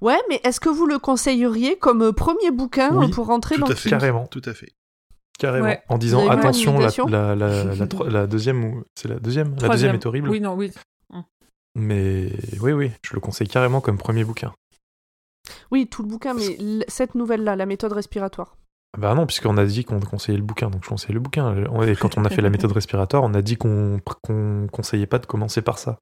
Ouais, mais est-ce que vous le conseilleriez comme euh, premier bouquin Oui, euh, pour rentrer Tout dans à le fait. Carrément. Tout à fait. Carrément. Ouais. En disant attention, la, la, deuxième, c'est la deuxième? La deuxième est horrible. Oui, non, oui. Mais oui, oui, je le conseille carrément comme premier bouquin. Oui, tout le bouquin, mais cette nouvelle-là, la méthode respiratoire. Bah non, puisqu'on a dit qu'on conseillait le bouquin, donc je conseille le bouquin. Et quand on a fait la méthode respiratoire, on a dit qu'on qu'on conseillait pas de commencer par ça.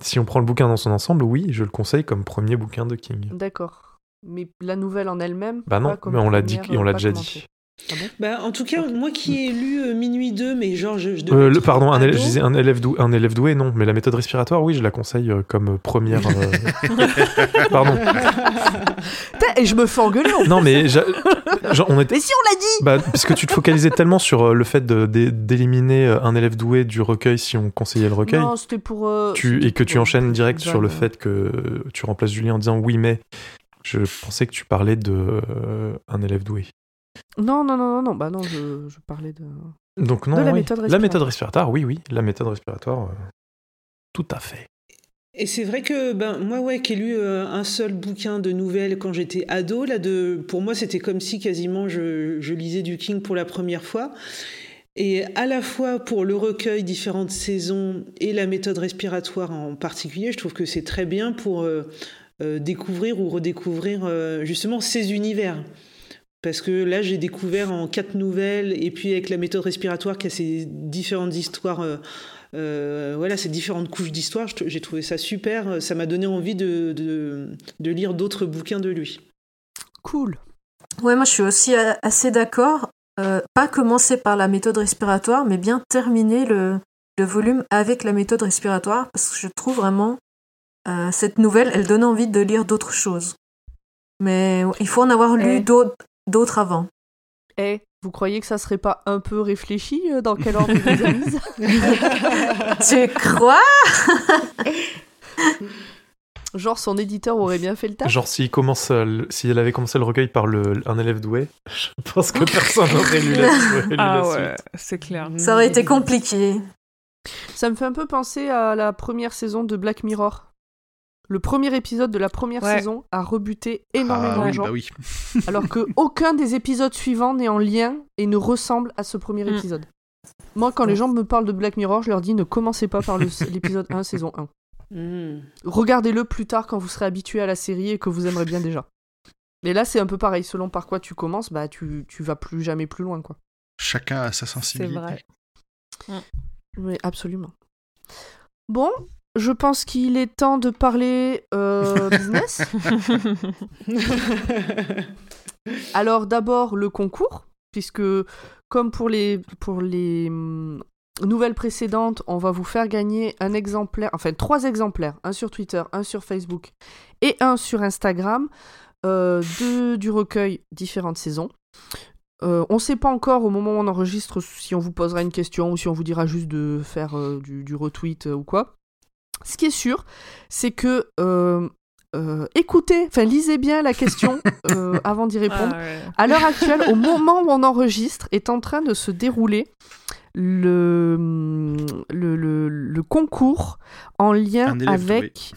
Si on prend le bouquin dans son ensemble, oui, je le conseille comme premier bouquin de King. D'accord. Mais la nouvelle en elle-même Bah non, mais on l'a dit, et on euh, l'a déjà dit. Ah bon? Bah, en tout cas, moi qui ai lu euh, Minuit 2, mais genre, je, Euh, le, pardon, un élève, je disais un élève, doué, un élève doué, non, mais la méthode respiratoire, oui, je la conseille euh, comme première. euh, Pardon. Putain, Et je me fais engueuler. en- Non, mais genre, on était. Mais si on l'a dit Bah, parce que tu te focalisais tellement sur euh, le fait d'éliminer un élève doué du recueil si on conseillait le recueil, Non, c'était pour. euh, tu, et que tu enchaînes direct sur le euh, fait que tu remplaces Julien en disant oui, mais je pensais que tu parlais de euh, un élève doué. Non, non, non, non, non, bah non, je, je parlais de. Donc non, De la oui. méthode la respiratoire. méthode respiratoire, oui, oui, la méthode respiratoire, euh, tout à fait. Et c'est vrai que ben moi ouais qui ai lu euh, un seul bouquin de nouvelles quand j'étais ado là de pour moi c'était comme si quasiment je, je lisais du King pour la première fois et à la fois pour le recueil différentes saisons et la méthode respiratoire en particulier je trouve que c'est très bien pour euh, euh, découvrir ou redécouvrir euh, justement ces univers parce que là j'ai découvert en quatre nouvelles et puis avec la méthode respiratoire qui a ces différentes histoires euh, voilà, ces différentes couches d'histoire, j'ai trouvé ça super. Ça m'a donné envie de, de lire d'autres bouquins de lui. Cool. Ouais, moi je suis aussi assez d'accord. pas commencer par la méthode respiratoire, mais bien terminer le, le volume avec la méthode respiratoire, parce que je trouve vraiment cette nouvelle, elle donne envie de lire d'autres choses. Mais il faut en avoir lu eh. D'autres avant. Eh, vous croyez que ça serait pas un peu réfléchi euh, dans quel ordre vous avez mis Tu crois? Genre son éditeur aurait bien fait le taf. Genre s'il commence, euh, s'il avait commencé le recueil par le, un élève doué, je pense que personne n'aurait lu la, lu ah ouais, c'est clair. Ça aurait été compliqué. Ça me fait un peu penser à la première saison de Black Mirror le premier épisode de la première saison a rebuté énormément ah de gens. Bah oui. alors que aucun des épisodes suivants n'est en lien et ne ressemble à ce premier mm. épisode. Moi, quand les gens me parlent de Black Mirror, je leur dis ne commencez pas par l'épisode 1, saison 1. Mm. Regardez-le plus tard quand vous serez habitué à la série et que vous aimerez bien déjà. Mais là, c'est un peu pareil. Selon par quoi tu commences, bah tu, tu vas plus jamais plus loin, quoi. Chacun a sa sensibilité. C'est vrai. Oui, absolument. Bon, je pense qu'il est temps de parler euh, business. Alors d'abord le concours, puisque comme pour les, pour les hum, nouvelles précédentes, on va vous faire gagner un exemplaire, enfin trois exemplaires, un sur Twitter, un sur Facebook et un sur Instagram, euh, du recueil différentes saisons. Euh, on ne sait pas encore au moment où on enregistre si on vous posera une question ou si on vous dira juste de faire du, retweet ou quoi. Ce qui est sûr, c'est que euh, euh, écoutez, enfin lisez bien la question euh, avant d'y répondre. Ah à l'heure actuelle, au moment où on enregistre, est en train de se dérouler le, le, concours en lien avec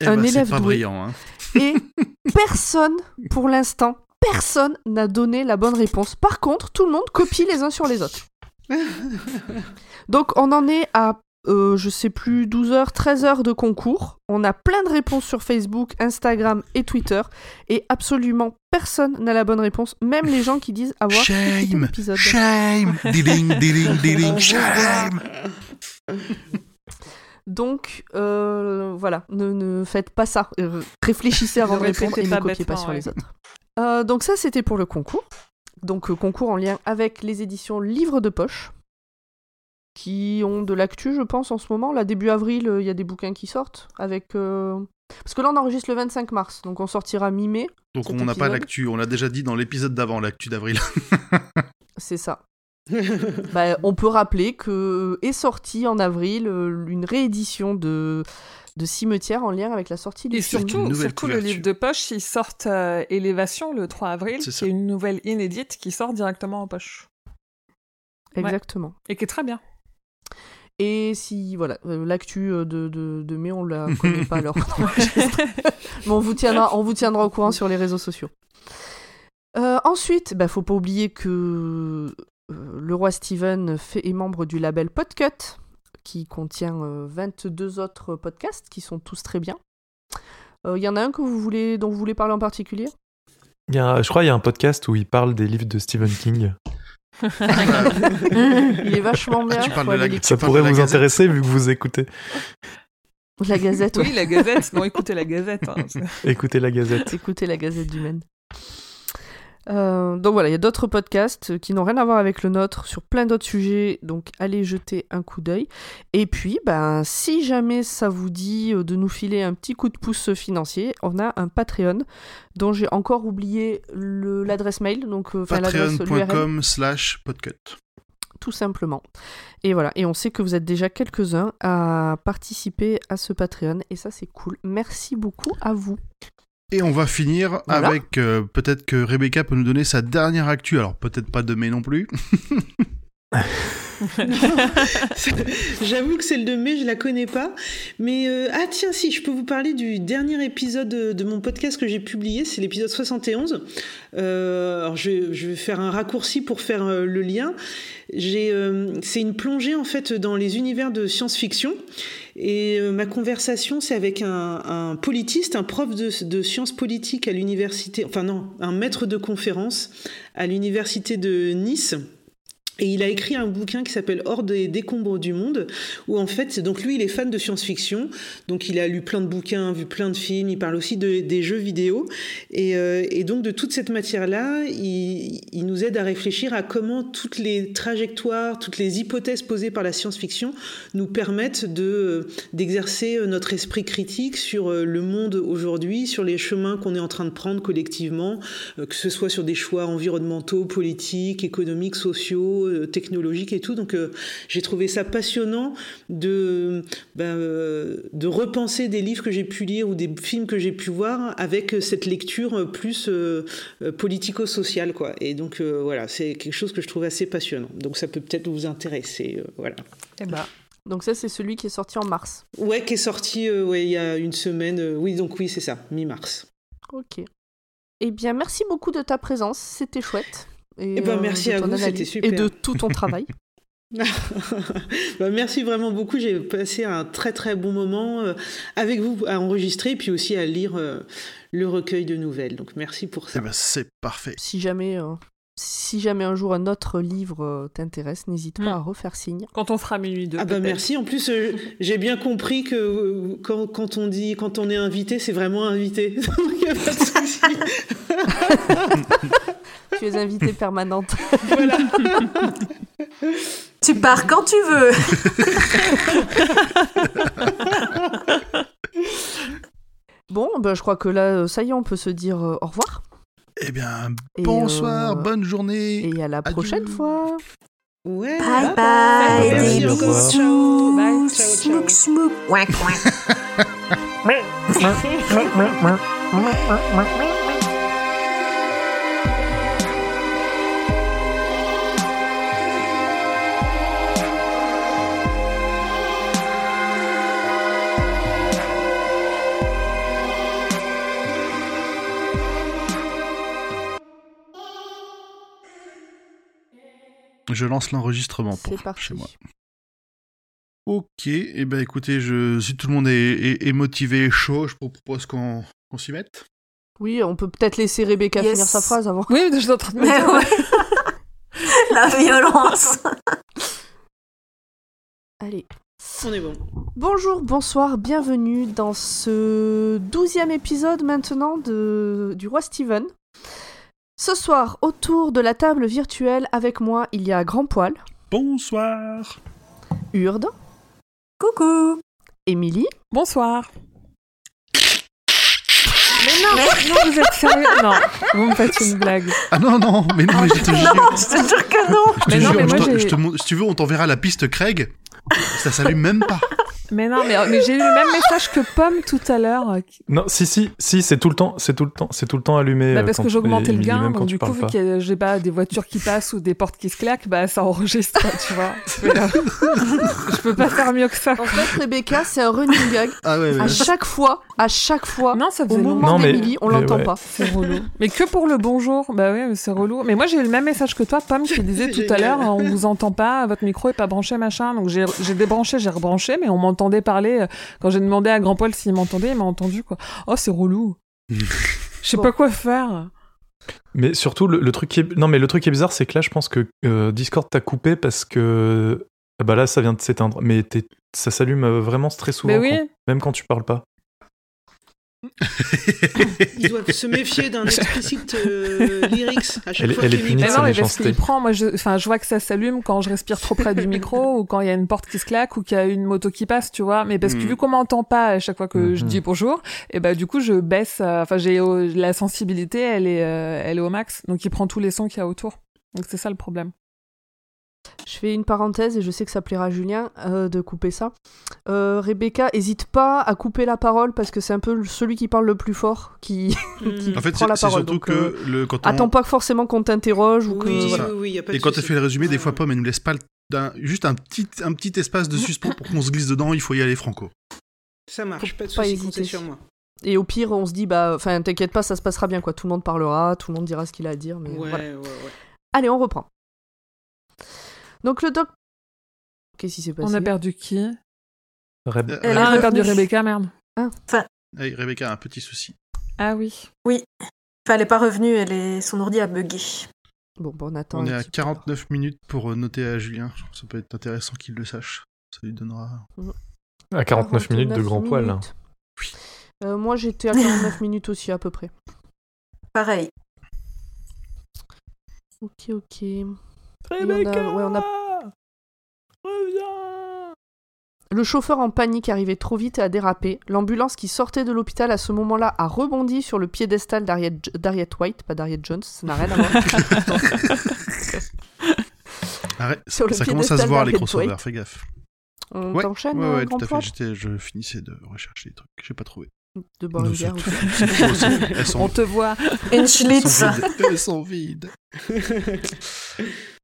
eh un ben, élève doué. Brillant, hein. Et personne, pour l'instant, personne n'a donné la bonne réponse. Par contre, tout le monde copie les uns sur les autres. Donc on en est à euh, je sais plus, 12 heures, 13 heures de concours. On a plein de réponses sur Facebook, Instagram et Twitter. Et absolument personne n'a la bonne réponse, même les gens qui disent avoir shame, l'épisode. Shame, diling, diling, diling, shame. Donc euh, voilà, ne, faites pas ça. Euh, réfléchissez avant de répondre et ne copiez pas sur les autres. donc ça, c'était pour le concours. Donc concours en lien avec les éditions Livres de poche qui ont de l'actu, je pense, en ce moment. Là, début avril, euh, il y a des bouquins qui sortent avec. Euh, parce que là, on enregistre le 25 mars, donc on sortira mi-mai. Donc on n'a pas l'actu, on l'a déjà dit dans l'épisode d'avant, l'actu d'avril. C'est ça. bah, on peut rappeler que est sortie en avril euh, une réédition de de Cimetière en lien avec la sortie du Et surtout, surtout le livre de poche, il sort Élévation le 3 avril, qui est une nouvelle inédite qui sort directement en poche. Exactement. Et qui est très bien. Et si, voilà, euh, l'actu euh, de, de, de, mai, on la connaît pas alors. Mais on vous, tiendra, on vous tiendra au courant sur les réseaux sociaux. Euh, ensuite, bah, faut pas oublier que le roi Steven fait, est membre du label Podcut, qui contient 22 autres podcasts qui sont tous très bien. Il y en a un que vous voulez, dont vous voulez parler en particulier? Il y a, Je crois qu'il y a un podcast où il parle des livres de Stephen King. Il est vachement bien. Ça pourrait vous intéresser vu que vous écoutez. La Gazette. Oui, la Gazette. Non, écoutez la Gazette. Hein. écoutez la Gazette. Écoutez la Gazette du Maine. Euh, donc voilà, il y a d'autres podcasts qui n'ont rien à voir avec le nôtre sur plein d'autres sujets, donc allez jeter un coup d'œil. Et puis, ben, si jamais ça vous dit euh, de nous filer un petit coup de pouce financier, on a un Patreon dont j'ai encore oublié l'adresse mail. Donc, euh, Patreon.com slash podcut. Tout simplement. Et voilà, et on sait que vous êtes déjà quelques-uns à participer à ce Patreon, et ça c'est cool. Merci beaucoup à vous. Et on va finir avec euh, peut-être que Rebecca peut nous donner sa dernière actu. Alors peut-être pas de mai non plus. J'avoue que celle de mai, je la connais pas. Mais euh, ah tiens, si, je peux vous parler du dernier épisode de, mon podcast que j'ai publié, c'est l'épisode 71. Euh, alors je, vais faire un raccourci pour faire le lien. c'est une plongée en fait dans les univers de science-fiction. Et euh, ma conversation, c'est avec un, politiste, un prof de, sciences politiques à l'université, enfin non, un maître de conférence à l'université de Nice. Et il a écrit un bouquin qui s'appelle Hors des décombres du monde, où en fait, donc lui, il est fan de science-fiction, donc il a lu plein de bouquins, vu plein de films, il parle aussi de, des jeux vidéo, et, euh, et, donc de toute cette matière-là, il, il, nous aide à réfléchir à comment toutes les trajectoires, toutes les hypothèses posées par la science-fiction nous permettent de d'exercer notre esprit critique sur euh, le monde aujourd'hui, sur les chemins qu'on est en train de prendre collectivement, euh, que ce soit sur des choix environnementaux, politiques, économiques, sociaux euh, technologique et tout. Donc euh, j'ai trouvé ça passionnant de, ben, euh, de repenser des livres que j'ai pu lire ou des films que j'ai pu voir avec cette lecture plus politico-sociale. Quoi. Et donc voilà, c'est quelque chose que je trouve assez passionnant. Donc ça peut peut-être vous intéresser. voilà. Eh ben. Donc ça, c'est celui qui est sorti en mars. Ouais, qui est sorti ouais, il y a une semaine. oui, donc oui, c'est ça, mi-mars. Ok. Eh bien, merci beaucoup de ta présence, c'était chouette. Et, et ben, merci à vous, c'était super. Et de tout ton travail. bah, merci vraiment beaucoup. J'ai passé un très très bon moment euh, avec vous à enregistrer, puis aussi à lire euh, le recueil de nouvelles. Donc merci pour ça. Eh ben, c'est parfait. Si jamais, euh, si jamais un jour un autre livre t'intéresse, n'hésite pas Mm. à refaire signe. Quand on fera minuit 2. Ah bah merci. En plus, euh, j'ai bien compris que euh, quand, quand on dit quand on est invité, c'est vraiment invité. Donc y a pas de souci. tu es invitée permanente. voilà. Tu pars quand tu veux. bon, ben, je crois que là, ça y est, on peut se dire euh, au revoir. Eh bien, Et, bonsoir, euh, bonne journée. Et à la Adieu. prochaine fois. Ouais. Bye bye, des bisous. Bye. Smouk, smouk. Ouin. Je lance l'enregistrement pour C'est parti. chez moi. Ok, et eh ben écoutez, je, si tout le monde est, est- est motivé et chaud, je vous propose qu'on s'y mette. Oui, on peut peut-être laisser Rebecca Yes. finir sa phrase avant. Oui, je suis en train de dire. ouais. La violence. Allez. On est bon. Bonjour, bonsoir, bienvenue dans ce douzième épisode maintenant de, du Roi Steven. Ce soir, autour de la table virtuelle avec moi, il y a Grand Poil, Bonsoir. Urde, Coucou. Émilie, Bonsoir. Mais non, non, vous êtes sérieux Non, vous me faites une blague. Ah non, non, mais non, mais je te jure. Non, je te jure que non. Je te Mais non, jure, mais je moi, te- j'ai- je te montre- si tu veux, on t'enverra la piste Craig. Ça s'allume même pas. Mais non, mais, mais j'ai eu le même message que Pomme tout à l'heure. euh, Non, si, si, si, c'est tout le temps, c'est tout le temps, c'est tout le temps allumé. Bah, euh, parce que j'augmentais le gain, donc du coup, vu a, j'ai pas des voitures qui passent ou des portes qui se claquent, bah ça enregistre, tu vois. Mais, je peux pas faire mieux que ça. En fait, Rebecca, c'est un running gag. Ah ouais, À chaque fois, à chaque fois, Non, ça au moment. Non, mais- on l'entend ouais. pas. C'est relou. Mais que pour le bonjour. Bah oui, mais c'est relou. Mais moi, j'ai eu le même message que toi, Pomme, qui disait tout à l'heure, on vous entend pas, votre micro est pas branché, machin. Donc j'ai débranché, j'ai rebranché, mais on m'entendait parler. euh, Quand j'ai demandé à Grand Poil s'il m'entendait, il m'a entendu, quoi. Oh, c'est relou. Je sais Bon. pas quoi faire. Mais surtout, le, le truc qui est... Non, mais le truc qui est bizarre, c'est que là, je pense que euh, Discord t'a coupé parce que... Ah Bah là, ça vient de s'éteindre. Mais ça s'allume euh, vraiment très souvent. Mais oui. quand- Même quand tu parles pas. Ils doivent se méfier d'un explicite euh, lyrics à chaque Elle est- fois elle est qu'il punie de sa non, mais parce qu'il prend, moi, je, enfin, je vois que ça s'allume quand je respire trop près du micro, ou quand il y a une porte qui se claque, ou qu'il y a une moto qui passe, tu vois. Mais parce que Mm. vu qu'on m'entend pas à chaque fois que je Mhm. dis bonjour, et bah, du coup, je baisse, euh, enfin, j'ai, euh, la sensibilité, elle est, euh, elle est au max. Donc, il prend tous les sons qu'il y a autour. Donc, c'est ça le problème. Je fais une parenthèse et je sais que ça plaira à Julien euh, de couper ça. Euh, Rebecca, hésite pas à couper la parole parce que c'est un peu celui qui parle le plus fort qui, qui Mm. En fait, prend c'est la parole. surtout donc, que euh, le, quand on... attends pas forcément qu'on t'interroge ou que. Oui, voilà. oui, oui, y a pas de Et quand souci. fait le résumé, des fois, Pomme, elle nous laisse pas juste un petit, un petit espace de suspens pour qu'on se glisse dedans, il faut y aller franco. Ça marche, Faut pas de pas souci, hésiter. sur moi. Et au pire, on se dit, bah, enfin, t'inquiète pas, ça se passera bien, quoi. Tout le monde parlera, tout le monde dira ce qu'il a à dire, mais Ouais, voilà. ouais, ouais. Allez, on reprend. Donc le doc. Qu'est-ce qui s'est passé On a perdu qui Reb- Euh, Elle Ah, a perdu. Rebecca, merde. Hey, Rebecca a un petit souci. Ah oui. Enfin, elle est pas revenue, elle est... son ordi a bugué. Bon, bon, on attend. On est à petit peu, alors. 49 minutes pour euh, noter à Julien. Ça peut être intéressant qu'il le sache. Ça lui donnera. À 49 minutes de 49 grand poil. minutes. Euh, moi, j'étais à 49 minutes aussi, à peu près. Pareil. Ok, ok. Et on a- ouais, on a- Reviens Le chauffeur en panique arrivait trop vite et a dérapé. L'ambulance qui sortait de l'hôpital à ce moment-là a rebondi sur le piédestal d'Harriet d'Harriet White, pas d'Harriet Jones, ça n'a rien à voir. Arrête, Sur le ça commence à se voir les crossovers, White. fais gaffe. On Ouais, t'enchaîne, Ouais, ouais, tout à fait. je finissais de rechercher les trucs. J'ai pas trouvé. De boire une bière. On te voit. Une Elles Schlitz. sont vides. Elles sont vides.